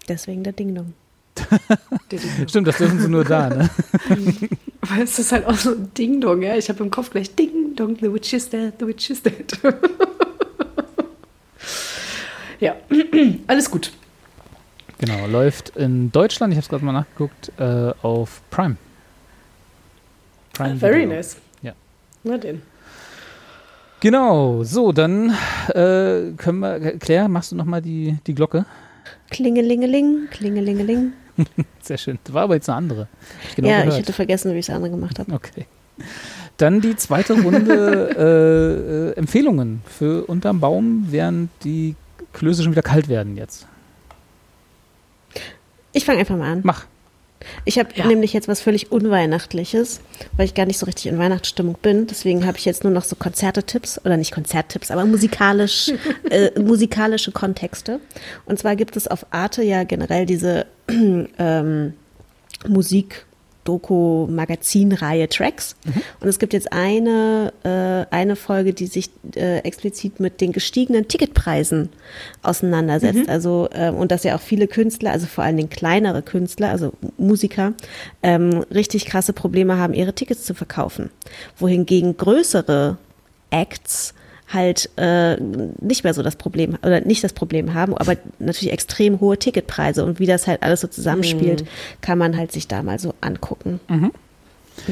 Deswegen der Ding Dong. Der Ding Stimmt, das dürfen sie nur da, ne? Aber es ist halt auch so ein Ding-Dong, ja. Ich habe im Kopf gleich Ding-Dong, the witch is dead, the witch is dead. ja, alles gut. Genau, läuft in Deutschland, ich habe es gerade mal nachgeguckt, äh, auf Prime. Prime Very Video. nice. Ja. Na denn. Genau, so, dann äh, können wir, Claire, machst du nochmal die, die Glocke? Klingelingeling, klingelingeling. Sehr schön. Das war aber jetzt eine andere. Ich genau ja, ich gehört. hätte vergessen, wie ich es andere gemacht habe. Okay. Dann die zweite Runde äh, äh, Empfehlungen für unterm Baum, während die Klöße schon wieder kalt werden jetzt. Ich fange einfach mal an. Mach. Ich habe Ja. nämlich jetzt was völlig Unweihnachtliches, weil ich gar nicht so richtig in Weihnachtsstimmung bin. Deswegen habe ich jetzt nur noch so Konzerte-Tipps oder nicht Konzerttipps, aber musikalisch, äh, musikalische Kontexte. Und zwar gibt es auf Arte ja generell diese ähm, Musik. Doku-Magazin-Reihe Tracks. Und es gibt jetzt eine, äh, eine Folge, die sich äh, explizit mit den gestiegenen Ticketpreisen auseinandersetzt. Also, ähm, und dass ja auch viele Künstler, also vor allen Dingen kleinere Künstler, also Musiker, ähm, richtig krasse Probleme haben, ihre Tickets zu verkaufen. Wohingegen größere Acts halt äh, nicht mehr so das Problem oder nicht das Problem haben, aber natürlich extrem hohe Ticketpreise und wie das halt alles so zusammenspielt, Mhm. kann man halt sich da mal so angucken. Und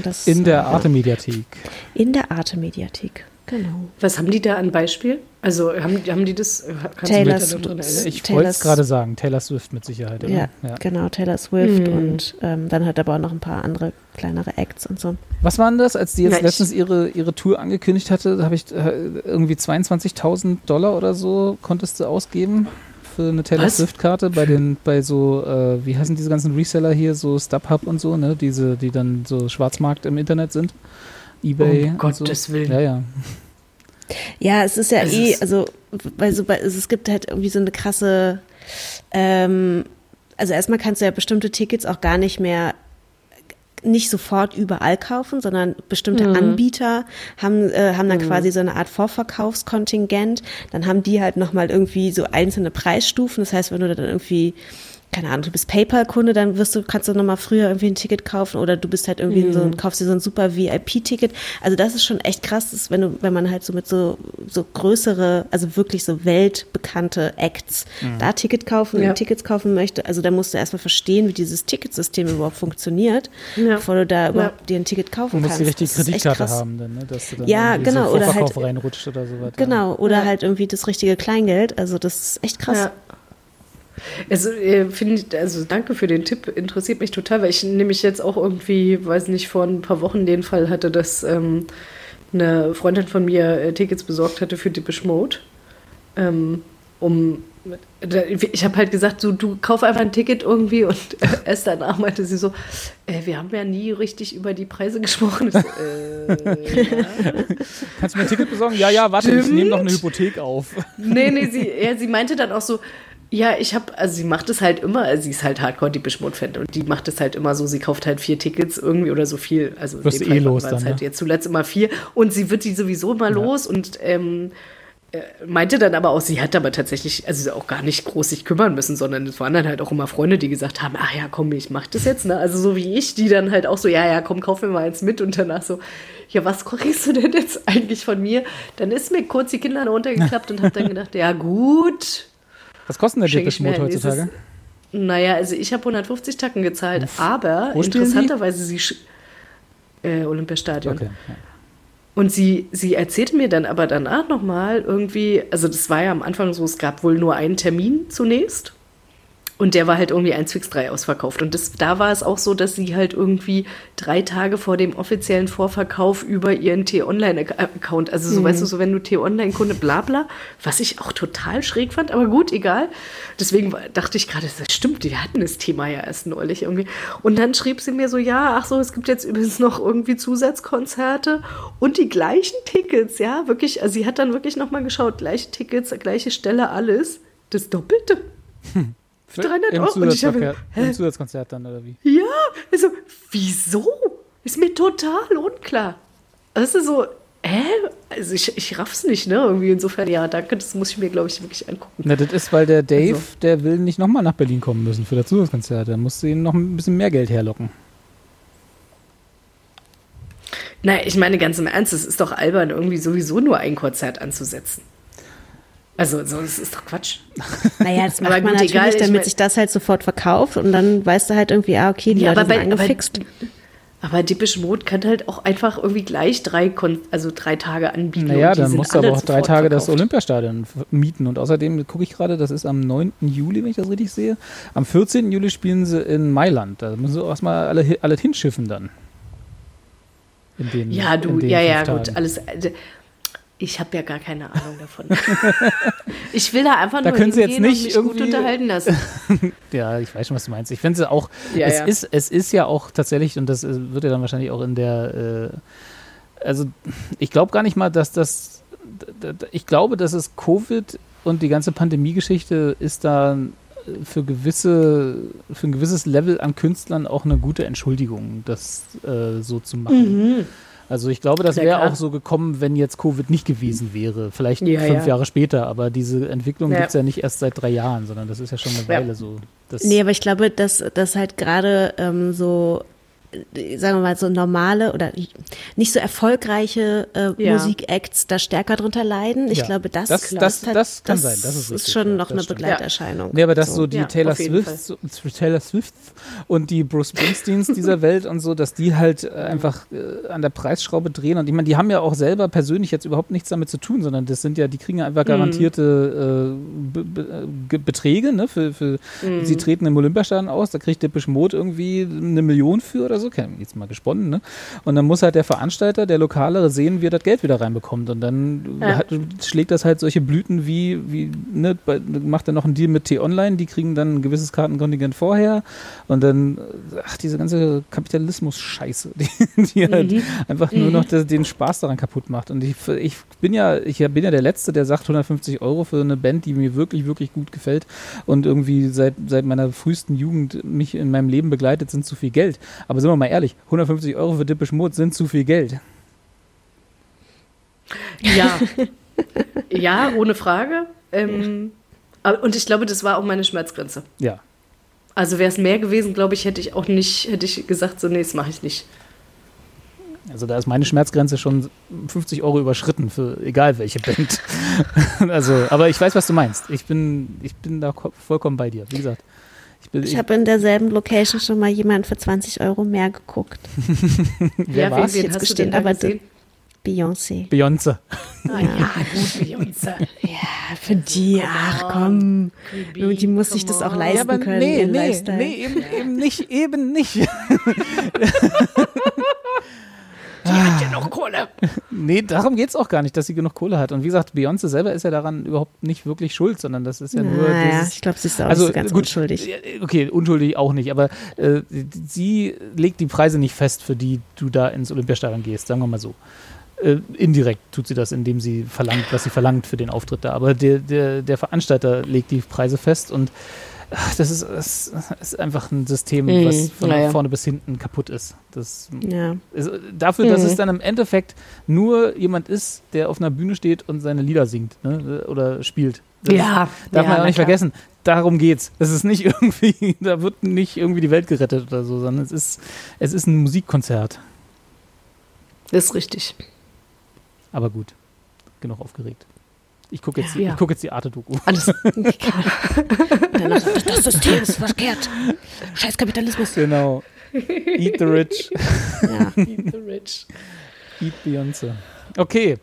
das, In der Arte-Mediathek. in der Arte Mediathek, genau. Was haben die da an Beispiel? Also haben, haben die das? Kannst Taylor da erinnern? Ich wollte es gerade sagen, Taylor Swift mit Sicherheit. Oder? Ja, genau, Taylor Swift Mhm. und ähm, dann hat aber auch noch ein paar andere kleinere Acts und so. Was waren das, als die jetzt Ja, letztens ihre, ihre Tour angekündigt hatte? Da habe ich äh, irgendwie 22.000 Dollar oder so konntest du ausgeben für eine Taylor? Swift-Karte bei den, bei so, äh, wie heißen diese ganzen Reseller hier, so StubHub und so, ne? Diese, die dann so Schwarzmarkt im Internet sind. Ebay. Um und so. Gottes Willen. Ja, ja. Ja, es ist ja Es eh, ist- also, weil so, bei- also es gibt halt irgendwie so eine krasse, ähm, also erstmal kannst du ja bestimmte Tickets auch gar nicht mehr nicht sofort überall kaufen, sondern bestimmte Anbieter haben, äh, haben dann quasi so eine Art Vorverkaufskontingent. Dann haben die halt nochmal irgendwie so einzelne Preisstufen. Das heißt, wenn du dann irgendwie keine Ahnung, du bist PayPal-Kunde, dann wirst du, kannst du nochmal früher irgendwie ein Ticket kaufen oder du bist halt irgendwie so ein, kaufst dir so ein super VIP-Ticket. Also das ist schon echt krass, das ist, wenn du, wenn man halt so mit so, so größere, also wirklich so weltbekannte Acts da Ticket kaufen, Ja. Tickets kaufen möchte. Also da musst du erstmal verstehen, wie dieses Ticketsystem überhaupt funktioniert, Ja. bevor du da überhaupt dir ein Ticket kaufen Du musst kannst. die richtige Kreditkarte haben, dann, ne? dass du dann Ja, genau, so oder halt- reinrutscht oder so weiter. Genau, oder halt irgendwie das richtige Kleingeld. Also das ist echt krass. Also, äh, finde ich, also danke für den Tipp, interessiert mich total, weil ich nämlich jetzt auch irgendwie, weiß nicht, vor ein paar Wochen den Fall hatte, dass ähm, eine Freundin von mir äh, Tickets besorgt hatte für Depeche Mode. Ähm, um, ich habe halt gesagt, so, du kauf einfach ein Ticket irgendwie und äh, erst danach meinte sie so, äh, wir haben ja nie richtig über die Preise gesprochen. Ich so, äh, ja. Kannst du mir ein Ticket besorgen? Ja, ja, warte, ich Stimmt. nehme noch eine Hypothek auf. Nee, nee, sie, ja, sie meinte dann auch so, ja, ich habe, also sie macht es halt immer, also sie ist halt hardcore die Fan und die macht es halt immer so, sie kauft halt vier Tickets irgendwie oder so viel, also in Wirst dem eh los dann, halt ne? jetzt zuletzt immer vier und sie wird die sowieso immer los und ähm, meinte dann aber auch, sie hat aber tatsächlich, also auch gar nicht groß sich kümmern müssen, sondern es waren dann halt auch immer Freunde, die gesagt haben, ach ja, komm, ich mach das jetzt, ne? Also so wie ich, die dann halt auch so, ja, ja, komm, kauf mir mal eins mit und danach so, ja, was kriegst du denn jetzt eigentlich von mir? Dann ist mir kurz die Kinder runtergeklappt und hab dann gedacht, ja gut. Was kostet der Mode ein nächstes- heutzutage? Naja, also ich habe 150 Tacken gezahlt, aber Wo interessanterweise sie, äh, Olympiastadion. Okay. Ja. Und sie, sie erzählte mir dann aber danach nochmal irgendwie, also das war ja am Anfang so, es gab wohl nur einen Termin zunächst. Und der war halt irgendwie 1 fix 3 ausverkauft. Und das, da war es auch so, dass sie halt irgendwie drei Tage vor dem offiziellen Vorverkauf über ihren T-Online-Account, also so weißt du, so wenn du T-Online-Kunde, bla bla, was ich auch total schräg fand, aber gut, egal. Deswegen dachte ich gerade, das stimmt, die hatten das Thema ja erst neulich irgendwie. Und dann schrieb sie mir so, ja, ach so, es gibt jetzt übrigens noch irgendwie Zusatzkonzerte und die gleichen Tickets, ja, wirklich, also sie hat dann wirklich nochmal geschaut, gleiche Tickets, gleiche Stelle, alles, das Doppelte. Für 300 Im, Euro. Und ich habe, Zusatzverkehr- Im Zusatzkonzert dann, oder wie? ja, also, wieso? Ist mir total unklar. Das ist so, hä? Also ich, ich raff's nicht, ne? Irgendwie insofern, ja, danke, das muss ich mir, glaube ich, wirklich angucken. Na, das ist, weil der Dave, Also. der will nicht nochmal nach Berlin kommen müssen für das Zusatzkonzert. Da musst du ihm noch ein bisschen mehr Geld herlocken. Na, ich meine ganz im Ernst, es ist doch albern, irgendwie sowieso nur ein Konzert anzusetzen. Also, so, das ist doch Quatsch. Naja, das Aber macht man gut, natürlich, egal, damit mein- sich das halt sofort verkauft und dann weißt du halt irgendwie, ah, okay, die Leute sind angefixt. Aber, aber Depeche Mode kann halt auch einfach irgendwie gleich drei, Kon also drei Tage anbieten. Naja, dann musst du aber auch drei Tage das verkauft. Olympiastadion f- mieten. Und außerdem gucke ich gerade, das ist am 9. Juli, wenn ich das richtig sehe. Am 14. Juli spielen sie in Mailand. Da müssen sie auch erstmal alle, alle hinschiffen dann. In den, Ja, du, in den ja, ja, gut, alles. Ich habe ja gar keine Ahnung davon. ich will da einfach Da nur können Sie jetzt nicht mich gut irgendwie- unterhalten lassen. Ja, ich weiß schon, was du meinst. Ich finde es auch, Ja, es, ja. Ist, es ist ja auch tatsächlich, und das äh, wird ja dann wahrscheinlich auch in der, äh, also ich glaube gar nicht mal, dass das, ich glaube, dass es Covid und die ganze Pandemie-Geschichte ist da äh, für gewisse, für ein gewisses Level an Künstlern auch eine gute Entschuldigung, das äh, so zu machen. Also ich glaube, das wäre auch so gekommen, wenn jetzt Covid nicht gewesen wäre. Vielleicht Ja, fünf ja. Jahre später, aber diese Entwicklung Ja. gibt es ja nicht erst seit drei Jahren, sondern das ist ja schon eine. Weile so. Das Nee, aber ich glaube, dass, dass halt gerade ähm, so, sagen wir mal, so normale oder nicht so erfolgreiche äh, Ja. Musikacts da stärker drunter leiden. Ich Ja. glaube, das, Das- das- hat- das kann sein, das ist richtig, schon ja, noch das eine stimmt. Begleiterscheinung. Nee, aber dass so, die Ja, Taylor Swifts, so, Taylor Swifts und die Bruce Springsteens dieser Welt und so, dass die halt äh, einfach äh, an der Preisschraube drehen. Und ich meine, die haben ja auch selber persönlich jetzt überhaupt nichts damit zu tun, sondern das sind ja, die kriegen ja einfach garantierte äh, Be Be Ge- Beträge, ne? Für, für sie treten im Olympiastadion aus, da kriegt Depeche Mode irgendwie eine Million für oder so, okay, jetzt mal gesponnen, ne? Und dann muss halt der Veranstalter, der Lokale, sehen, wie er das Geld wieder reinbekommt. Und dann Ja. hat, schlägt das halt solche Blüten wie, wie ne, bei, macht er noch einen Deal mit T-Online, die kriegen dann ein gewisses Kartenkontingent vorher und dann, ach, diese ganze Kapitalismus-Scheiße, die, die halt einfach nur noch das, den Spaß daran kaputt macht. Und ich, ich bin ja, ich bin ja der Letzte, der sagt 150 Euro für eine Band, die mir wirklich, wirklich gut gefällt und irgendwie seit, seit meiner frühesten Jugend mich in meinem Leben begleitet, sind zu viel Geld. Aber sind wir mal ehrlich, 150 Euro für Depeche Mode sind zu viel Geld. Ja. ja, ohne Frage. Ähm, und ich glaube, das war auch meine Schmerzgrenze. Ja. Also wäre es mehr gewesen, glaube ich, hätte ich auch nicht, hätte ich gesagt, so, nee, das mache ich nicht. Also da ist meine Schmerzgrenze schon 50 Euro überschritten für egal welche Band. also, aber ich weiß, was du meinst. Ich bin, ich bin da ko- vollkommen bei dir. Wie gesagt, ich Ich habe in derselben Location schon mal jemanden für 20 Euro mehr geguckt. wer ja, wen Jetzt gestehen, aber gesehen? Beyoncé. Beyoncé. Ah, ja, gut, Beyoncé. Ja, für die, ach komm. Baby, Die muss sich das auch leisten können, nee, nee, Lifestyle. nee, eben, eben nicht, eben nicht. Die hat ja noch Kohle. Nee, darum geht es auch gar nicht, dass sie genug Kohle hat. Und wie gesagt, Beyoncé selber ist ja daran überhaupt nicht wirklich schuld, sondern das ist ja nur Naja, dieses ich glaube, sie ist auch also nicht so ganz gut, unschuldig. ja, Okay, unschuldig auch nicht, aber äh, sie legt die Preise nicht fest, für die du da ins Olympiastadion gehst, sagen wir mal so. Äh, indirekt tut sie das, indem sie verlangt, was sie verlangt für den Auftritt da. Aber der, der, der Veranstalter legt die Preise fest und das ist, das ist einfach ein System, Mhm, was von naja. vorne bis hinten kaputt ist. Das Ja. ist, dafür, dass Mhm. es dann im Endeffekt nur jemand ist, der auf einer Bühne steht und seine Lieder singt ne, oder spielt. Das Ja, darf ja, man auch nicht klar. vergessen. Darum geht's. Es ist nicht irgendwie, da wird nicht irgendwie die Welt gerettet oder so, sondern es ist, es ist ein Musikkonzert. Das ist richtig. Aber gut, genug aufgeregt. Ich gucke jetzt, Ja. die- ich guck jetzt die Arte-Doku. Alles. Noch, das, das System ist verkehrt. Scheiß Kapitalismus. Genau. Eat the Rich, Ja. eat Beyoncé. Okay,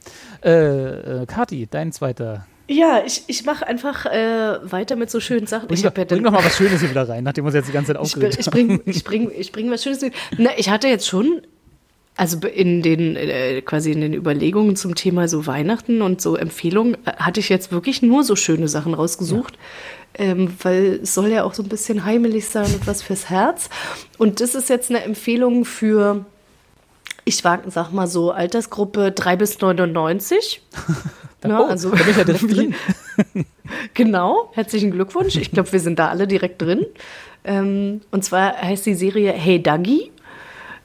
äh, äh, Kati, dein zweiter. Ja, ich, ich mache einfach äh, weiter mit so schönen Sachen. Bring, ich ja bring doch mal was Schönes hier wieder rein, nachdem wir uns jetzt die ganze Zeit Ich, aufgeregt ich haben. bring, ich bring, ich bring was Schönes mit. Na, ich hatte jetzt schon, also in den, äh, quasi in den Überlegungen zum Thema so Weihnachten und so Empfehlungen, äh, hatte ich jetzt wirklich nur so schöne Sachen rausgesucht. Ähm, weil es soll ja auch so ein bisschen heimelig sein und was fürs Herz. Und das ist jetzt eine Empfehlung für, ich sag mal so, Altersgruppe 3 bis 99. Ja, oh, also, da bin ich ja direkt drin. Genau, herzlichen Glückwunsch. Ich glaube, wir sind da alle direkt drin. Ähm, und zwar heißt die Serie Hey Duggy.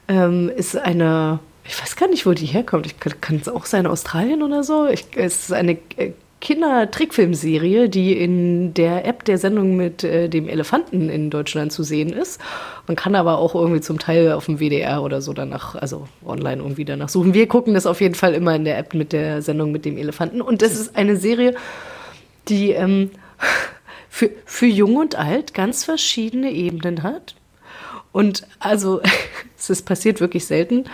Ähm, ist eine, ich weiß gar nicht, wo die herkommt. Ich, kann es auch sein Australien oder so. Ich, es ist eine äh, Kinder-Trickfilmserie, die in der App der Sendung mit äh, dem Elefanten in Deutschland zu sehen ist. Man kann aber auch irgendwie zum Teil auf dem WDR oder so danach, also online irgendwie danach suchen. Wir gucken das auf jeden Fall immer in der App mit der Sendung mit dem Elefanten. Und das ist eine Serie, die ähm, für, für Jung und Alt ganz verschiedene Ebenen hat. Und also, es ist passiert wirklich selten,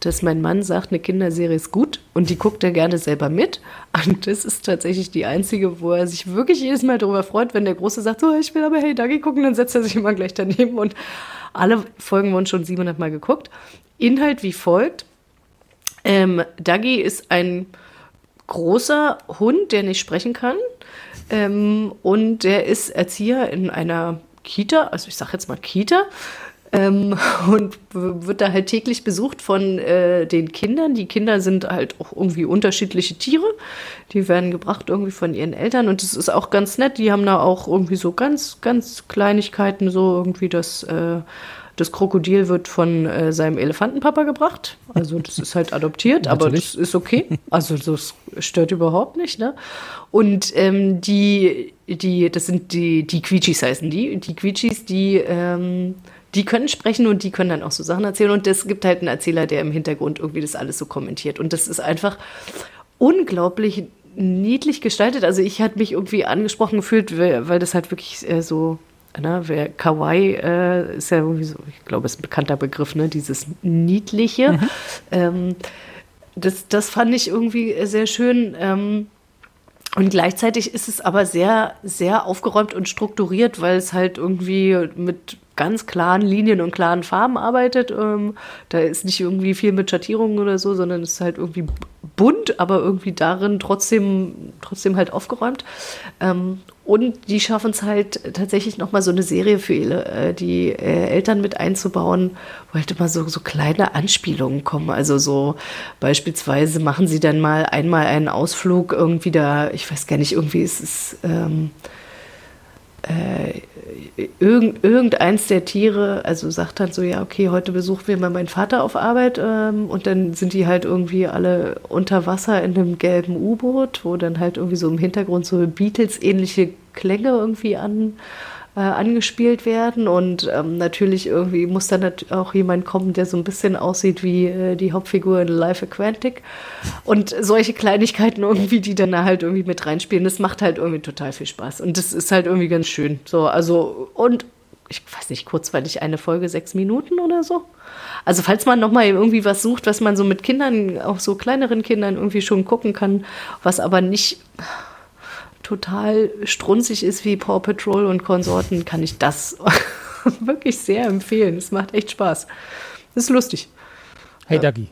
dass mein Mann sagt, eine Kinderserie ist gut und die guckt er gerne selber mit. Und das ist tatsächlich die einzige, wo er sich wirklich jedes Mal darüber freut, wenn der Große sagt, so, ich will aber Hey Dagi gucken, dann setzt er sich immer gleich daneben. Und alle Folgen wurden schon 700 Mal geguckt. Inhalt wie folgt. Ähm, Dagi ist ein großer Hund, der nicht sprechen kann. Ähm, und der ist Erzieher in einer Kita, also ich sage jetzt mal Kita. Ähm, und wird da halt täglich besucht von äh, den Kindern. Die Kinder sind halt auch irgendwie unterschiedliche Tiere. Die werden gebracht irgendwie von ihren Eltern und das ist auch ganz nett. Die haben da auch irgendwie so ganz, ganz Kleinigkeiten, so irgendwie das, äh, das Krokodil wird von äh, seinem Elefantenpapa gebracht. Also das ist halt adoptiert, aber das ist okay. Also das stört überhaupt nicht. Ne? Und ähm, die, die, das sind die, die Quietschis heißen die. Die Quietschis, die, ähm, die können sprechen und die können dann auch so Sachen erzählen. Und es gibt halt einen Erzähler, der im Hintergrund irgendwie das alles so kommentiert. Und das ist einfach unglaublich niedlich gestaltet. Also ich hatte mich irgendwie angesprochen gefühlt, weil das halt wirklich äh, so, ne, wer Kawaii äh, ist ja irgendwie so, ich glaube, ist ein bekannter Begriff, ne, dieses Niedliche. Ähm, das, das fand ich irgendwie sehr schön. Ähm, und gleichzeitig ist es aber sehr, sehr aufgeräumt und strukturiert, weil es halt irgendwie mit ganz klaren Linien und klaren Farben arbeitet. Ähm, da ist nicht irgendwie viel mit Schattierungen oder so, sondern es ist halt irgendwie bunt, aber irgendwie darin trotzdem, trotzdem halt aufgeräumt. Ähm, und die schaffen es halt tatsächlich nochmal so eine Serie für äh, die äh, Eltern mit einzubauen, wo halt immer so, so kleine Anspielungen kommen. Also so beispielsweise machen sie dann mal einmal einen Ausflug irgendwie da, ich weiß gar nicht, irgendwie ist es ähm, äh, irgend, irgendeins der Tiere, also sagt dann so, ja, okay, heute besuchen wir mal meinen Vater auf Arbeit ähm, und dann sind die halt irgendwie alle unter Wasser in einem gelben U-Boot, wo dann halt irgendwie so im Hintergrund so Beatles-ähnliche Klänge irgendwie an, äh, angespielt werden und ähm, natürlich irgendwie muss dann auch jemand kommen, der so ein bisschen aussieht wie äh, die Hauptfigur in Life Aquatic und solche Kleinigkeiten irgendwie, die dann da halt irgendwie mit reinspielen, das macht halt irgendwie total viel Spaß und das ist halt irgendwie ganz schön. So, also und ich weiß nicht, kurzweilig eine Folge sechs Minuten oder so. Also falls man noch mal irgendwie was sucht, was man so mit Kindern, auch so kleineren Kindern irgendwie schon gucken kann, was aber nicht total strunzig ist wie Paw Patrol und Konsorten, kann ich das wirklich sehr empfehlen. Es macht echt Spaß. Das ist lustig. Hey Dagi,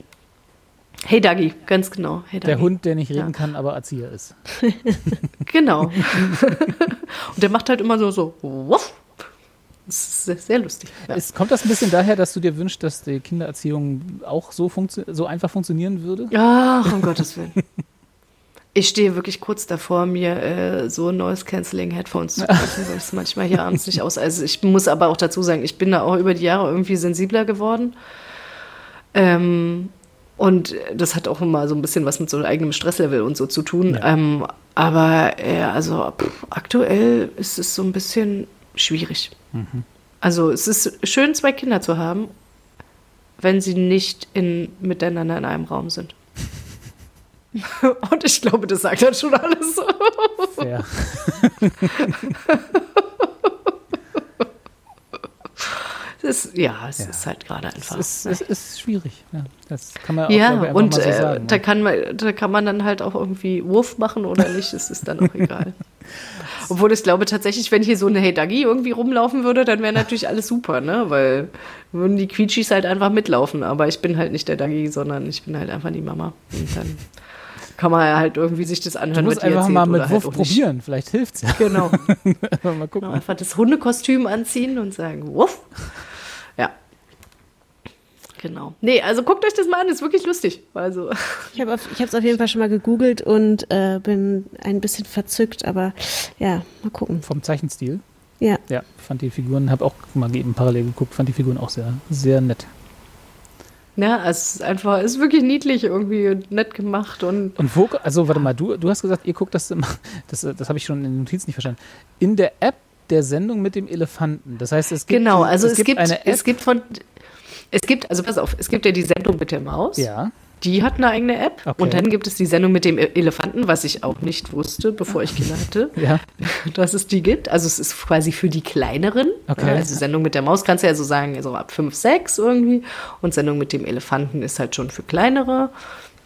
Hey Dagi, ganz genau. Hey der Dagi. Hund, der nicht reden Ja. kann, aber Erzieher ist. Genau. und der macht halt immer so, so, wuff. Das ist sehr, lustig. Ja. Es, kommt das ein bisschen daher, dass du dir wünschst, dass die Kindererziehung auch so, so einfach funktionieren würde? Ach, um Gottes Willen. Ich stehe wirklich kurz davor, mir äh, so Noise Cancelling Headphones zu kaufen, weil ich es manchmal hier abends nicht aus. Also ich muss aber auch dazu sagen, ich bin da auch über die Jahre irgendwie sensibler geworden. Ähm, und das hat auch immer so ein bisschen was mit so eigenem Stresslevel und so zu tun. Ja. Ähm, aber äh, also pff, aktuell ist es so ein bisschen schwierig. Also es ist schön, zwei Kinder zu haben, wenn sie nicht in, miteinander in einem Raum sind. Und ich glaube, das sagt dann schon alles. Fair. Ist, ja, es Ja. ist halt gerade einfach. Es ist, es ist schwierig. Ja, das kann man auch ja, glaube und mal so äh, sagen. da, ne? kann man, da kann man dann halt auch irgendwie Wurf machen oder nicht, es ist dann auch egal. Obwohl ich glaube tatsächlich, wenn hier so eine Hey Dagi irgendwie rumlaufen würde, dann wäre natürlich alles super, ne? Weil würden die Quietschis halt einfach mitlaufen. Aber ich bin halt nicht der Dagi, sondern ich bin halt einfach die Mama. Und dann kann man ja halt irgendwie sich das Du anhören, musst was die einfach erzählt mal mit halt Wurf nicht. probieren. Vielleicht hilft's ja. Genau. mal gucken. Genau, einfach das Hundekostüm anziehen und sagen, wuff. Ja. Genau. Nee, also guckt euch das mal an, ist wirklich lustig. Also, Ich habe es auf jeden Fall schon mal gegoogelt und äh, bin ein bisschen verzückt, aber ja, mal gucken. Vom Zeichenstil. Ja, Ja, fand die Figuren, habe auch mal eben parallel geguckt, fand die Figuren auch sehr, sehr nett. Ja, es ist einfach, es ist wirklich niedlich irgendwie und nett gemacht und Und wo, also warte mal, du, du hast gesagt, ihr guckt das immer, das, das habe ich schon in den Notizen nicht verstanden. In der App der Sendung mit dem Elefanten. Das heißt, es gibt, genau, also es, gibt, eine App. es gibt von, es gibt, also pass auf, es gibt ja die Sendung mit der Maus. ja, Die hat eine eigene App. Okay. Und dann gibt es die Sendung mit dem E- Elefanten, was ich auch nicht wusste, bevor ich Kinder hatte. ja, dass es die gibt. Also es ist quasi für die kleineren. Okay. Also Sendung mit der Maus kannst du ja so sagen, so ab 5, 6 irgendwie. Und Sendung mit dem Elefanten ist halt schon für kleinere.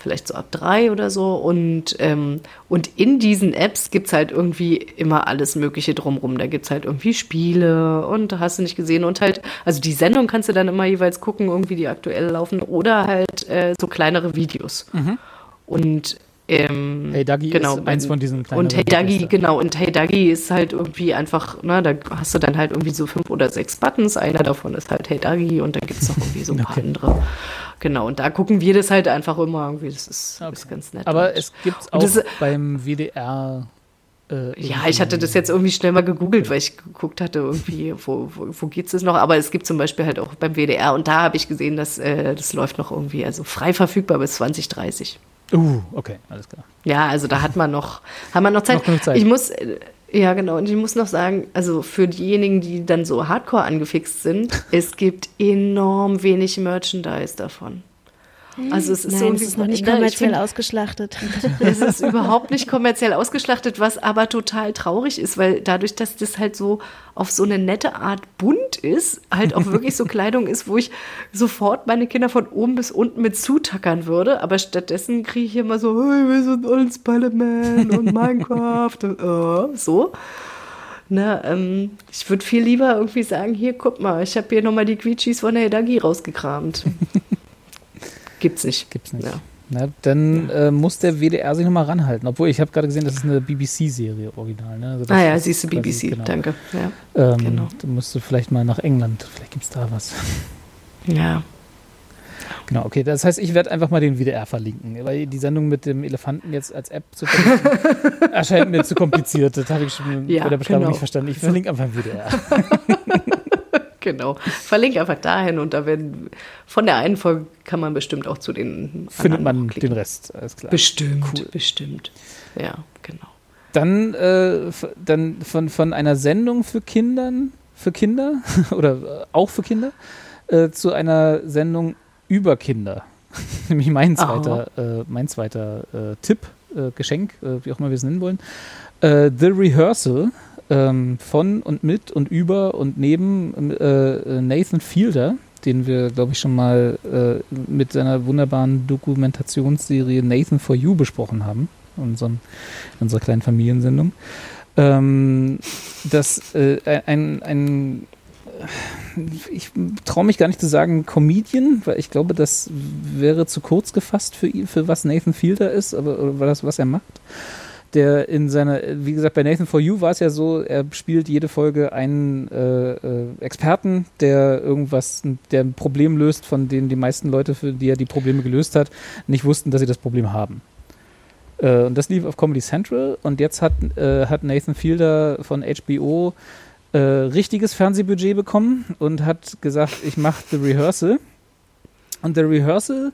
Vielleicht so ab 3 oder so. Und, ähm, und in diesen Apps gibt es halt irgendwie immer alles Mögliche drumrum. Da gibt es halt irgendwie Spiele und hast du nicht gesehen. Und halt, also die Sendung kannst du dann immer jeweils gucken, irgendwie die aktuell laufen. Oder halt äh, so kleinere Videos. Und ähm, Hey Dagi genau, ist eins von diesen kleineren Und Hey Dagi, genau, und Hey Dagi ist halt irgendwie einfach, ne, da hast du dann halt irgendwie so fünf oder sechs Buttons. Einer davon ist halt Hey Dagi und dann gibt es noch irgendwie so ein paar Okay. andere. Genau, und da gucken wir das halt einfach immer irgendwie. Das ist, Okay. ist ganz nett. aber es gibt und auch das- beim WDR. Äh, ja, ich hatte das jetzt irgendwie schnell mal gegoogelt, weil ich geguckt hatte, irgendwie, wo, wo, wo geht's das noch? Aber es gibt zum Beispiel halt auch beim WDR und da habe ich gesehen, dass äh, das läuft noch irgendwie, also frei verfügbar bis 2030. Uh, okay, alles klar. Ja, also da hat man noch, hat man noch Zeit. Noch Zeit. Ich muss, ja genau, und ich muss noch sagen, also für diejenigen, die dann so hardcore angefixt sind, es gibt enorm wenig Merchandise davon. Also es ist so nein, es ist noch nicht ich kommerziell find, ausgeschlachtet. es ist überhaupt nicht kommerziell ausgeschlachtet, was aber total traurig ist, weil dadurch, dass das halt so auf so eine nette Art bunt ist, halt auch wirklich so Kleidung ist, wo ich sofort meine Kinder von oben bis unten mit zutackern würde, aber stattdessen kriege ich immer so, hey, wir sind alle Spider-Man und Minecraft und äh, so. Ne, ähm, ich würde viel lieber irgendwie sagen, hier, guck mal, ich habe hier nochmal die Quietschis von der Hedagi rausgekramt. Gibt's nicht. Gibt's nicht. Ja. Na, dann äh, muss der WDR sich nochmal ranhalten. Obwohl, ich habe gerade gesehen, das ist eine BBC-Serie original. Ne? Also Ah ja, ist siehst du, quasi- BBC, genau. danke. Ja. Ähm, Genau. Da musst du vielleicht mal nach England. Vielleicht gibt es da was. ja. Genau, okay. Das heißt, ich werde einfach mal den WDR verlinken. Weil die Sendung mit dem Elefanten jetzt als App zu verlinken, erscheint mir zu kompliziert. Das habe ich schon Ja, bei der Beschreibung genau. nicht verstanden. Ich verlinke einfach den WDR. Genau. Verlinke einfach dahin und da werden von der einen Folge kann man bestimmt auch zu den Findet man klicken. den Rest. Alles klar. Bestimmt, Cool. bestimmt. Ja, genau. Dann, äh, dann von, von einer Sendung für Kindern, für Kinder oder äh, auch für Kinder, äh, zu einer Sendung über Kinder. Nämlich mein zweiter, äh, mein zweiter äh, Tipp, äh, Geschenk, wie auch immer wir es nennen wollen. The Rehearsal ähm, von und mit und über und neben äh, Nathan Fielder, den wir, glaube ich, schon mal äh, mit seiner wunderbaren Dokumentationsserie Nathan for You besprochen haben. In, unserem, in unserer kleinen Familiensendung. Ähm, dass äh, ein, ein ich traue mich gar nicht zu sagen Comedian, weil ich glaube, das wäre zu kurz gefasst für ihn, für was Nathan Fielder ist, aber oder das, was er macht. Der in seiner, wie gesagt, bei Nathan for You war es ja so, er spielt jede Folge einen äh, äh, Experten, der irgendwas, der ein Problem löst, von denen die meisten Leute, für die er die Probleme gelöst hat, nicht wussten, dass sie das Problem haben. Äh, und das lief auf Comedy Central und jetzt hat, äh, hat Nathan Fielder von HBO äh, richtiges Fernsehbudget bekommen und hat gesagt, ich mache The Rehearsal. Und The Rehearsal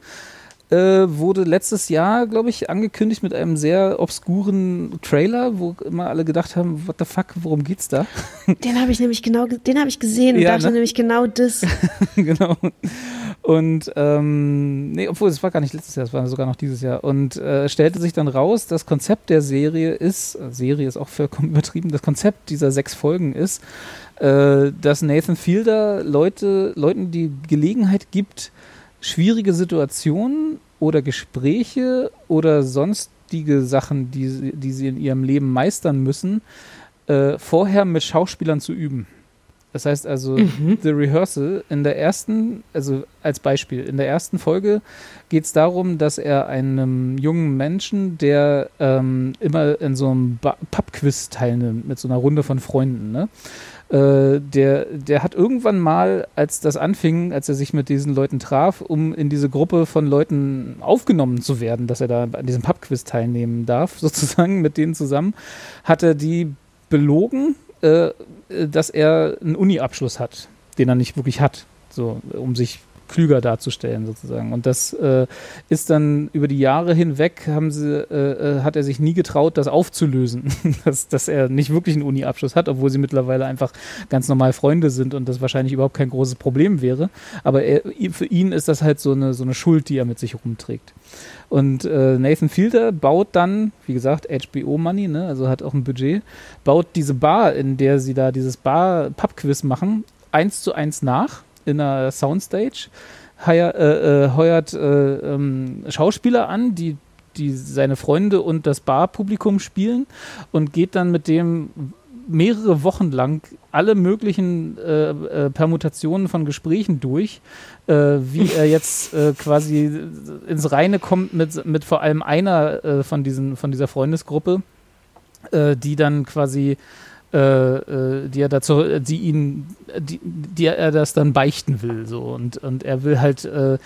äh, wurde letztes Jahr, glaube ich, angekündigt mit einem sehr obskuren Trailer, wo immer alle gedacht haben, what the fuck, worum geht's da? Den habe ich nämlich genau, ge- den habe ich gesehen und Ja, dachte ne? nämlich genau das. genau. Und ähm, nee, obwohl es war gar nicht letztes Jahr, es war sogar noch dieses Jahr. Und äh, stellte sich dann raus, das Konzept der Serie ist, äh, Serie ist auch vollkommen übertrieben, das Konzept dieser sechs Folgen ist, äh, dass Nathan Fielder Leute, Leuten die Gelegenheit gibt, schwierige Situationen oder Gespräche oder sonstige Sachen, die, sie- die sie in ihrem Leben meistern müssen, äh, vorher mit Schauspielern zu üben. Das heißt also, The Rehearsal in der ersten, also als Beispiel, in der ersten Folge geht es darum, dass er einem jungen Menschen, der ähm, immer in so einem Pub-Quiz teilnimmt, mit so einer Runde von Freunden, ne? Äh, der, der hat irgendwann mal, als das anfing, als er sich mit diesen Leuten traf, um in diese Gruppe von Leuten aufgenommen zu werden, dass er da an diesem Pub-Quiz teilnehmen darf, sozusagen mit denen zusammen, hat er die belogen, äh, dass er einen Uni-Abschluss hat, den er nicht wirklich hat, so um sich klüger darzustellen sozusagen. Und das äh, ist dann über die Jahre hinweg haben sie, äh, äh, hat er sich nie getraut, das aufzulösen, dass, dass er nicht wirklich einen Uni-Abschluss hat, obwohl sie mittlerweile einfach ganz normal Freunde sind und das wahrscheinlich überhaupt kein großes Problem wäre. Aber er, für ihn ist das halt so eine, so eine Schuld, die er mit sich rumträgt. Und äh, Nathan Fielder baut dann, wie gesagt, HBO Money, ne, also hat auch ein Budget, baut diese Bar, in der sie da dieses Bar-Pub-Quiz machen, eins zu eins nach in einer Soundstage, heuer, äh, äh, heuert äh, ähm, Schauspieler an, die die seine Freunde und das Barpublikum spielen und geht dann mit dem mehrere Wochen lang alle möglichen äh, äh, Permutationen von Gesprächen durch, äh, wie er jetzt äh, quasi ins Reine kommt mit, mit vor allem einer von, diesen, von dieser Freundesgruppe, die dann quasi die er dazu, die ihn, die, die er das dann beichten will, so. Und und er will halt, äh, äh,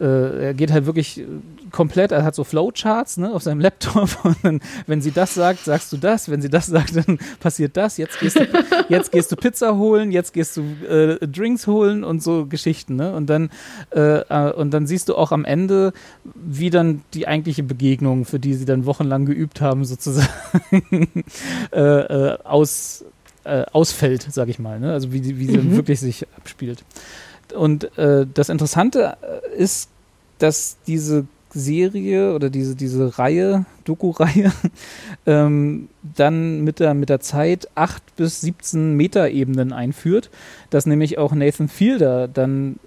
er geht halt wirklich komplett, er hat so Flowcharts ne, auf seinem Laptop und dann, wenn sie das sagt, sagst du das, wenn sie das sagt, dann passiert das, jetzt gehst du, jetzt gehst du Pizza holen, jetzt gehst du äh, Drinks holen und so Geschichten, ne? Und dann, äh, äh, und dann siehst du auch am Ende, wie dann die eigentliche Begegnung, für die sie dann wochenlang geübt haben, sozusagen äh, äh, aus, äh, ausfällt, sag ich mal, ne? Also wie, wie sie dann wirklich sich abspielt. Und äh, das Interessante äh, ist, dass diese Serie oder diese, diese Reihe, Doku-Reihe, ähm, dann mit der, mit der Zeit 8 bis 17 Metaebenen einführt, dass nämlich auch Nathan Fielder dann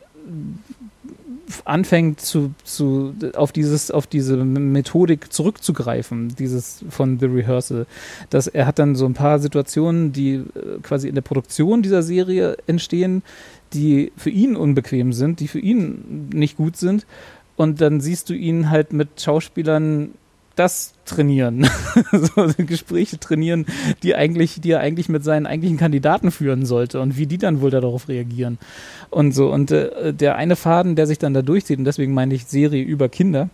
anfängt zu, zu auf dieses auf diese Methodik zurückzugreifen, dieses von The Rehearsal, dass er hat dann so ein paar Situationen, die äh, quasi in der Produktion dieser Serie entstehen, die für ihn unbequem sind, die für ihn nicht gut sind. Und dann siehst du ihn halt mit Schauspielern das trainieren, so Gespräche trainieren, die eigentlich, die er eigentlich mit seinen eigentlichen Kandidaten führen sollte und wie die dann wohl darauf reagieren und so. Und äh, der eine Faden, der sich dann da durchzieht, und deswegen meine ich Serie über Kinder,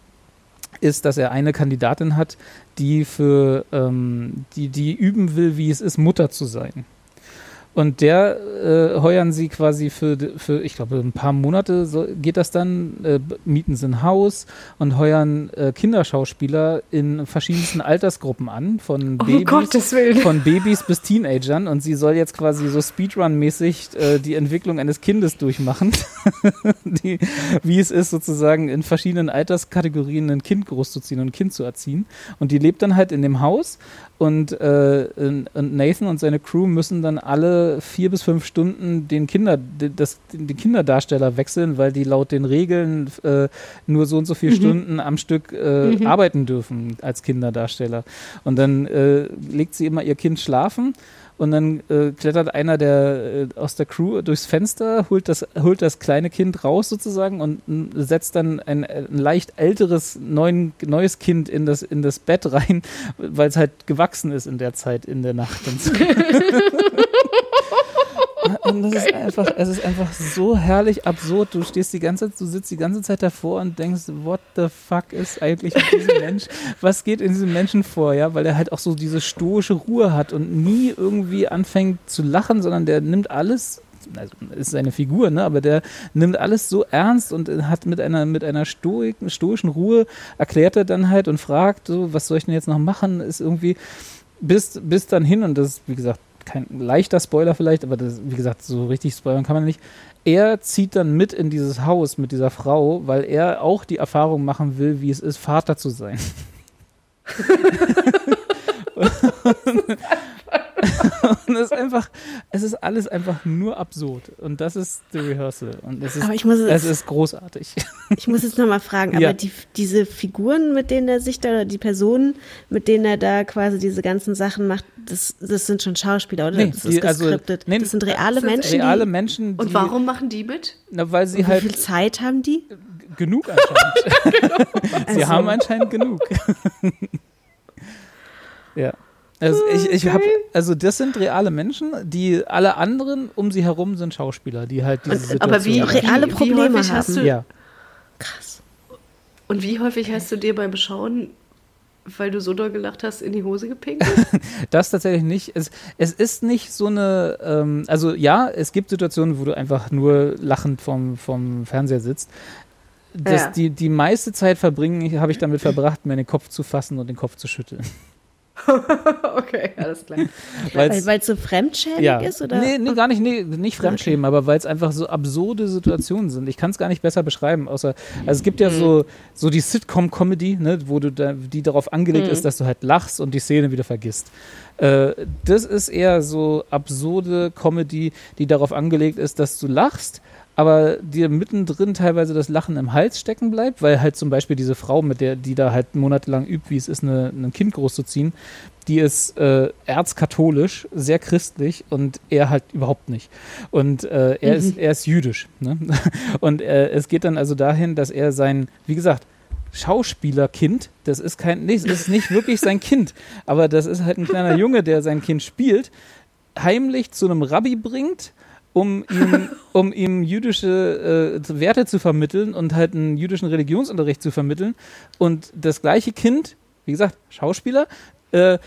ist, dass er eine Kandidatin hat, die für ähm, die, die üben will, wie es ist, Mutter zu sein. Und der äh, heuern sie quasi für, für, ich glaube, ein paar Monate so, geht das dann, äh, mieten sie ein Haus und heuern äh, Kinderschauspieler in verschiedensten Altersgruppen an, von Oh Babys, von Babys bis Teenagern. Und sie soll jetzt quasi so Speedrun-mäßig äh, die Entwicklung eines Kindes durchmachen, die, wie es ist, sozusagen in verschiedenen Alterskategorien ein Kind großzuziehen und ein Kind zu erziehen. Und die lebt dann halt in dem Haus und, äh, und Nathan und seine Crew müssen dann alle vier bis fünf Stunden den, Kinder, das, den Kinderdarsteller wechseln, weil die laut den Regeln äh, nur so und so viele Stunden am Stück äh, arbeiten dürfen als Kinderdarsteller. Und dann äh, legt sie immer ihr Kind schlafen und dann äh, klettert einer der äh, aus der Crew durchs Fenster, holt das, holt das kleine Kind raus sozusagen und setzt dann ein, ein leicht älteres neuen, neues Kind in das, in das Bett rein, weil es halt gewachsen ist in der Zeit in der Nacht. Und so. Und das ist einfach, es ist einfach so herrlich absurd. Du stehst die ganze Zeit, du sitzt die ganze Zeit davor und denkst, what the fuck ist eigentlich mit diesem Mensch? Was geht in diesem Menschen vor, ja? Weil er halt auch so diese stoische Ruhe hat und nie irgendwie anfängt zu lachen, sondern der nimmt alles also ist seine Figur, ne? aber der nimmt alles so ernst und hat mit einer, mit einer Stoik, stoischen Ruhe erklärt er dann halt und fragt, so, was soll ich denn jetzt noch machen? Ist irgendwie bis, bis dann hin, und das ist, wie gesagt, kein leichter Spoiler vielleicht, aber das, wie gesagt, so richtig spoilern kann man nicht. Er zieht dann mit in dieses Haus mit dieser Frau, weil er auch die Erfahrung machen will, wie es ist, Vater zu sein. und es ist einfach, es ist alles einfach nur absurd. Und das ist The Rehearsal. Und es ist, Aber ich muss es ist großartig. Ich muss jetzt nochmal fragen, aber Ja. die, diese Figuren, mit denen er sich da, oder die Personen, mit denen er da quasi diese ganzen Sachen macht, das, das sind schon Schauspieler, oder? Nee, das die- ist also, geskriptet. nee, das sind reale das sind Menschen. Reale die, Menschen, die, Und warum machen die mit? Na, weil sie wie halt viel Zeit haben die? genug anscheinend. sie Also- haben anscheinend genug. Ja. Also, ich, ich hab, also das sind reale Menschen, die alle anderen um sie herum sind Schauspieler, die halt diese Situation Aber wie, auch reale Probleme wie hast haben. du, Ja. Krass. Und wie häufig hast du dir beim Schauen, weil du so doll gelacht hast, in die Hose gepinkelt? Das tatsächlich nicht. Es, es ist nicht so eine, ähm, also ja, es gibt Situationen, wo du einfach nur lachend vom, vom Fernseher sitzt. Das, Ja. die, die meiste Zeit verbringen, habe ich damit verbracht, mir den Kopf zu fassen und den Kopf zu schütteln. okay, alles klar. Weil's- Weil es so fremdschädig ja. ist? Oder? Nee, nee, gar nicht, nee, nicht Fremdschämen, aber weil es einfach so absurde Situationen sind. Ich kann es gar nicht besser beschreiben, außer, also es gibt ja so, so die Sitcom-Comedy, ne, wo du da, die darauf angelegt ist, dass du halt lachst und die Szene wieder vergisst. Äh, das ist eher so absurde Comedy, die darauf angelegt ist, dass du lachst, aber dir mittendrin teilweise das Lachen im Hals stecken bleibt, weil halt zum Beispiel diese Frau, mit der, die da halt monatelang übt, wie es ist, eine, ein Kind großzuziehen, die ist äh, erzkatholisch, sehr christlich und er halt überhaupt nicht. Und äh, er, ist, er ist jüdisch. Ne? Und äh, es geht dann also dahin, dass er sein, wie gesagt, Schauspielerkind, das ist kein, nee, es ist nicht wirklich sein Kind, aber das ist halt ein kleiner Junge, der sein Kind spielt, heimlich zu einem Rabbi bringt, um ihm, um ihm jüdische äh, Werte zu vermitteln und halt einen jüdischen Religionsunterricht zu vermitteln. Und das gleiche Kind, wie gesagt, Schauspieler, äh,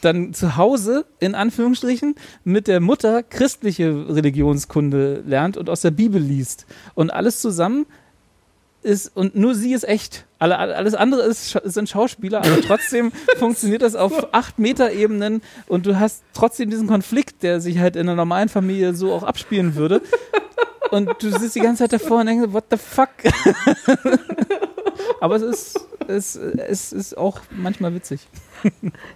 dann zu Hause, in Anführungsstrichen, mit der Mutter christliche Religionskunde lernt und aus der Bibel liest. Und alles zusammen ist, und nur sie ist echt. Alle, alle- alles andere ist, sind Schauspieler, aber trotzdem funktioniert das auf acht Meter Ebenen und du hast trotzdem diesen Konflikt, der sich halt in einer normalen Familie so auch abspielen würde. Und du sitzt die ganze Zeit davor und denkst, what the fuck? aber es ist, es, es ist auch manchmal witzig.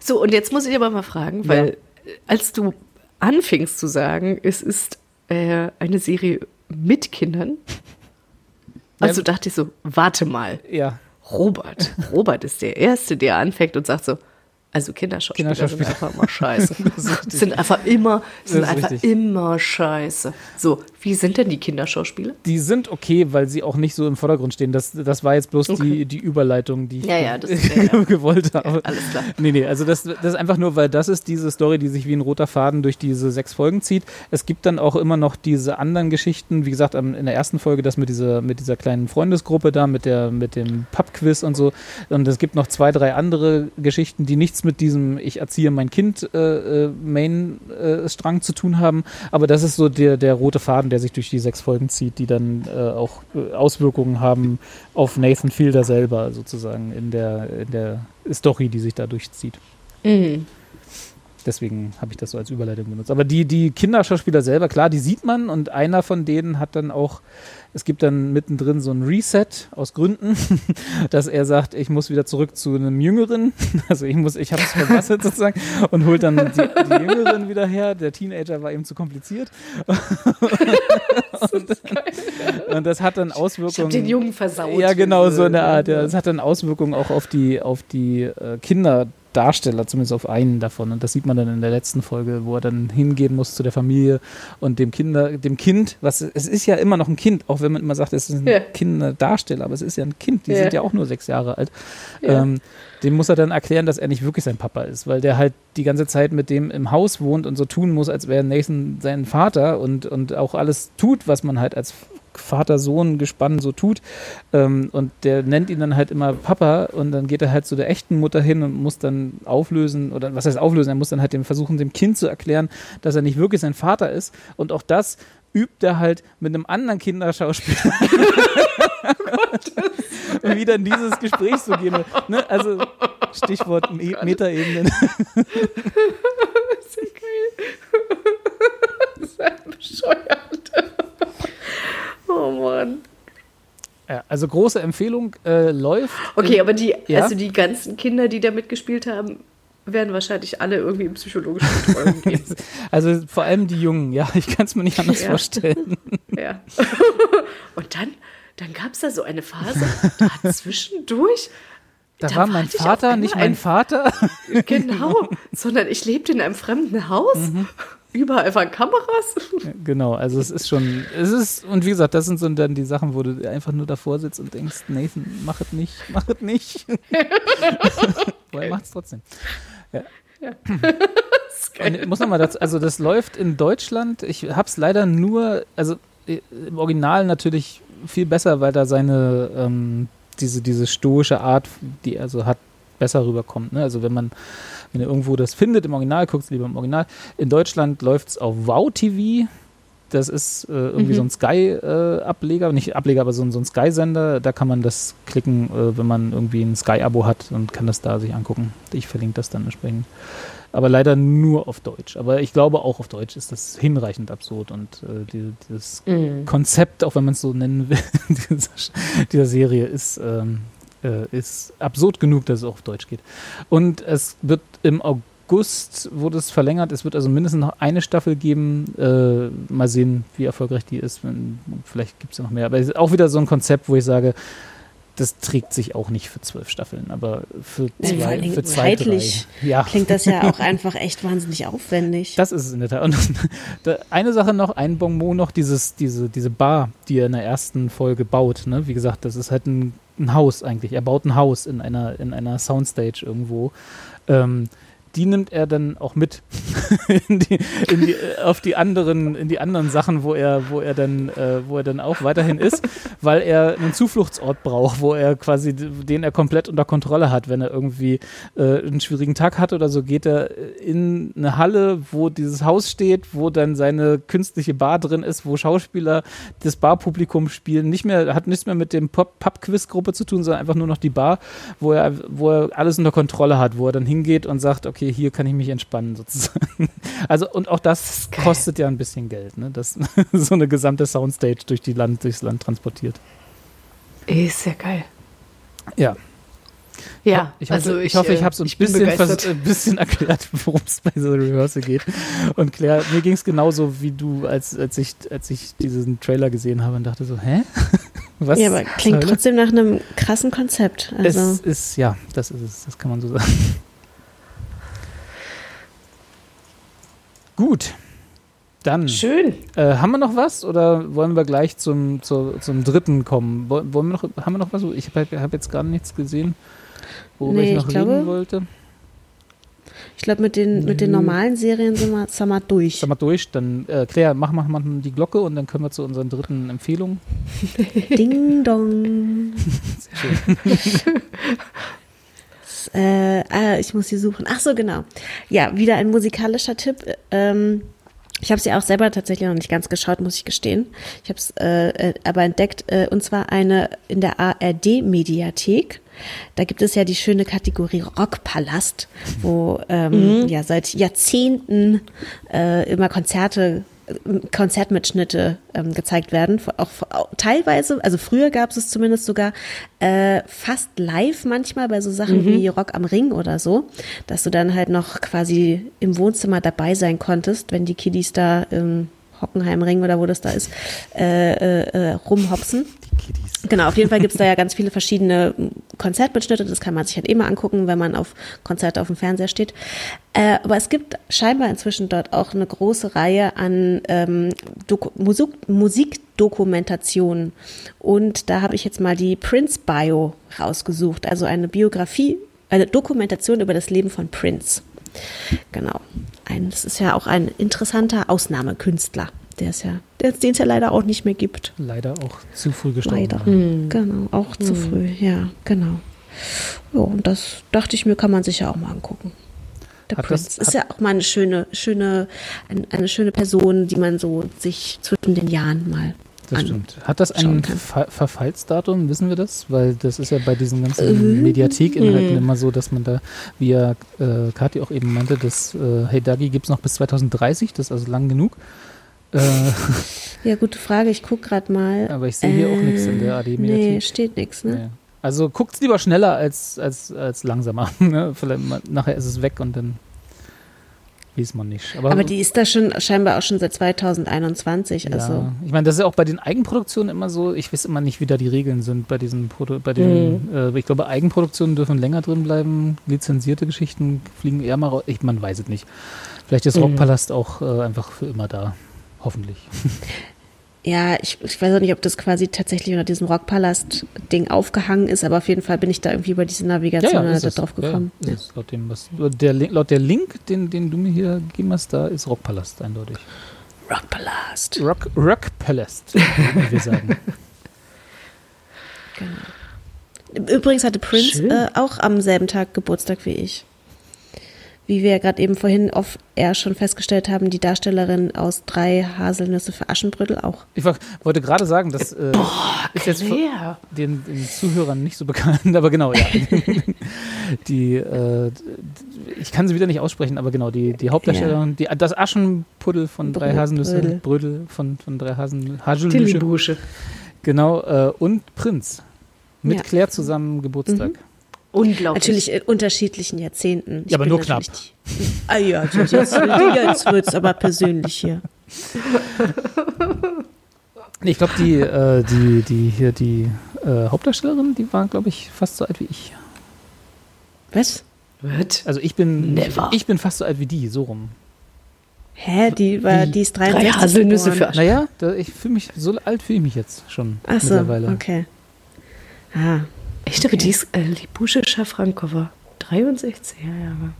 So, und jetzt muss ich aber mal fragen, weil äh, als du anfingst zu sagen, es ist äh, eine Serie mit Kindern, also dachte ich so, warte mal, Ja. Robert. Robert ist der Erste, der anfängt und sagt so, also Kinderschauspieler, Kinderschauspieler. sind einfach immer scheiße. sind einfach immer, sind einfach richtig. immer scheiße. So, wie sind denn die Kinderschauspieler? Die sind okay, weil sie auch nicht so im Vordergrund stehen. Das, das war jetzt bloß Okay. die, die Überleitung, die ich Ja, ja, das ja, gewollt habe. Alles klar. Nee, nee, also das, das ist einfach nur, weil das ist diese Story, die sich wie ein roter Faden durch diese sechs Folgen zieht. Es gibt dann auch immer noch diese anderen Geschichten, wie gesagt, in der ersten Folge das mit dieser, mit dieser kleinen Freundesgruppe da, mit, der, mit dem Pubquiz und so. Und es gibt noch zwei, drei andere Geschichten, die nichts mit diesem Ich erziehe mein Kind äh, äh, Main-Strang zu tun haben. Aber das ist so der, der rote Faden, der sich durch die sechs Folgen zieht, die dann äh, auch äh, Auswirkungen haben auf Nathan Fielder selber sozusagen in der, in der Story, die sich da durchzieht. Deswegen habe ich das so als Überleitung benutzt. Aber die, die Kinderschauspieler selber, klar, die sieht man und einer von denen hat dann auch, es gibt dann mittendrin so ein Reset aus Gründen, dass er sagt, ich muss wieder zurück zu einem Jüngeren. Also ich muss, ich habe es verbessert sozusagen und holt dann die, die Jüngeren wieder her. Der Teenager war ihm zu kompliziert. und, und das hat dann Auswirkungen. Ich habe den Jungen versaut. Ja, genau, so eine Art. Ja. Das hat dann Auswirkungen auch auf die, auf die äh, Kinder Darsteller, zumindest auf einen davon. Und das sieht man dann in der letzten Folge, wo er dann hingehen muss zu der Familie und dem Kinder, dem Kind, was es ist ja immer noch ein Kind, auch wenn man immer sagt, es ist ein Ja. Kinderdarsteller, aber es ist ja ein Kind, die Ja. sind ja auch nur sechs Jahre alt. Ja. Ähm, dem muss er dann erklären, dass er nicht wirklich sein Papa ist, weil der halt die ganze Zeit mit dem im Haus wohnt und so tun muss, als wäre Nathan sein Vater und, und auch alles tut, was man halt als Vater-Sohn-Gespann so tut. Ähm, und der nennt ihn dann halt immer Papa und dann geht er halt zu der echten Mutter hin und muss dann auflösen, oder was heißt auflösen, er muss dann halt dem versuchen, dem Kind zu erklären, dass er nicht wirklich sein Vater ist. Und auch das übt er halt mit einem anderen Kinderschauspieler. Und wieder in dieses Gespräch zu gehen. Ne? Also Stichwort Me Metaebenen. Sehr geil. Sehr bescheuert. Oh Mann. Ja, also große Empfehlung äh, läuft. Okay, aber die, Ja? also die ganzen Kinder, die da mitgespielt haben, werden wahrscheinlich alle irgendwie in psychologische Betreuung gehen. Also vor allem die Jungen, ja, ich kann es mir nicht anders Ja. vorstellen. Ja. Und dann, dann gab es da so eine Phase, da zwischendurch. Da, Da war mein Vater nicht mein ein- Vater. Genau, sondern ich lebte in einem fremden Haus. Mhm. Überall waren Kameras. genau, also es ist schon, es ist, und wie gesagt, das sind so dann die Sachen, wo du einfach nur davor sitzt und denkst, Nathan, mach es nicht, mach es nicht. Aber er macht es trotzdem. Ja. Und ich muss nochmal dazu, also das läuft in Deutschland, ich hab's leider nur, also äh, im Original natürlich viel besser, weil da seine, ähm, diese, diese stoische Art, die er so hat, besser rüberkommt. Ne? Also wenn man, wenn ihr irgendwo das findet im Original, guckt es lieber im Original. In Deutschland läuft es auf Wow TV. Das ist äh, irgendwie so ein Sky-Ableger, nicht Ableger, aber so, ein- so ein Sky-Sender. Da kann man das klicken, äh, wenn man irgendwie ein Sky-Abo hat und kann das da sich angucken. Ich verlinke das dann entsprechend. Aber leider nur auf Deutsch. Aber ich glaube, auch auf Deutsch ist das hinreichend absurd und äh, die, dieses Konzept, auch wenn man es so nennen will, dieser, dieser Serie ist, ähm, äh, ist absurd genug, dass es auch auf Deutsch geht. Und es wird im August wurde es verlängert. Es wird also mindestens noch eine Staffel geben. Äh, mal sehen, wie erfolgreich die ist. Vielleicht gibt es ja noch mehr. Aber es ist auch wieder so ein Konzept, wo ich sage, das trägt sich auch nicht für zwölf Staffeln, aber für zwei, Dingen für zwei zeitlich drei. Ja. Klingt das ja auch einfach echt wahnsinnig aufwendig. Das ist es in der Tat. Und da, eine Sache noch, ein Bonbon noch, dieses, diese, diese Bar, die er in der ersten Folge baut. Ne? Wie gesagt, das ist halt ein, ein Haus eigentlich. Er baut ein Haus in einer, in einer Soundstage irgendwo. Ähm, die nimmt er dann auch mit in die, in die, auf die anderen, in die anderen Sachen, wo er, wo er dann, äh, wo er dann auch weiterhin ist, weil er einen Zufluchtsort braucht, wo er quasi, den er komplett unter Kontrolle hat. Wenn er irgendwie äh, einen schwierigen Tag hat oder so, geht er in eine Halle, wo dieses Haus steht, wo dann seine künstliche Bar drin ist, wo Schauspieler das Barpublikum spielen. Nicht mehr, hat nichts mehr mit dem Pub-Quiz-Gruppe zu tun, sondern einfach nur noch die Bar, wo er, wo er alles unter Kontrolle hat, wo er dann hingeht und sagt, okay, hier kann ich mich entspannen sozusagen. Also und auch das kostet ja ein bisschen Geld, ne? Das so eine gesamte Soundstage durch die Land, durchs Land transportiert. Ist ja geil. Ja. Ja, Ich hoffe, also ich, hoffe, ich äh, habe so ein ich bisschen, begeistert. vers- ein bisschen erklärt, worum es bei so Rehearsal geht. Und Claire, mir ging es genauso wie du, als, als, ich, als ich diesen Trailer gesehen habe und dachte so, hä? Was? ja, aber klingt trotzdem nach einem krassen Konzept. Also, Es ist, ja, das ist es, das kann man so sagen. Gut. Dann Schön. äh, haben wir noch was oder wollen wir gleich zum, zur, zum dritten kommen? Woll- Wollen wir noch, haben wir noch was? Ich habe hab jetzt gar nichts gesehen, worüber Nee, ich noch ich glaube- reden wollte. ich glaube, mit den, mit den normalen Serien sind wir, sind wir durch. Sag mal durch, dann äh, Claire, mach, mach mal die Glocke und dann können wir zu unseren dritten Empfehlungen. Ding dong. S- äh, ah, ich muss sie suchen. Ach so, genau. Ja, wieder ein musikalischer Tipp. Ähm, ich habe sie auch selber tatsächlich noch nicht ganz geschaut, muss ich gestehen. Ich habe es äh, äh, aber entdeckt, äh, und zwar eine in der ARD-Mediathek. Da gibt es ja die schöne Kategorie Rockpalast, wo ähm, ja seit Jahrzehnten äh, immer Konzerte Konzertmitschnitte ähm, gezeigt werden, auch, auch teilweise, also früher gab es es zumindest sogar äh, fast live manchmal bei so Sachen wie Rock am Ring oder so, dass du dann halt noch quasi im Wohnzimmer dabei sein konntest, wenn die Kiddies da im Hockenheimring oder wo das da ist, äh, äh, äh, rumhopsen. Kiddies. Genau, auf jeden Fall gibt es da ja ganz viele verschiedene Konzertmitschnitte. Das kann man sich halt immer angucken, wenn man auf Konzerte auf dem Fernseher steht. Äh, aber es gibt scheinbar inzwischen dort auch eine große Reihe an ähm, Musik Musikdokumentationen. Und da habe ich jetzt mal die Prince Bio rausgesucht. Also eine Biografie, eine Dokumentation über das Leben von Prince. Genau. Ein, das ist ja auch ein interessanter Ausnahmekünstler. Der ist ja, den es ja leider auch nicht mehr gibt. Leider auch zu früh gestorben. Leider. Genau, auch zu früh, ja, genau. Ja, und das dachte ich mir, kann man sich ja auch mal angucken. Der Hat Prince das- ist ja auch mal eine schöne, schöne, ein, eine schöne Person, die man so sich zwischen den Jahren mal Das stimmt. Hat das ein. Ver Verfallsdatum, wissen wir das? Weil das ist ja bei diesen Äh, ganzen Mediathek-Inhalten hm. immer so, dass man da, wie ja äh, Kathi auch eben meinte, das äh, Hey Dagi gibt es noch bis 2030, das ist also lang genug. Äh, Ja, gute Frage. Ich gucke gerade mal. aber ich sehe hier auch nichts in der Äh, Nee, AD-Mediathek. steht nichts, ne? Nee. Also guckt's lieber schneller als, als, als langsamer. ne? Vielleicht mal, nachher ist es weg und dann weiß man nicht. Aber, Aber die ist da schon scheinbar auch schon seit 2021. ja, Also ich meine, das ist ja auch bei den Eigenproduktionen immer so. Ich weiß immer nicht, wie da die Regeln sind bei diesen, Produ bei den, äh, ich glaube, Eigenproduktionen dürfen länger drin bleiben. Lizenzierte Geschichten fliegen eher mal raus. Ich, man weiß es nicht. Vielleicht ist Rockpalast auch äh, einfach für immer da. Hoffentlich. ja, ich, ich weiß auch nicht, ob das quasi tatsächlich unter diesem Rockpalast-Ding aufgehangen ist, aber auf jeden Fall bin ich da irgendwie über diese Navigation ist da es. drauf Ja, ja, gekommen. ist Ja, es. Laut, dem, was, der, Link- laut der Link, den, den du mir hier gegeben hast, da ist Rockpalast eindeutig. Rockpalast. Rock, Rockpalast, wie wir sagen. Übrigens hatte Prince äh, auch am selben Tag Geburtstag wie ich. Wie wir gerade eben vorhin off air schon festgestellt haben, die Darstellerin aus drei Haselnüsse für Aschenbrödel auch. Ich wollte gerade sagen, das äh, ist jetzt den, den Zuhörern nicht so bekannt, aber genau, ja. die, äh, ich kann sie wieder nicht aussprechen, aber genau, die, die Hauptdarstellerin, die, das Aschenpuddel von drei Brö- Haselnüsse, Brödel. Brödel von, von drei Hasen, Haselnüsse, genau, äh, und Prinz. Mit Ja. Claire zusammen Geburtstag. Unglaublich. Natürlich in unterschiedlichen Jahrzehnten. Ich Ja, aber nur Die, ah ja, jetzt, jetzt, jetzt wird es aber persönlich hier. Nee, ich glaube, die, äh, die, die hier, die äh, Hauptdarstellerin, die war, glaube ich, fast so alt wie ich. Was? What? Also ich bin, Never. ich bin fast so alt wie die, so rum. Hä? Die, war, Wie? die ist Drei 63 Haselnüsse geboren. für Naja, da, ich fühle mich, so alt fühle ich mich jetzt schon Ach so, mittlerweile. okay. Ah, Echt, aber die ist äh, Libusche Schafrankova. 63 Jahre.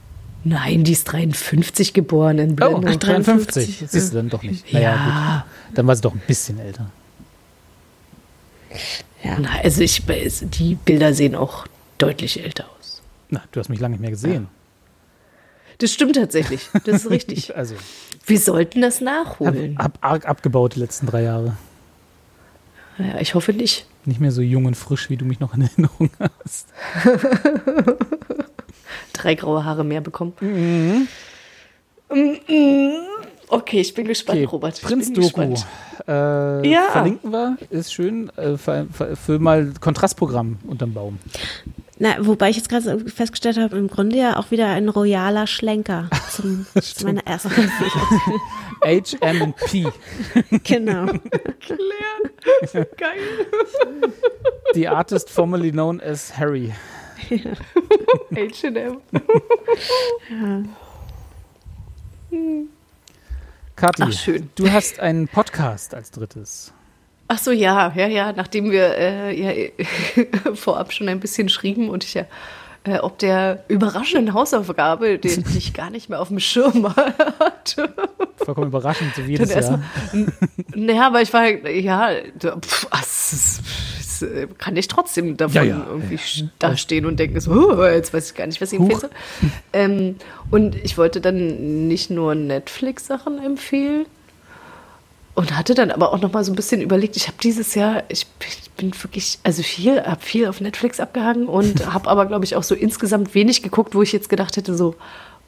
Nein, die ist 53 geboren in Oh, Blendung. ach, 53. Das siehst du dann doch nicht. Naja, Ja. gut. Dann war sie doch ein bisschen älter. ja. Na, also ich, die Bilder sehen auch deutlich älter aus. Na, du hast mich lange nicht mehr gesehen. Das stimmt tatsächlich. Das ist richtig. Also, Wir sollten das hab, nachholen. hab arg abgebaut die letzten drei Jahre. Ja, ich hoffe nicht. Nicht mehr so jung und frisch, wie du mich noch in Erinnerung hast. Drei graue Haare mehr bekommen. Mhm. Okay, ich bin gespannt, Okay, Robert. Ich Prinz Doku. Äh, Ja. Verlinken wir, ist schön. Äh, für, für mal Kontrastprogramm unterm Baum. Na, wobei ich jetzt gerade festgestellt habe, im Grunde ja auch wieder ein royaler Schlenker zum, zu meiner ersten. HMP, genau. Geil. the artist formerly known as Harry. H&M. Kathi, Ach, schön. du hast einen Podcast als drittes. Ach so, ja, ja, ja. Nachdem wir äh, ja, vorab schon ein bisschen schrieben und ich ja äh, ob der überraschenden Hausaufgabe, den ich gar nicht mehr auf dem Schirm hatte. Vollkommen überraschend, so wie erstmal, Jahr. naja, aber ich war, ja, pff, es äh, kann ich trotzdem davon Ja, ja. irgendwie sch- da stehen und denken so, oh, jetzt weiß ich gar nicht, was ich empfehle. Ähm, und ich wollte dann nicht nur Netflix-Sachen empfehlen und hatte dann aber auch noch mal so ein bisschen überlegt, ich habe dieses Jahr, ich bin- ich bin wirklich, also viel, habe viel auf Netflix abgehangen und habe aber, glaube ich, auch so insgesamt wenig geguckt, wo ich jetzt gedacht hätte, so,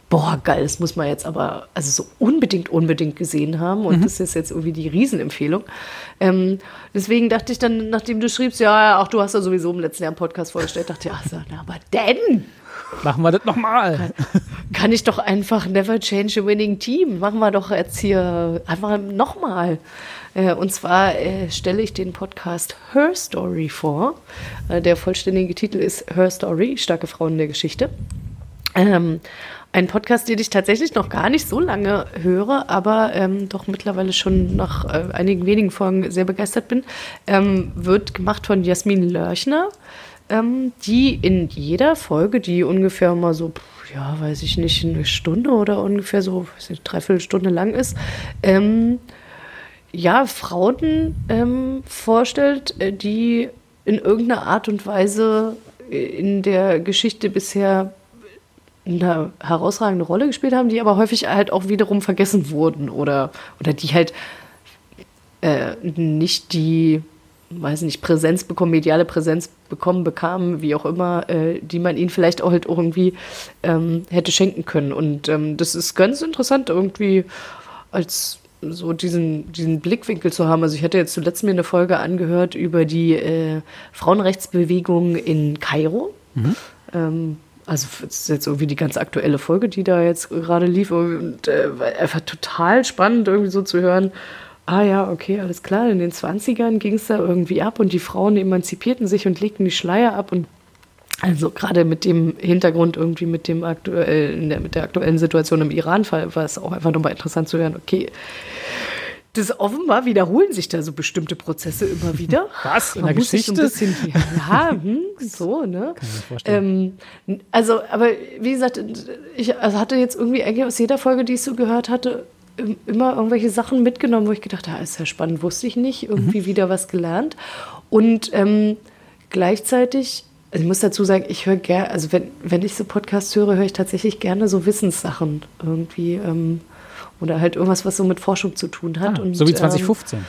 boah, geil, das muss man jetzt aber, also so unbedingt, unbedingt gesehen haben und das ist jetzt irgendwie die Riesenempfehlung. Ähm, deswegen dachte ich dann, nachdem du schriebst, ja, ja, auch du hast ja sowieso im letzten Jahr einen Podcast vorgestellt, dachte ich, ach so, na, aber denn? Machen wir das nochmal. Kann ich doch einfach never change a winning team. Machen wir doch jetzt hier einfach nochmal. Äh, und zwar äh, stelle ich den Podcast Her Story vor. Äh, der vollständige Titel ist Her Story, starke Frauen der Geschichte. Ähm, ein Podcast, den ich tatsächlich noch gar nicht so lange höre, aber ähm, doch mittlerweile schon nach äh, einigen wenigen Folgen sehr begeistert bin, ähm, wird gemacht von Jasmin Lörchner, ähm, die in jeder Folge, die ungefähr mal so, ja, weiß ich nicht, eine Stunde oder ungefähr so, weiß nicht, dreiviertel Stunde lang ist, ähm, ja, Frauen ähm, vorstellt, äh, die in irgendeiner Art und Weise in der Geschichte bisher eine herausragende Rolle gespielt haben, die aber häufig halt auch wiederum vergessen wurden oder, oder die halt äh, nicht die, weiß nicht, Präsenz bekommen, mediale Präsenz bekommen, bekamen, wie auch immer, äh, die man ihnen vielleicht auch halt irgendwie ähm, hätte schenken können. Und ähm, das ist ganz interessant, irgendwie als so diesen, diesen Blickwinkel zu haben. Also ich hatte jetzt zuletzt mir eine Folge angehört über die äh, Frauenrechtsbewegung in Kairo. Mhm. Ähm, also es ist jetzt irgendwie die ganz aktuelle Folge, die da jetzt gerade lief und äh, einfach total spannend irgendwie so zu hören, ah ja, okay, alles klar, in den 20ern ging es da irgendwie ab und die Frauen emanzipierten sich und legten die Schleier ab und also gerade mit dem Hintergrund irgendwie mit dem aktuellen, mit der aktuellen Situation im Iran-Fall war es auch einfach nochmal interessant zu hören, okay, das offenbar wiederholen sich da so bestimmte Prozesse immer wieder. Was? In Man der Geschichte? So bisschen, ja, hm, so, ne? Kann ich mir vorstellen. Ähm, also, aber wie gesagt, ich also hatte jetzt irgendwie eigentlich aus jeder Folge, die ich so gehört hatte, immer irgendwelche Sachen mitgenommen, wo ich gedacht habe, ist ja spannend, wusste ich nicht, irgendwie mhm. wieder was gelernt. Und ähm, gleichzeitig also ich muss dazu sagen, ich höre gerne, also wenn, wenn ich so Podcasts höre, höre ich tatsächlich gerne so Wissenssachen irgendwie. Ähm, oder halt irgendwas, was so mit Forschung zu tun hat. Ah, und, so wie 2015.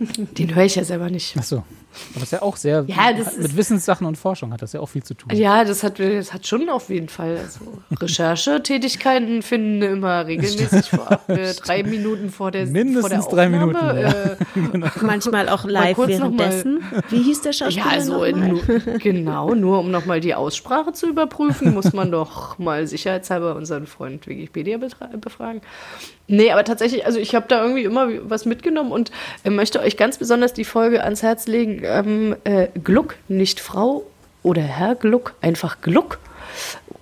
Ähm, den höre ich ja selber nicht. Ach so. Aber das ist ja auch sehr, ja, mit Wissenssachen und Forschung hat das ja auch viel zu tun. Ja, das hat, das hat schon auf jeden Fall. Also Recherchetätigkeiten finden immer regelmäßig vor, äh, drei Minuten vor der Mindestens vor der drei Minuten. Ja. Äh, genau. Manchmal auch live währenddessen. Wie hieß der Schauspieler? Ja, also nur, genau, nur um nochmal die Aussprache zu überprüfen, muss man doch mal sicherheitshalber unseren Freund Wikipedia befragen. Nee, aber tatsächlich, also ich habe da irgendwie immer was mitgenommen und äh, möchte euch ganz besonders die Folge ans Herz legen. Ähm, äh, Gluck, nicht Frau oder Herr Gluck, einfach Gluck.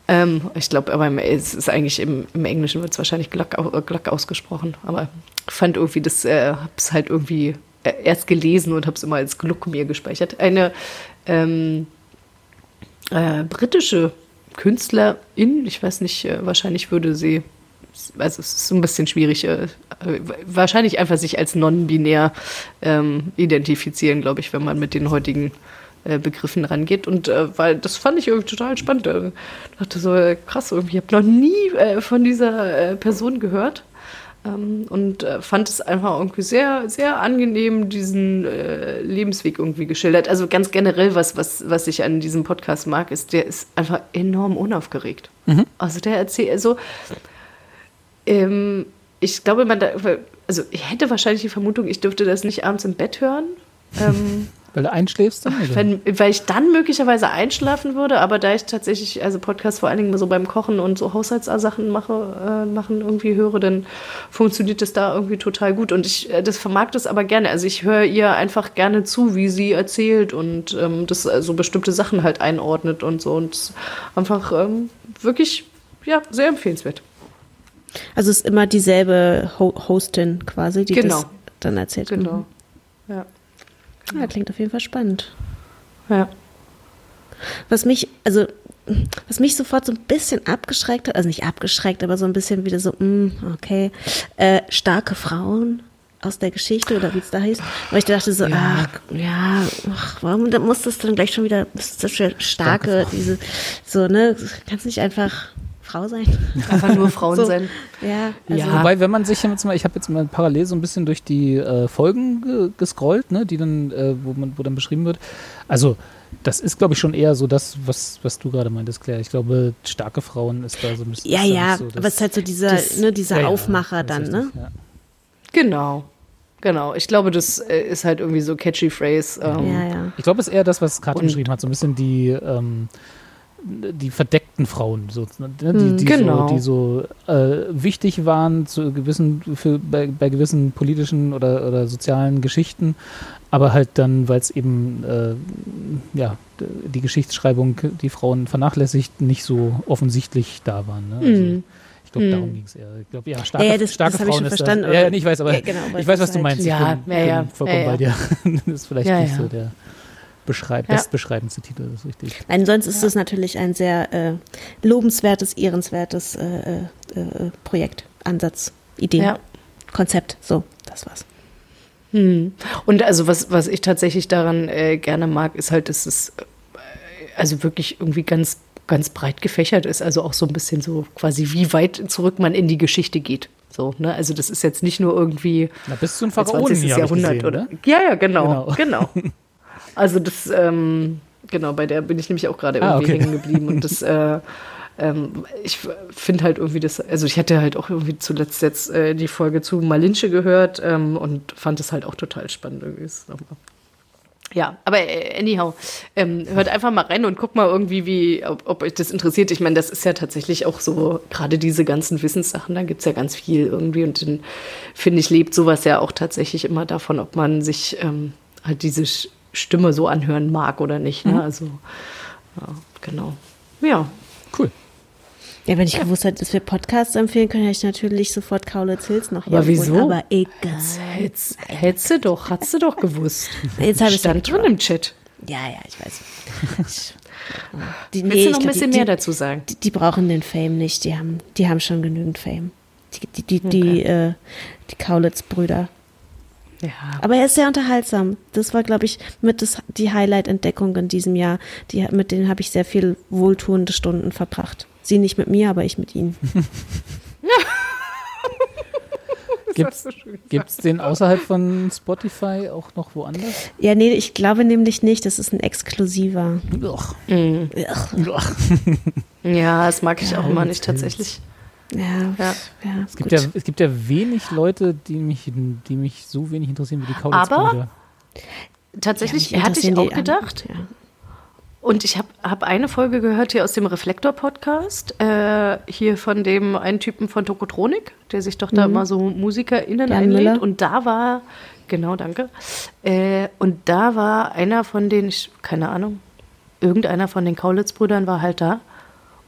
Ähm, ich glaube, aber es ist eigentlich im, im Englischen wird es wahrscheinlich Gluck, äh, Gluck, ausgesprochen. Aber fand irgendwie, das äh, hab's halt irgendwie äh, erst gelesen und habe es immer als Gluck mir gespeichert. Eine ähm, äh, britische Künstlerin, ich weiß nicht, äh, wahrscheinlich würde sie also es ist so ein bisschen schwierig, äh, wahrscheinlich einfach sich als non-binär ähm, identifizieren, glaube ich, wenn man mit den heutigen äh, Begriffen rangeht. Und äh, weil das fand ich irgendwie total spannend. Ich äh, dachte so, äh, krass, irgendwie, ich habe noch nie von dieser Person gehört. Ähm, und fand es einfach irgendwie sehr, sehr angenehm, diesen Lebensweg irgendwie geschildert. Also ganz generell, was, was, was ich an diesem Podcast mag, ist, der ist einfach enorm unaufgeregt. Mhm. Also der erzählt, also ähm, ich glaube, man da, also ich hätte wahrscheinlich die Vermutung, ich dürfte das nicht abends im Bett hören. Ähm, weil du einschläfst dann? Wenn, weil ich dann möglicherweise einschlafen würde, aber da ich tatsächlich, also Podcasts vor allen Dingen so beim Kochen und so Haushaltssachen mache, äh, machen irgendwie höre, dann funktioniert das da irgendwie total gut. Und ich, äh, das vermag das aber gerne. Also ich höre ihr einfach gerne zu, wie sie erzählt und ähm, das so bestimmte Sachen halt einordnet und so. Und einfach ähm, wirklich, ja, sehr empfehlenswert. Also es ist immer dieselbe Ho Hostin quasi, die genau. das dann erzählt. Genau. Mhm. Ja. Genau. ja. Klingt auf jeden Fall spannend. Ja. Was mich, also was mich sofort so ein bisschen abgeschreckt hat, also nicht abgeschreckt, aber so ein bisschen wieder so, mm, okay, äh, starke Frauen aus der Geschichte oder wie es da hieß. Weil ich dachte so, ja. ach, ja, ach, warum muss das dann gleich schon wieder, das ist starke, starke diese, so, ne, kannst nicht einfach Frau sein. Einfach nur Frauen so. sein. Ja, also ja. Wobei, wenn man sich jetzt mal, ich habe jetzt mal parallel so ein bisschen durch die äh, Folgen ge gescrollt, ne, die dann, äh, wo man, wo dann beschrieben wird. Also, das ist, glaube ich, schon eher so das, was, was du gerade meintest, Claire. Ich glaube, starke Frauen ist da so ein bisschen. Ja, ja, so aber es ist halt so dieser, das, ne, dieser ja, Aufmacher ja, dann, ne? Ja. Genau. Genau, ich glaube, das äh, ist halt irgendwie so catchy Phrase. Ähm, ja, ja. Ich glaube, es ist eher das, was Katrin beschrieben hat, so ein bisschen die, ähm, die verdeckten Frauen, so, ne, die, Hm, die genau. so, die so äh, wichtig waren zu gewissen, für, bei, bei gewissen politischen oder, oder sozialen Geschichten, aber halt dann, weil es eben äh, ja, die Geschichtsschreibung die Frauen vernachlässigt, nicht so offensichtlich da waren. Ne? Also, Mhm. Ich glaube, darum ging es eher. Ich glaube, ja, starke, Ja, das- starke das Frauen ist Das, ja, ich weiß, aber Ja, genau, ich weiß, was du meinst. Ja, ich bin, ja, ja, bin vollkommen bei dir. das ist vielleicht nicht so der beschreib Ja. bestbeschreibendste Titel, das ist richtig. Nein, sonst ist es natürlich ein sehr äh, lobenswertes, ehrenswertes äh, äh, äh, Projekt, Ansatz, Idee, Ja. Konzept. So, das war's. Hm. Und also was, was ich tatsächlich daran äh, gerne mag, ist halt, dass es äh, also wirklich irgendwie ganz, ganz breit gefächert ist. Also auch so ein bisschen so quasi, wie weit zurück man in die Geschichte geht. So, ne? Also das ist jetzt nicht nur irgendwie Na, bis zum 20. Pharaonen Jahrhundert gesehen, oder. oder? Ja, ja, genau, Genau. genau. Also das, ähm, genau, bei der bin ich nämlich auch gerade Ah, irgendwie okay. hängen geblieben. Und das, äh, ähm, ich finde halt irgendwie das, also ich hatte halt auch irgendwie zuletzt jetzt äh, die Folge zu Malinche gehört ähm, und fand es halt auch total spannend irgendwie. Ja, aber äh, anyhow, ähm, hört einfach mal rein und guckt mal irgendwie, wie, ob, ob euch das interessiert. Ich meine, das ist ja tatsächlich auch so, gerade diese ganzen Wissenssachen, da gibt's ja ganz viel irgendwie. Und dann, finde ich, lebt sowas ja auch tatsächlich immer davon, ob man sich ähm, halt diese Stimme so anhören mag oder nicht. Ne? Also, ja, genau. Ja, Cool. Ja, wenn ich gewusst hätte, dass wir Podcasts empfehlen können, hätte ich natürlich sofort Kaulitz Hills noch hier Aber wieso? Aber egal. hättest, hättest du doch, hast du doch gewusst. Jetzt habe ich Stand drin im Chat. Ja, ja, ich weiß. Die, Willst nee, du ich noch ein glaub, bisschen die, mehr die, dazu sagen? die, die brauchen den Fame nicht. Die haben, die haben schon genügend Fame. Die, die, die, die, äh, die Kaulitz-Brüder. Ja. Aber er ist sehr unterhaltsam. Das war, glaube ich, mit das, die Highlight-Entdeckung in diesem Jahr. Die, mit denen habe ich sehr viel wohltuende Stunden verbracht. Sie nicht mit mir, aber ich mit ihnen. Gibt's, gibt's den außerhalb von Spotify auch noch woanders? Ja, nee, ich glaube nämlich nicht. Das ist ein exklusiver. Ugh. Ja, das mag ich auch immer nicht tatsächlich. Ja, Ja. ja. Es gibt gut. ja, es gibt ja wenig Leute, die mich, die mich so wenig interessieren wie die Kaulitz-Brüder. Tatsächlich Ja, hatte ich auch die an- gedacht. Ja. Und ich habe hab eine Folge gehört hier aus dem Reflektor-Podcast, äh, hier von dem einen Typen von Tokotronik, der sich doch da immer so MusikerInnen Jan einlädt. Müller. Und da war, genau, danke. Äh, und da war einer von den, ich, keine Ahnung, irgendeiner von den Kaulitz-Brüdern war halt da.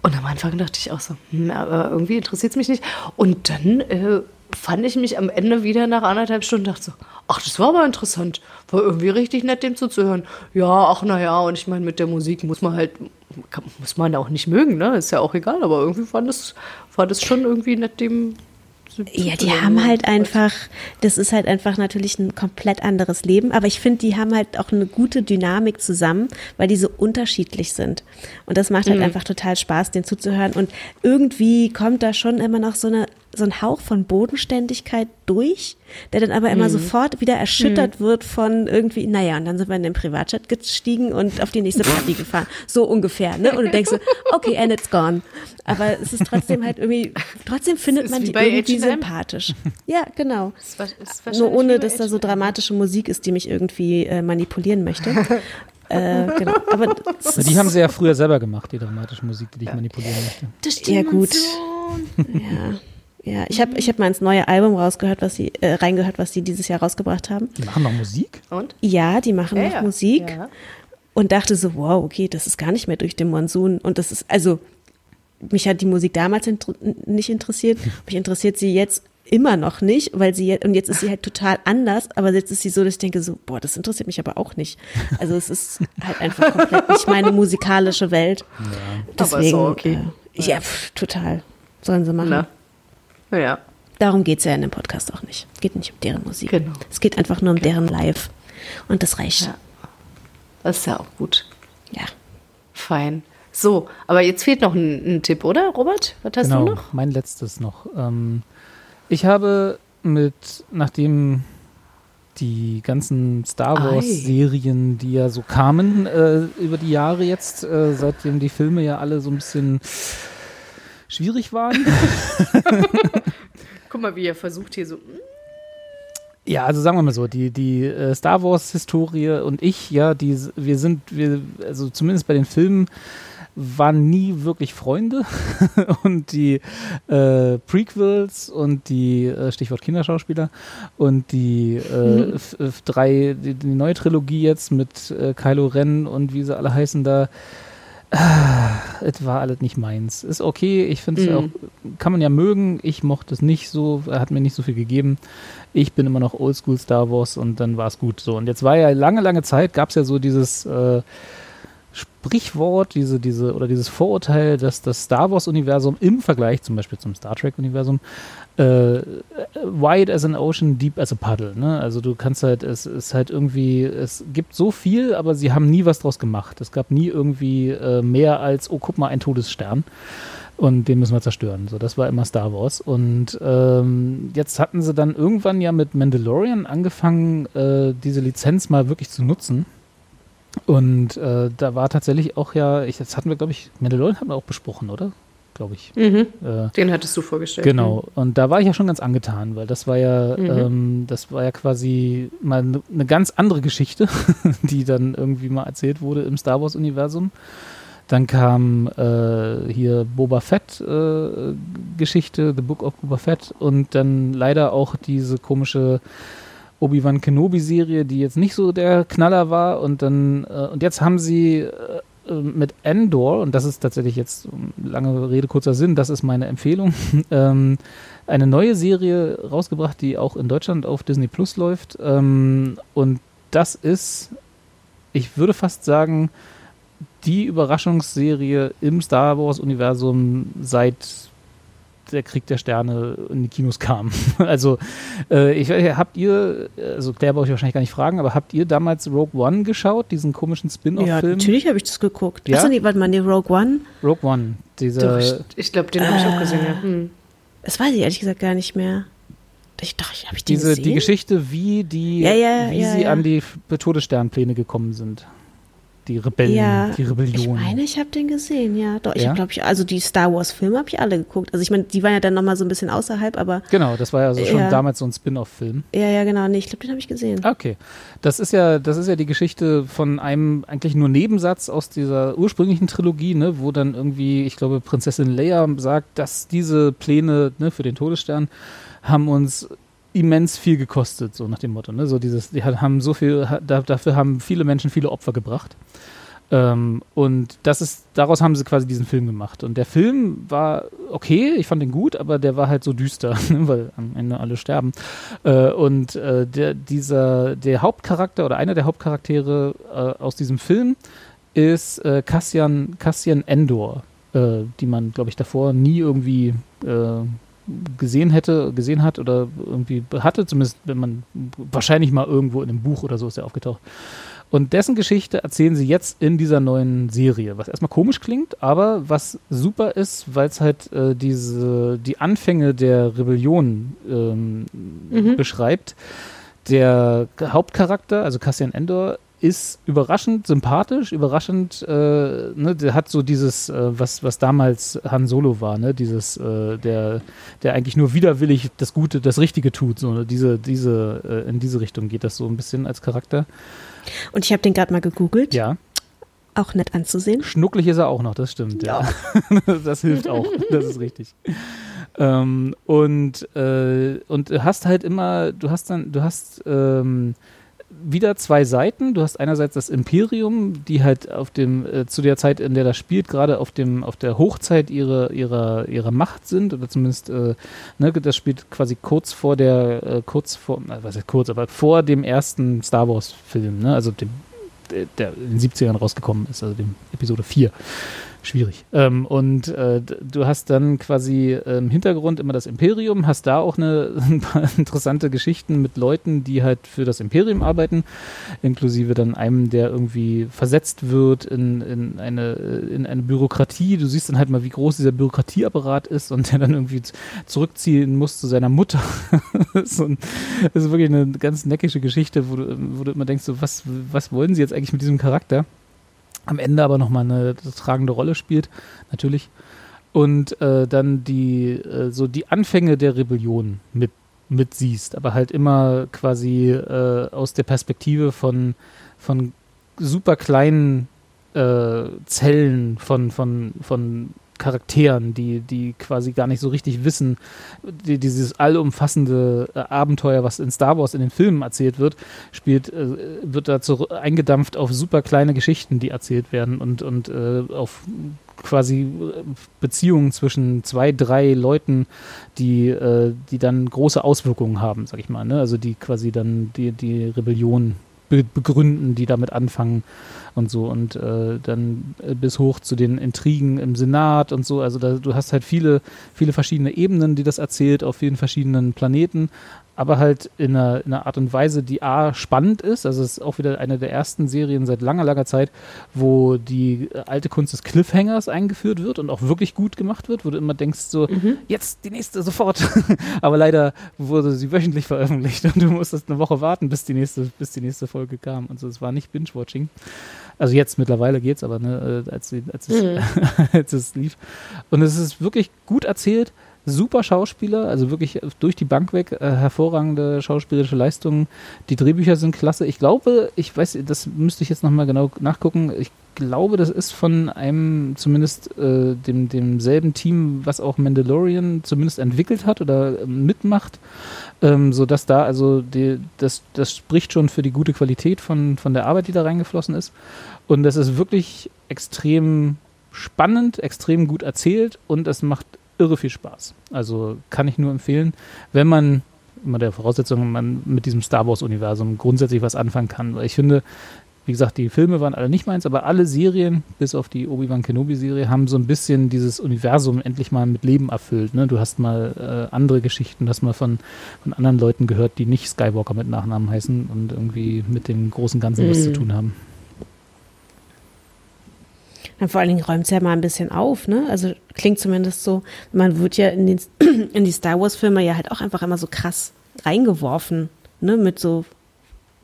Und am Anfang dachte ich auch so, hm, aber irgendwie interessiert es mich nicht. Und dann äh, fand ich mich am Ende wieder nach anderthalb Stunden dachte so, ach, das war aber interessant. War irgendwie richtig nett, dem zuzuhören. Ja, ach, naja, und ich meine, mit der Musik muss man halt, kann, muss man auch nicht mögen, ne? Ist ja auch egal, aber irgendwie fand es, war das schon irgendwie nett, dem Ja, die haben halt einfach, das ist halt einfach natürlich ein komplett anderes Leben, aber ich finde, die haben halt auch eine gute Dynamik zusammen, weil die so unterschiedlich sind. Und das macht halt einfach total Spaß, denen zuzuhören. Und irgendwie kommt da schon immer noch so, eine, so ein Hauch von Bodenständigkeit durch, der dann aber immer sofort wieder erschüttert wird von irgendwie, naja, und dann sind wir in den Privatjet gestiegen und auf die nächste Party gefahren. So ungefähr, ne? Und du denkst so, okay, and it's gone. Aber es ist trotzdem halt irgendwie, trotzdem findet man die irgendwie H&M. sympathisch. Ja, genau. Ist ist Nur ohne, dass da so H&M. dramatische Musik ist, die mich irgendwie äh, manipulieren möchte. äh, genau. Aber das Na, die haben sie ja früher selber gemacht, die dramatische Musik, die dich manipulieren möchte. ja gut. Ja. Ja, ich habe ich hab mal ins neue Album rausgehört, was sie äh, reingehört, was sie dieses Jahr rausgebracht haben. Die machen noch Musik? Und? Ja, die machen Ja, noch ja. Musik Ja. und dachte so, wow, okay, das ist gar nicht mehr durch den Monsun und das ist also mich hat die Musik damals inter nicht interessiert, mich interessiert sie jetzt immer noch nicht, weil sie jetzt, und jetzt ist sie halt total anders, aber jetzt ist sie so, dass ich denke so, boah, das interessiert mich aber auch nicht. Also es ist halt einfach komplett nicht meine musikalische Welt. Aber ist Deswegen, auch okay. Äh, ja, pff, total. Sollen sie machen. Na. Ja. Darum geht es ja in dem Podcast auch nicht. Es geht nicht um deren Musik. Genau. Es geht einfach nur um deren Live. Und das reicht. Ja. Das ist ja auch gut. ja. Fein. So, aber jetzt fehlt noch ein, ein Tipp, oder, Robert? Was hast genau, du noch? mein letztes noch. Ähm, ich habe mit, nachdem die ganzen Star. Wars-Serien, die ja so kamen äh, über die Jahre jetzt, äh, seitdem die Filme ja alle so ein bisschen schwierig waren. Guck mal, wie er versucht hier so. Ja, also sagen wir mal so, die, die äh, Star Wars-Historie und ich, ja, die, wir sind, wir, also zumindest bei den Filmen, waren nie wirklich Freunde und die äh, Prequels und die äh, Stichwort Kinderschauspieler und die äh, mhm. drei, die, die, neue Trilogie jetzt mit äh, Kylo Ren und wie sie alle heißen da, es war alles nicht meins. Ist okay, ich finde es mhm. auch, kann man ja mögen. Ich mochte es nicht so, er hat mir nicht so viel gegeben. Ich bin immer noch Oldschool Star Wars und dann war es gut. So, und jetzt war ja lange, lange Zeit, gab es ja so dieses äh, Sprichwort, diese, diese, oder dieses Vorurteil, dass das Star Wars-Universum im Vergleich zum Beispiel zum Star Trek-Universum äh, wide as an ocean, deep as a puddle. Ne? Also du kannst halt, es ist halt irgendwie, es gibt so viel, aber sie haben nie was draus gemacht. Es gab nie irgendwie äh, mehr als, oh guck mal, ein Todesstern. Und den müssen wir zerstören. So, das war immer Star Wars. Und ähm, jetzt hatten sie dann irgendwann ja mit Mandalorian angefangen, äh, diese Lizenz mal wirklich zu nutzen und äh, da war tatsächlich auch ja, ich, das hatten wir, glaube ich, Mandalorian haben wir auch besprochen, oder? Glaube ich. Mhm. Äh, Den hattest du vorgestellt. Genau. Und da war ich ja schon ganz angetan, weil das war ja, mhm. ähm, das war ja quasi mal eine ne ganz andere Geschichte, die dann irgendwie mal erzählt wurde im Star Wars-Universum. Dann kam äh, hier Boba Fett äh, Geschichte, The Book of Boba Fett und dann leider auch diese komische Obi-Wan Kenobi-Serie, die jetzt nicht so der Knaller war. Und dann, äh, und jetzt haben sie äh, mit Endor, und das ist tatsächlich jetzt lange Rede, kurzer Sinn, das ist meine Empfehlung, ähm, eine neue Serie rausgebracht, die auch in Deutschland auf Disney Plus läuft. Ähm, und das ist, ich würde fast sagen, die Überraschungsserie im Star Wars-Universum seit der Krieg der Sterne in die Kinos kam. also, äh, ich, habt ihr, also Claire brauche ich wahrscheinlich gar nicht fragen, aber habt ihr damals Rogue One geschaut, diesen komischen Spin-off-Film? Ja, natürlich habe ich das geguckt. Ja? Achso, nee, warte mal, nee, Rogue One? Rogue One, dieser. ich, ich glaube, den habe ich auch gesehen, ja. Hm. Das weiß ich ehrlich gesagt gar nicht mehr. Ich dachte, habe ich Diese, gesehen? Die Geschichte, wie, die, ja, ja, wie ja, sie an die Todessternpläne gekommen sind die Rebellen, ja, die Rebellion. Ich meine, ich habe den gesehen, ja. Doch, ich ja? habe, glaube ich, also die Star Wars-Filme habe ich alle geguckt. Also ich meine, die waren ja dann nochmal so ein bisschen außerhalb, aber. Genau, das war ja also schon ja. damals so ein Spin-off-Film. Ja, ja, genau. Nee, ich glaube, den habe ich gesehen. Okay. Das ist ja, das ist ja die Geschichte von einem eigentlich nur Nebensatz aus dieser ursprünglichen Trilogie, ne, wo dann irgendwie, ich glaube, Prinzessin Leia sagt, dass diese Pläne ne, für den Todesstern haben uns immens viel gekostet, so nach dem Motto. Ne? So dieses, die haben so viel, da, dafür haben viele Menschen viele Opfer gebracht. Ähm, und das ist, daraus haben sie quasi diesen Film gemacht. Und der Film war okay, ich fand ihn gut, aber der war halt so düster, ne? weil am Ende alle sterben. Äh, und äh, der, dieser, der Hauptcharakter oder einer der Hauptcharaktere äh, aus diesem Film ist äh, Cassian, Cassian Endor, äh, die man, glaube ich, davor nie irgendwie äh, gesehen hätte, gesehen hat oder irgendwie hatte, zumindest wenn man wahrscheinlich mal irgendwo in einem Buch oder so ist er aufgetaucht. Und dessen Geschichte erzählen sie jetzt in dieser neuen Serie, was erstmal komisch klingt, aber was super ist, weil es halt äh, diese die Anfänge der Rebellion ähm, mhm. beschreibt. Der Hauptcharakter, also Cassian Endor, ist überraschend sympathisch, überraschend, äh, ne, der hat so dieses, äh, was, was damals Han Solo war, ne, dieses, äh, der, der eigentlich nur widerwillig das Gute, das Richtige tut, so, ne, diese, diese, äh, in diese Richtung geht das so ein bisschen als Charakter. Und ich habe den gerade mal gegoogelt. Ja. Auch nett anzusehen. Schnucklig ist er auch noch, das stimmt, ja. ja. das hilft auch, das ist richtig. Ähm, und, äh, und du hast halt immer, du hast dann, du hast, ähm, wieder zwei Seiten. Du hast einerseits das Imperium, die halt auf dem, äh, zu der Zeit, in der das spielt, gerade auf auf der Hochzeit ihrer, ihrer, ihrer Macht sind, oder zumindest, äh, ne, das spielt quasi kurz vor der, äh, kurz vor, äh, was heißt kurz, aber vor dem ersten Star Wars Film, ne, also dem, der in den 70ern rausgekommen ist, also dem Episode 4 schwierig. Ähm, und äh, du hast dann quasi im Hintergrund immer das Imperium, hast da auch eine, ein paar interessante Geschichten mit Leuten, die halt für das Imperium arbeiten, inklusive dann einem, der irgendwie versetzt wird in, in, eine, in eine Bürokratie. Du siehst dann halt mal, wie groß dieser Bürokratieapparat ist und der dann irgendwie zurückziehen muss zu seiner Mutter. das, ist ein, das ist wirklich eine ganz neckische Geschichte, wo du, wo du immer denkst, so, was, was wollen sie jetzt eigentlich mit diesem Charakter? Am Ende aber nochmal eine tragende Rolle spielt, natürlich. Und äh, dann die, äh, so die Anfänge der Rebellion mit, mit siehst, aber halt immer quasi äh, aus der Perspektive von, von super kleinen äh, Zellen von, von, von Charakteren, die, die quasi gar nicht so richtig wissen, die, dieses allumfassende äh, Abenteuer, was in Star Wars in den Filmen erzählt wird, spielt, äh, wird dazu eingedampft auf super kleine Geschichten, die erzählt werden und, und äh, auf quasi äh, Beziehungen zwischen zwei, drei Leuten, die, äh, die dann große Auswirkungen haben, sag ich mal. Ne? Also die quasi dann die, die Rebellion be begründen, die damit anfangen und so und äh, dann äh, bis hoch zu den Intrigen im Senat und so. Also da, du hast halt viele, viele verschiedene Ebenen, die das erzählt auf vielen verschiedenen Planeten, aber halt in einer, in einer Art und Weise, die A spannend ist. Also es ist auch wieder eine der ersten Serien seit langer, langer Zeit, wo die alte Kunst des Cliffhangers eingeführt wird und auch wirklich gut gemacht wird, wo du immer denkst, so, mhm. jetzt die nächste sofort. aber leider wurde sie wöchentlich veröffentlicht und du musstest eine Woche warten, bis die nächste, bis die nächste Folge kam. Und so, es war nicht Binge-Watching. Also jetzt mittlerweile geht's, aber ne, äh, als, als, es, mhm. als es lief. Und es ist wirklich gut erzählt, super Schauspieler, also wirklich durch die Bank weg, äh, hervorragende schauspielerische Leistungen. Die Drehbücher sind klasse. Ich glaube, ich weiß, das müsste ich jetzt nochmal genau nachgucken. Ich glaube, das ist von einem, zumindest äh, dem, demselben Team, was auch Mandalorian zumindest entwickelt hat oder äh, mitmacht, ähm, sodass da also die, das, das spricht schon für die gute Qualität von, von der Arbeit, die da reingeflossen ist. Und das ist wirklich extrem spannend, extrem gut erzählt und es macht irre viel Spaß. Also kann ich nur empfehlen, wenn man immer der Voraussetzung, man mit diesem Star Wars-Universum grundsätzlich was anfangen kann. Weil ich finde, wie gesagt, die Filme waren alle nicht meins, aber alle Serien, bis auf die Obi-Wan Kenobi-Serie, haben so ein bisschen dieses Universum endlich mal mit Leben erfüllt. Ne? Du hast mal äh, andere Geschichten, hast mal von, von anderen Leuten gehört, die nicht Skywalker mit Nachnamen heißen und irgendwie mit dem großen Ganzen mhm. was zu mhm. tun haben. Dann vor allen Dingen räumt es ja mal ein bisschen auf, ne? Also klingt zumindest so. Man wird ja in, den, in die Star Wars-Filme ja halt auch einfach immer so krass reingeworfen, ne? Mit so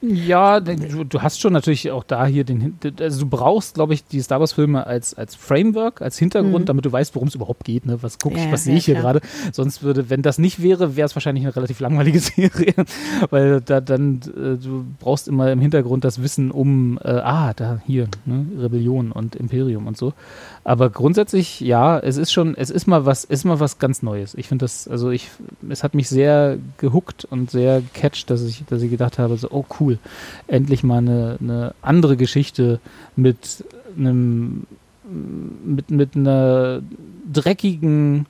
ja, du, du, hast schon natürlich auch da hier den, also du brauchst, glaube ich, die Star Wars Filme als, als Framework, als Hintergrund, mhm. damit du weißt, worum es überhaupt geht, ne? Was guck ich, ja, was sehe ich hier gerade? Sonst würde, wenn das nicht wäre, wäre es wahrscheinlich eine relativ langweilige Serie, weil da dann, äh, du brauchst immer im Hintergrund das Wissen um, äh, ah, da, hier, ne? Rebellion und Imperium und so. Aber grundsätzlich, ja, es ist schon, es ist mal was, ist mal was ganz Neues. Ich finde das, also ich, es hat mich sehr gehuckt und sehr gecatcht, dass ich, dass ich gedacht habe, so, oh cool, endlich mal eine, eine andere Geschichte mit einem, mit, mit einer dreckigen,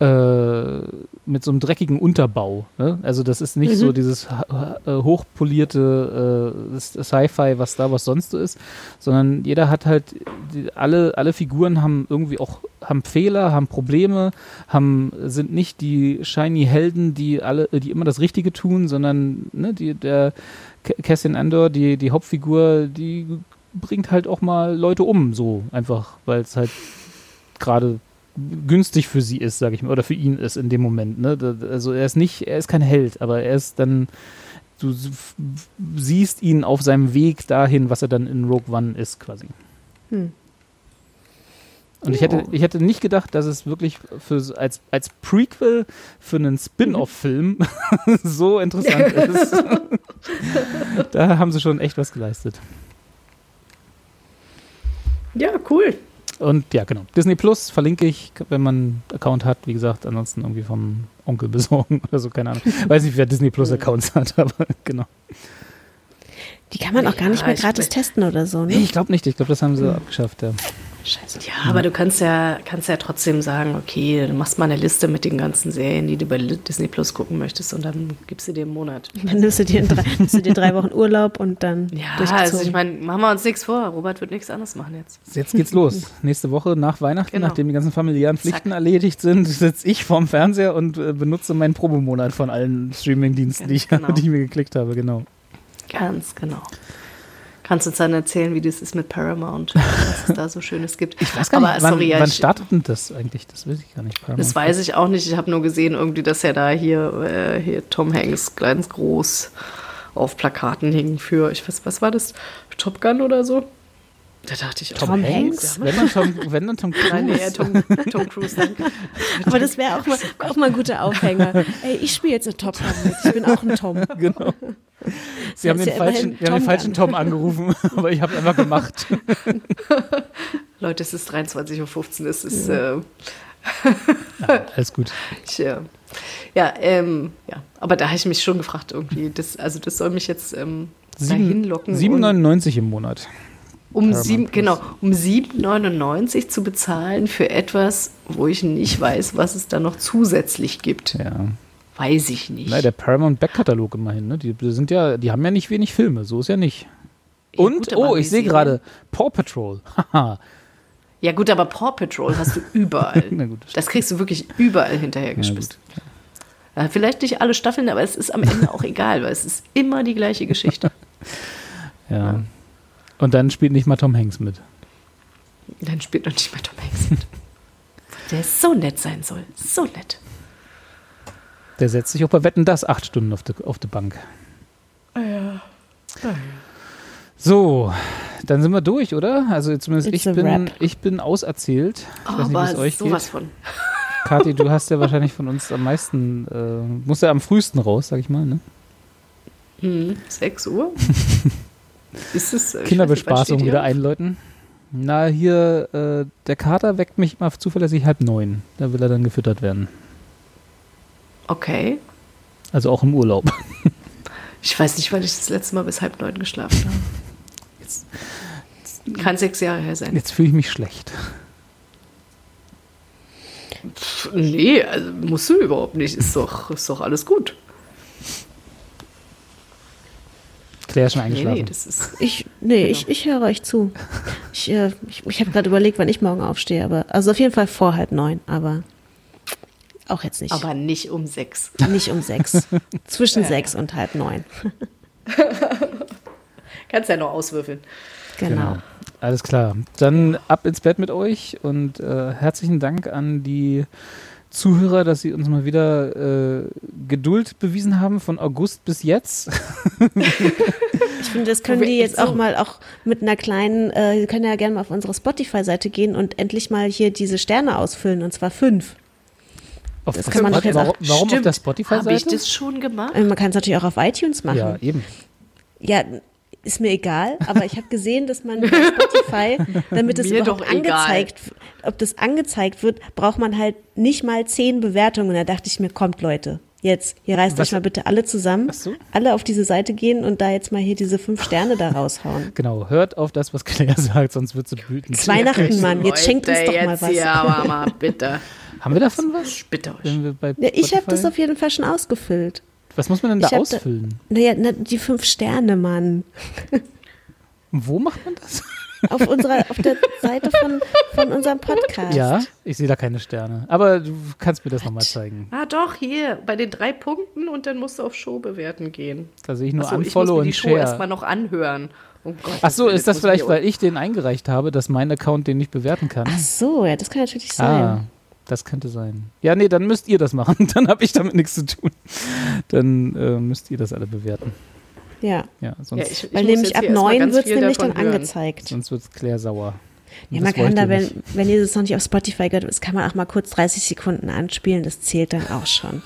äh, mit so einem dreckigen Unterbau. Ne? Also das ist nicht mhm. so dieses äh, hochpolierte äh, Sci-Fi, was da was sonst so ist, sondern jeder hat halt, die, alle, alle Figuren haben irgendwie auch, haben Fehler, haben Probleme, haben, sind nicht die shiny Helden, die alle, die immer das Richtige tun, sondern ne, die, der Cassian Andor, die, die Hauptfigur, die bringt halt auch mal Leute um, so einfach, weil es halt gerade günstig für sie ist, sage ich mal, oder für ihn ist in dem Moment. Ne? Also er ist nicht, er ist kein Held, aber er ist dann, du siehst ihn auf seinem Weg dahin, was er dann in Rogue One ist, quasi. Hm. Und ich hätte, ich hätte nicht gedacht, dass es wirklich für, als, als Prequel für einen Spin-off-Film so interessant ist. da haben sie schon echt was geleistet. Ja, cool. Und ja, genau. Disney Plus verlinke ich, wenn man einen Account hat. Wie gesagt, ansonsten irgendwie vom Onkel besorgen oder so, keine Ahnung. Weiß nicht, wer Disney Plus Accounts hat, aber genau. Die kann man auch gar nicht mehr gratis testen oder so, ne? Nee, ich glaube nicht. Ich glaube, das haben sie mhm. abgeschafft, ja. Scheiße. Ja, aber du kannst ja, kannst ja trotzdem sagen, okay, du machst mal eine Liste mit den ganzen Serien, die du bei Disney Plus gucken möchtest und dann gibst du dir einen Monat. Dann nimmst du dir, drei, nimmst du dir drei Wochen Urlaub und dann Ja, also ich meine, machen wir uns nichts vor. Robert wird nichts anderes machen jetzt. Jetzt geht's los. Nächste Woche nach Weihnachten, genau. nachdem die ganzen familiären Pflichten Zack. erledigt sind, sitze ich vorm Fernseher und äh, benutze meinen Probemonat von allen Streamingdiensten, die, genau. die ich mir geklickt habe, genau. Ganz genau. Kannst du uns dann erzählen, wie das ist mit Paramount, was es da so Schönes gibt. Ich weiß gar nicht, wann, sorry, wann startet denn das eigentlich? Das weiß ich gar nicht. Paramount das weiß ich auch nicht. Ich habe nur gesehen, irgendwie, dass er da hier, äh, hier Tom Hanks ganz groß auf Plakaten hing für, ich weiß, was war das? Top Gun oder so? Da dachte ich, Tom Hanks? Wenn dann Tom, wenn dann Tom Cruise. Nein, nee, Tom, Tom Cruise. Danke. Aber das wäre auch mal, auch mal ein guter Aufhänger. Ey, ich spiele jetzt eine Top Tom mit. Ich bin auch ein Tom. Genau. Sie haben ja falschen, wir haben den Tom falschen. Tom angerufen, aber ich habe einfach gemacht. Leute, es ist 23.15 Uhr. Es ist, äh, Alles gut. ich, äh, ja, ähm, ja, aber da habe ich mich schon gefragt irgendwie. Das, also das soll mich jetzt ähm, dahin locken. und 7,99 im Monat. Um Paramount sieben, genau, um 7,99 zu bezahlen für etwas, wo ich nicht weiß, was es da noch zusätzlich gibt. Ja. Weiß ich nicht. Na, der Paramount Backkatalog immerhin, ne? Die, sind ja, die haben ja nicht wenig Filme, so ist ja nicht. Ja, Und, gut, oh, ich sehe gerade, Paw Patrol. Haha. Ja gut, aber Paw Patrol hast du überall. Gut, das das kriegst du wirklich überall hinterhergeschmissen. Ja, vielleicht nicht alle Staffeln, aber es ist am Ende auch egal, weil es ist immer die gleiche Geschichte. ja. Und dann spielt nicht mal Tom Hanks mit. Dann spielt noch nicht mal Tom Hanks mit. Der so nett sein soll. So nett. Der setzt sich auch bei Wetten das acht Stunden auf die, auf die Bank. So, dann sind wir durch, oder? Also zumindest It's ich bin, wrap. ich bin auserzählt. Ich weiß nicht, wie es aber euch sowas geht. von. Kathi, du hast ja wahrscheinlich von uns am meisten, äh, musst ja am frühesten raus, sag ich mal, ne? Hm, 6 Uhr? ist es, äh, Kinderbespaßung nicht, wieder einläuten. Na, hier, äh, der Kater weckt mich immer zuverlässig halb neun. Da will er dann gefüttert werden. Okay. Also auch im Urlaub. Ich weiß nicht, weil ich das letzte Mal bis halb neun geschlafen habe. Jetzt, Kann sechs Jahre her sein. jetzt fühle ich mich schlecht. Pff, nee, also musst du überhaupt nicht. Ist doch, ist doch alles gut. Claire ist schon Nee, eingeschlafen. nee, das ist. Ich, nee, Genau. ich, ich höre euch zu. Ich, äh, ich, ich habe gerade überlegt, wann ich morgen aufstehe, aber also auf jeden Fall vor halb neun, aber auch jetzt nicht. Aber nicht um sechs. nicht um sechs. Zwischen sechs und halb neun. Kannst ja noch auswürfeln. Genau. Alles klar. Dann ab ins Bett mit euch und äh, herzlichen Dank an die Zuhörer, dass sie uns mal wieder äh, Geduld bewiesen haben von August bis jetzt. Ich finde, das können die jetzt auch mal auch mit einer kleinen, äh, die können ja gerne mal auf unsere Spotify-Seite gehen und endlich mal hier diese Sterne ausfüllen und zwar fünf. Auf Das kann man doch jetzt warum, auch- warum auf Stimmt. der Habe ich Spotify-Seite? das schon gemacht? Äh, Man kann es natürlich auch auf iTunes machen. Ja, eben. Ja, ist mir egal, aber ich habe gesehen, dass man bei Spotify, damit es überhaupt egal. angezeigt, ob das angezeigt wird, braucht man halt nicht mal zehn Bewertungen. Da dachte ich mir, kommt Leute, jetzt, hier reißt Was- euch mal bitte alle zusammen, so. alle auf diese Seite gehen und da jetzt mal hier diese fünf Sterne da raushauen. Genau, hört auf das, was Claire sagt, sonst wird sie wütend. Es ist Weihnachten, Mann, jetzt schenkt uns doch mal was. Aber mal bitte. Haben wir davon was? Ich bitte euch. Wenn wir bei Ja, ich habe das auf jeden Fall schon ausgefüllt. Was muss man denn da Ich ausfüllen? Naja, na, die fünf Sterne, Mann. Und Wo macht man das? Auf unserer, auf der Seite von, von unserem Podcast. Ja, ich sehe da keine Sterne. Aber du kannst mir das nochmal zeigen. Ah, doch, hier, bei den drei Punkten und dann musst du auf Show bewerten gehen. Da sehe ich nur Achso, ich muss Unfollow mir die und Show erstmal noch anhören. Oh Gott, Ach so, ist das vielleicht, ich weil ich den eingereicht habe, dass mein Account den nicht bewerten kann? Ach so, ja, das kann natürlich sein. Ah, das könnte sein. Ja, nee, dann müsst ihr das machen. Dann habe ich damit nichts zu tun. Dann äh, müsst ihr das alle bewerten. Ja. Ja, Ja, sonst, ich, ich Weil nämlich ab hier erstmal neun ganz wird es nämlich dann hören. angezeigt. sonst wird Claire sauer. Und Ja, man kann da, wenn, wenn ihr das noch nicht auf Spotify gehört, das kann man auch mal kurz 30 Sekunden anspielen, das zählt dann auch schon.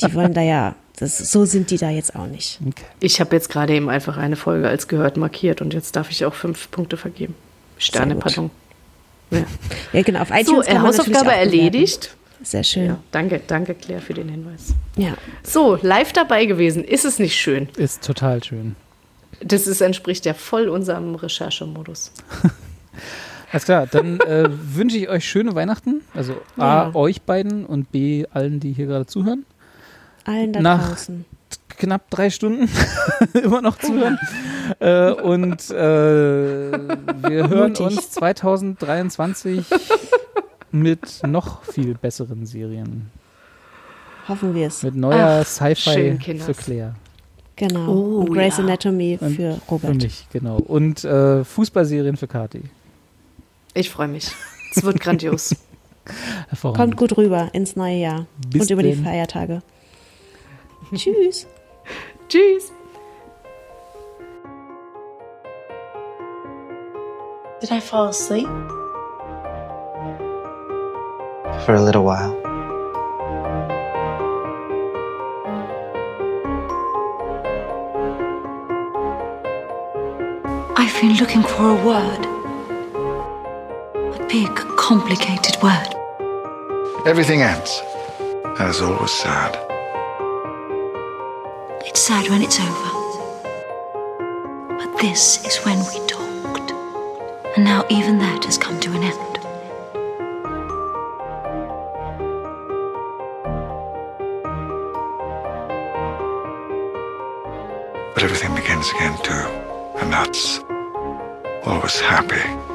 Die wollen da ja, das, so sind die da jetzt auch nicht. Okay. Ich habe jetzt gerade eben einfach eine Folge als gehört markiert und jetzt darf ich auch fünf Punkte vergeben. Sterne, pardon. Ja. Ja, genau, auf iTunes So, kann äh, Hausaufgabe erledigt. Sehr schön. Ja, danke, danke Claire für den Hinweis. Ja. So, live dabei gewesen. Ist es nicht schön? Ist total schön. Das ist, entspricht ja voll unserem Recherchemodus. Alles klar, dann äh, wünsche ich euch schöne Weihnachten. Also A, Ja. euch beiden und B, allen, die hier gerade zuhören. Allen da Nach- draußen. Knapp drei Stunden immer noch zuhören. Äh, und äh, wir hören Mutig. uns 2023 mit noch viel besseren Serien. Hoffen wir es. Mit neuer Sci-Fi für Claire. Genau. Oh, und Grey's ja. Anatomy Und für Für Robert. mich, genau. Und äh, Fußballserien für Kati. Ich freue mich. Es wird grandios. Kommt gut rüber ins neue Jahr Bis und über die denn. Feiertage. Tschüss. Tschüss. Did I fall asleep? For a little while. I've been looking for a word. A big, complicated word. Everything ends. That is always sad. It's sad when it's over. But this is when we talked. And now even that has come to an end. But everything begins again too. And that's always happy.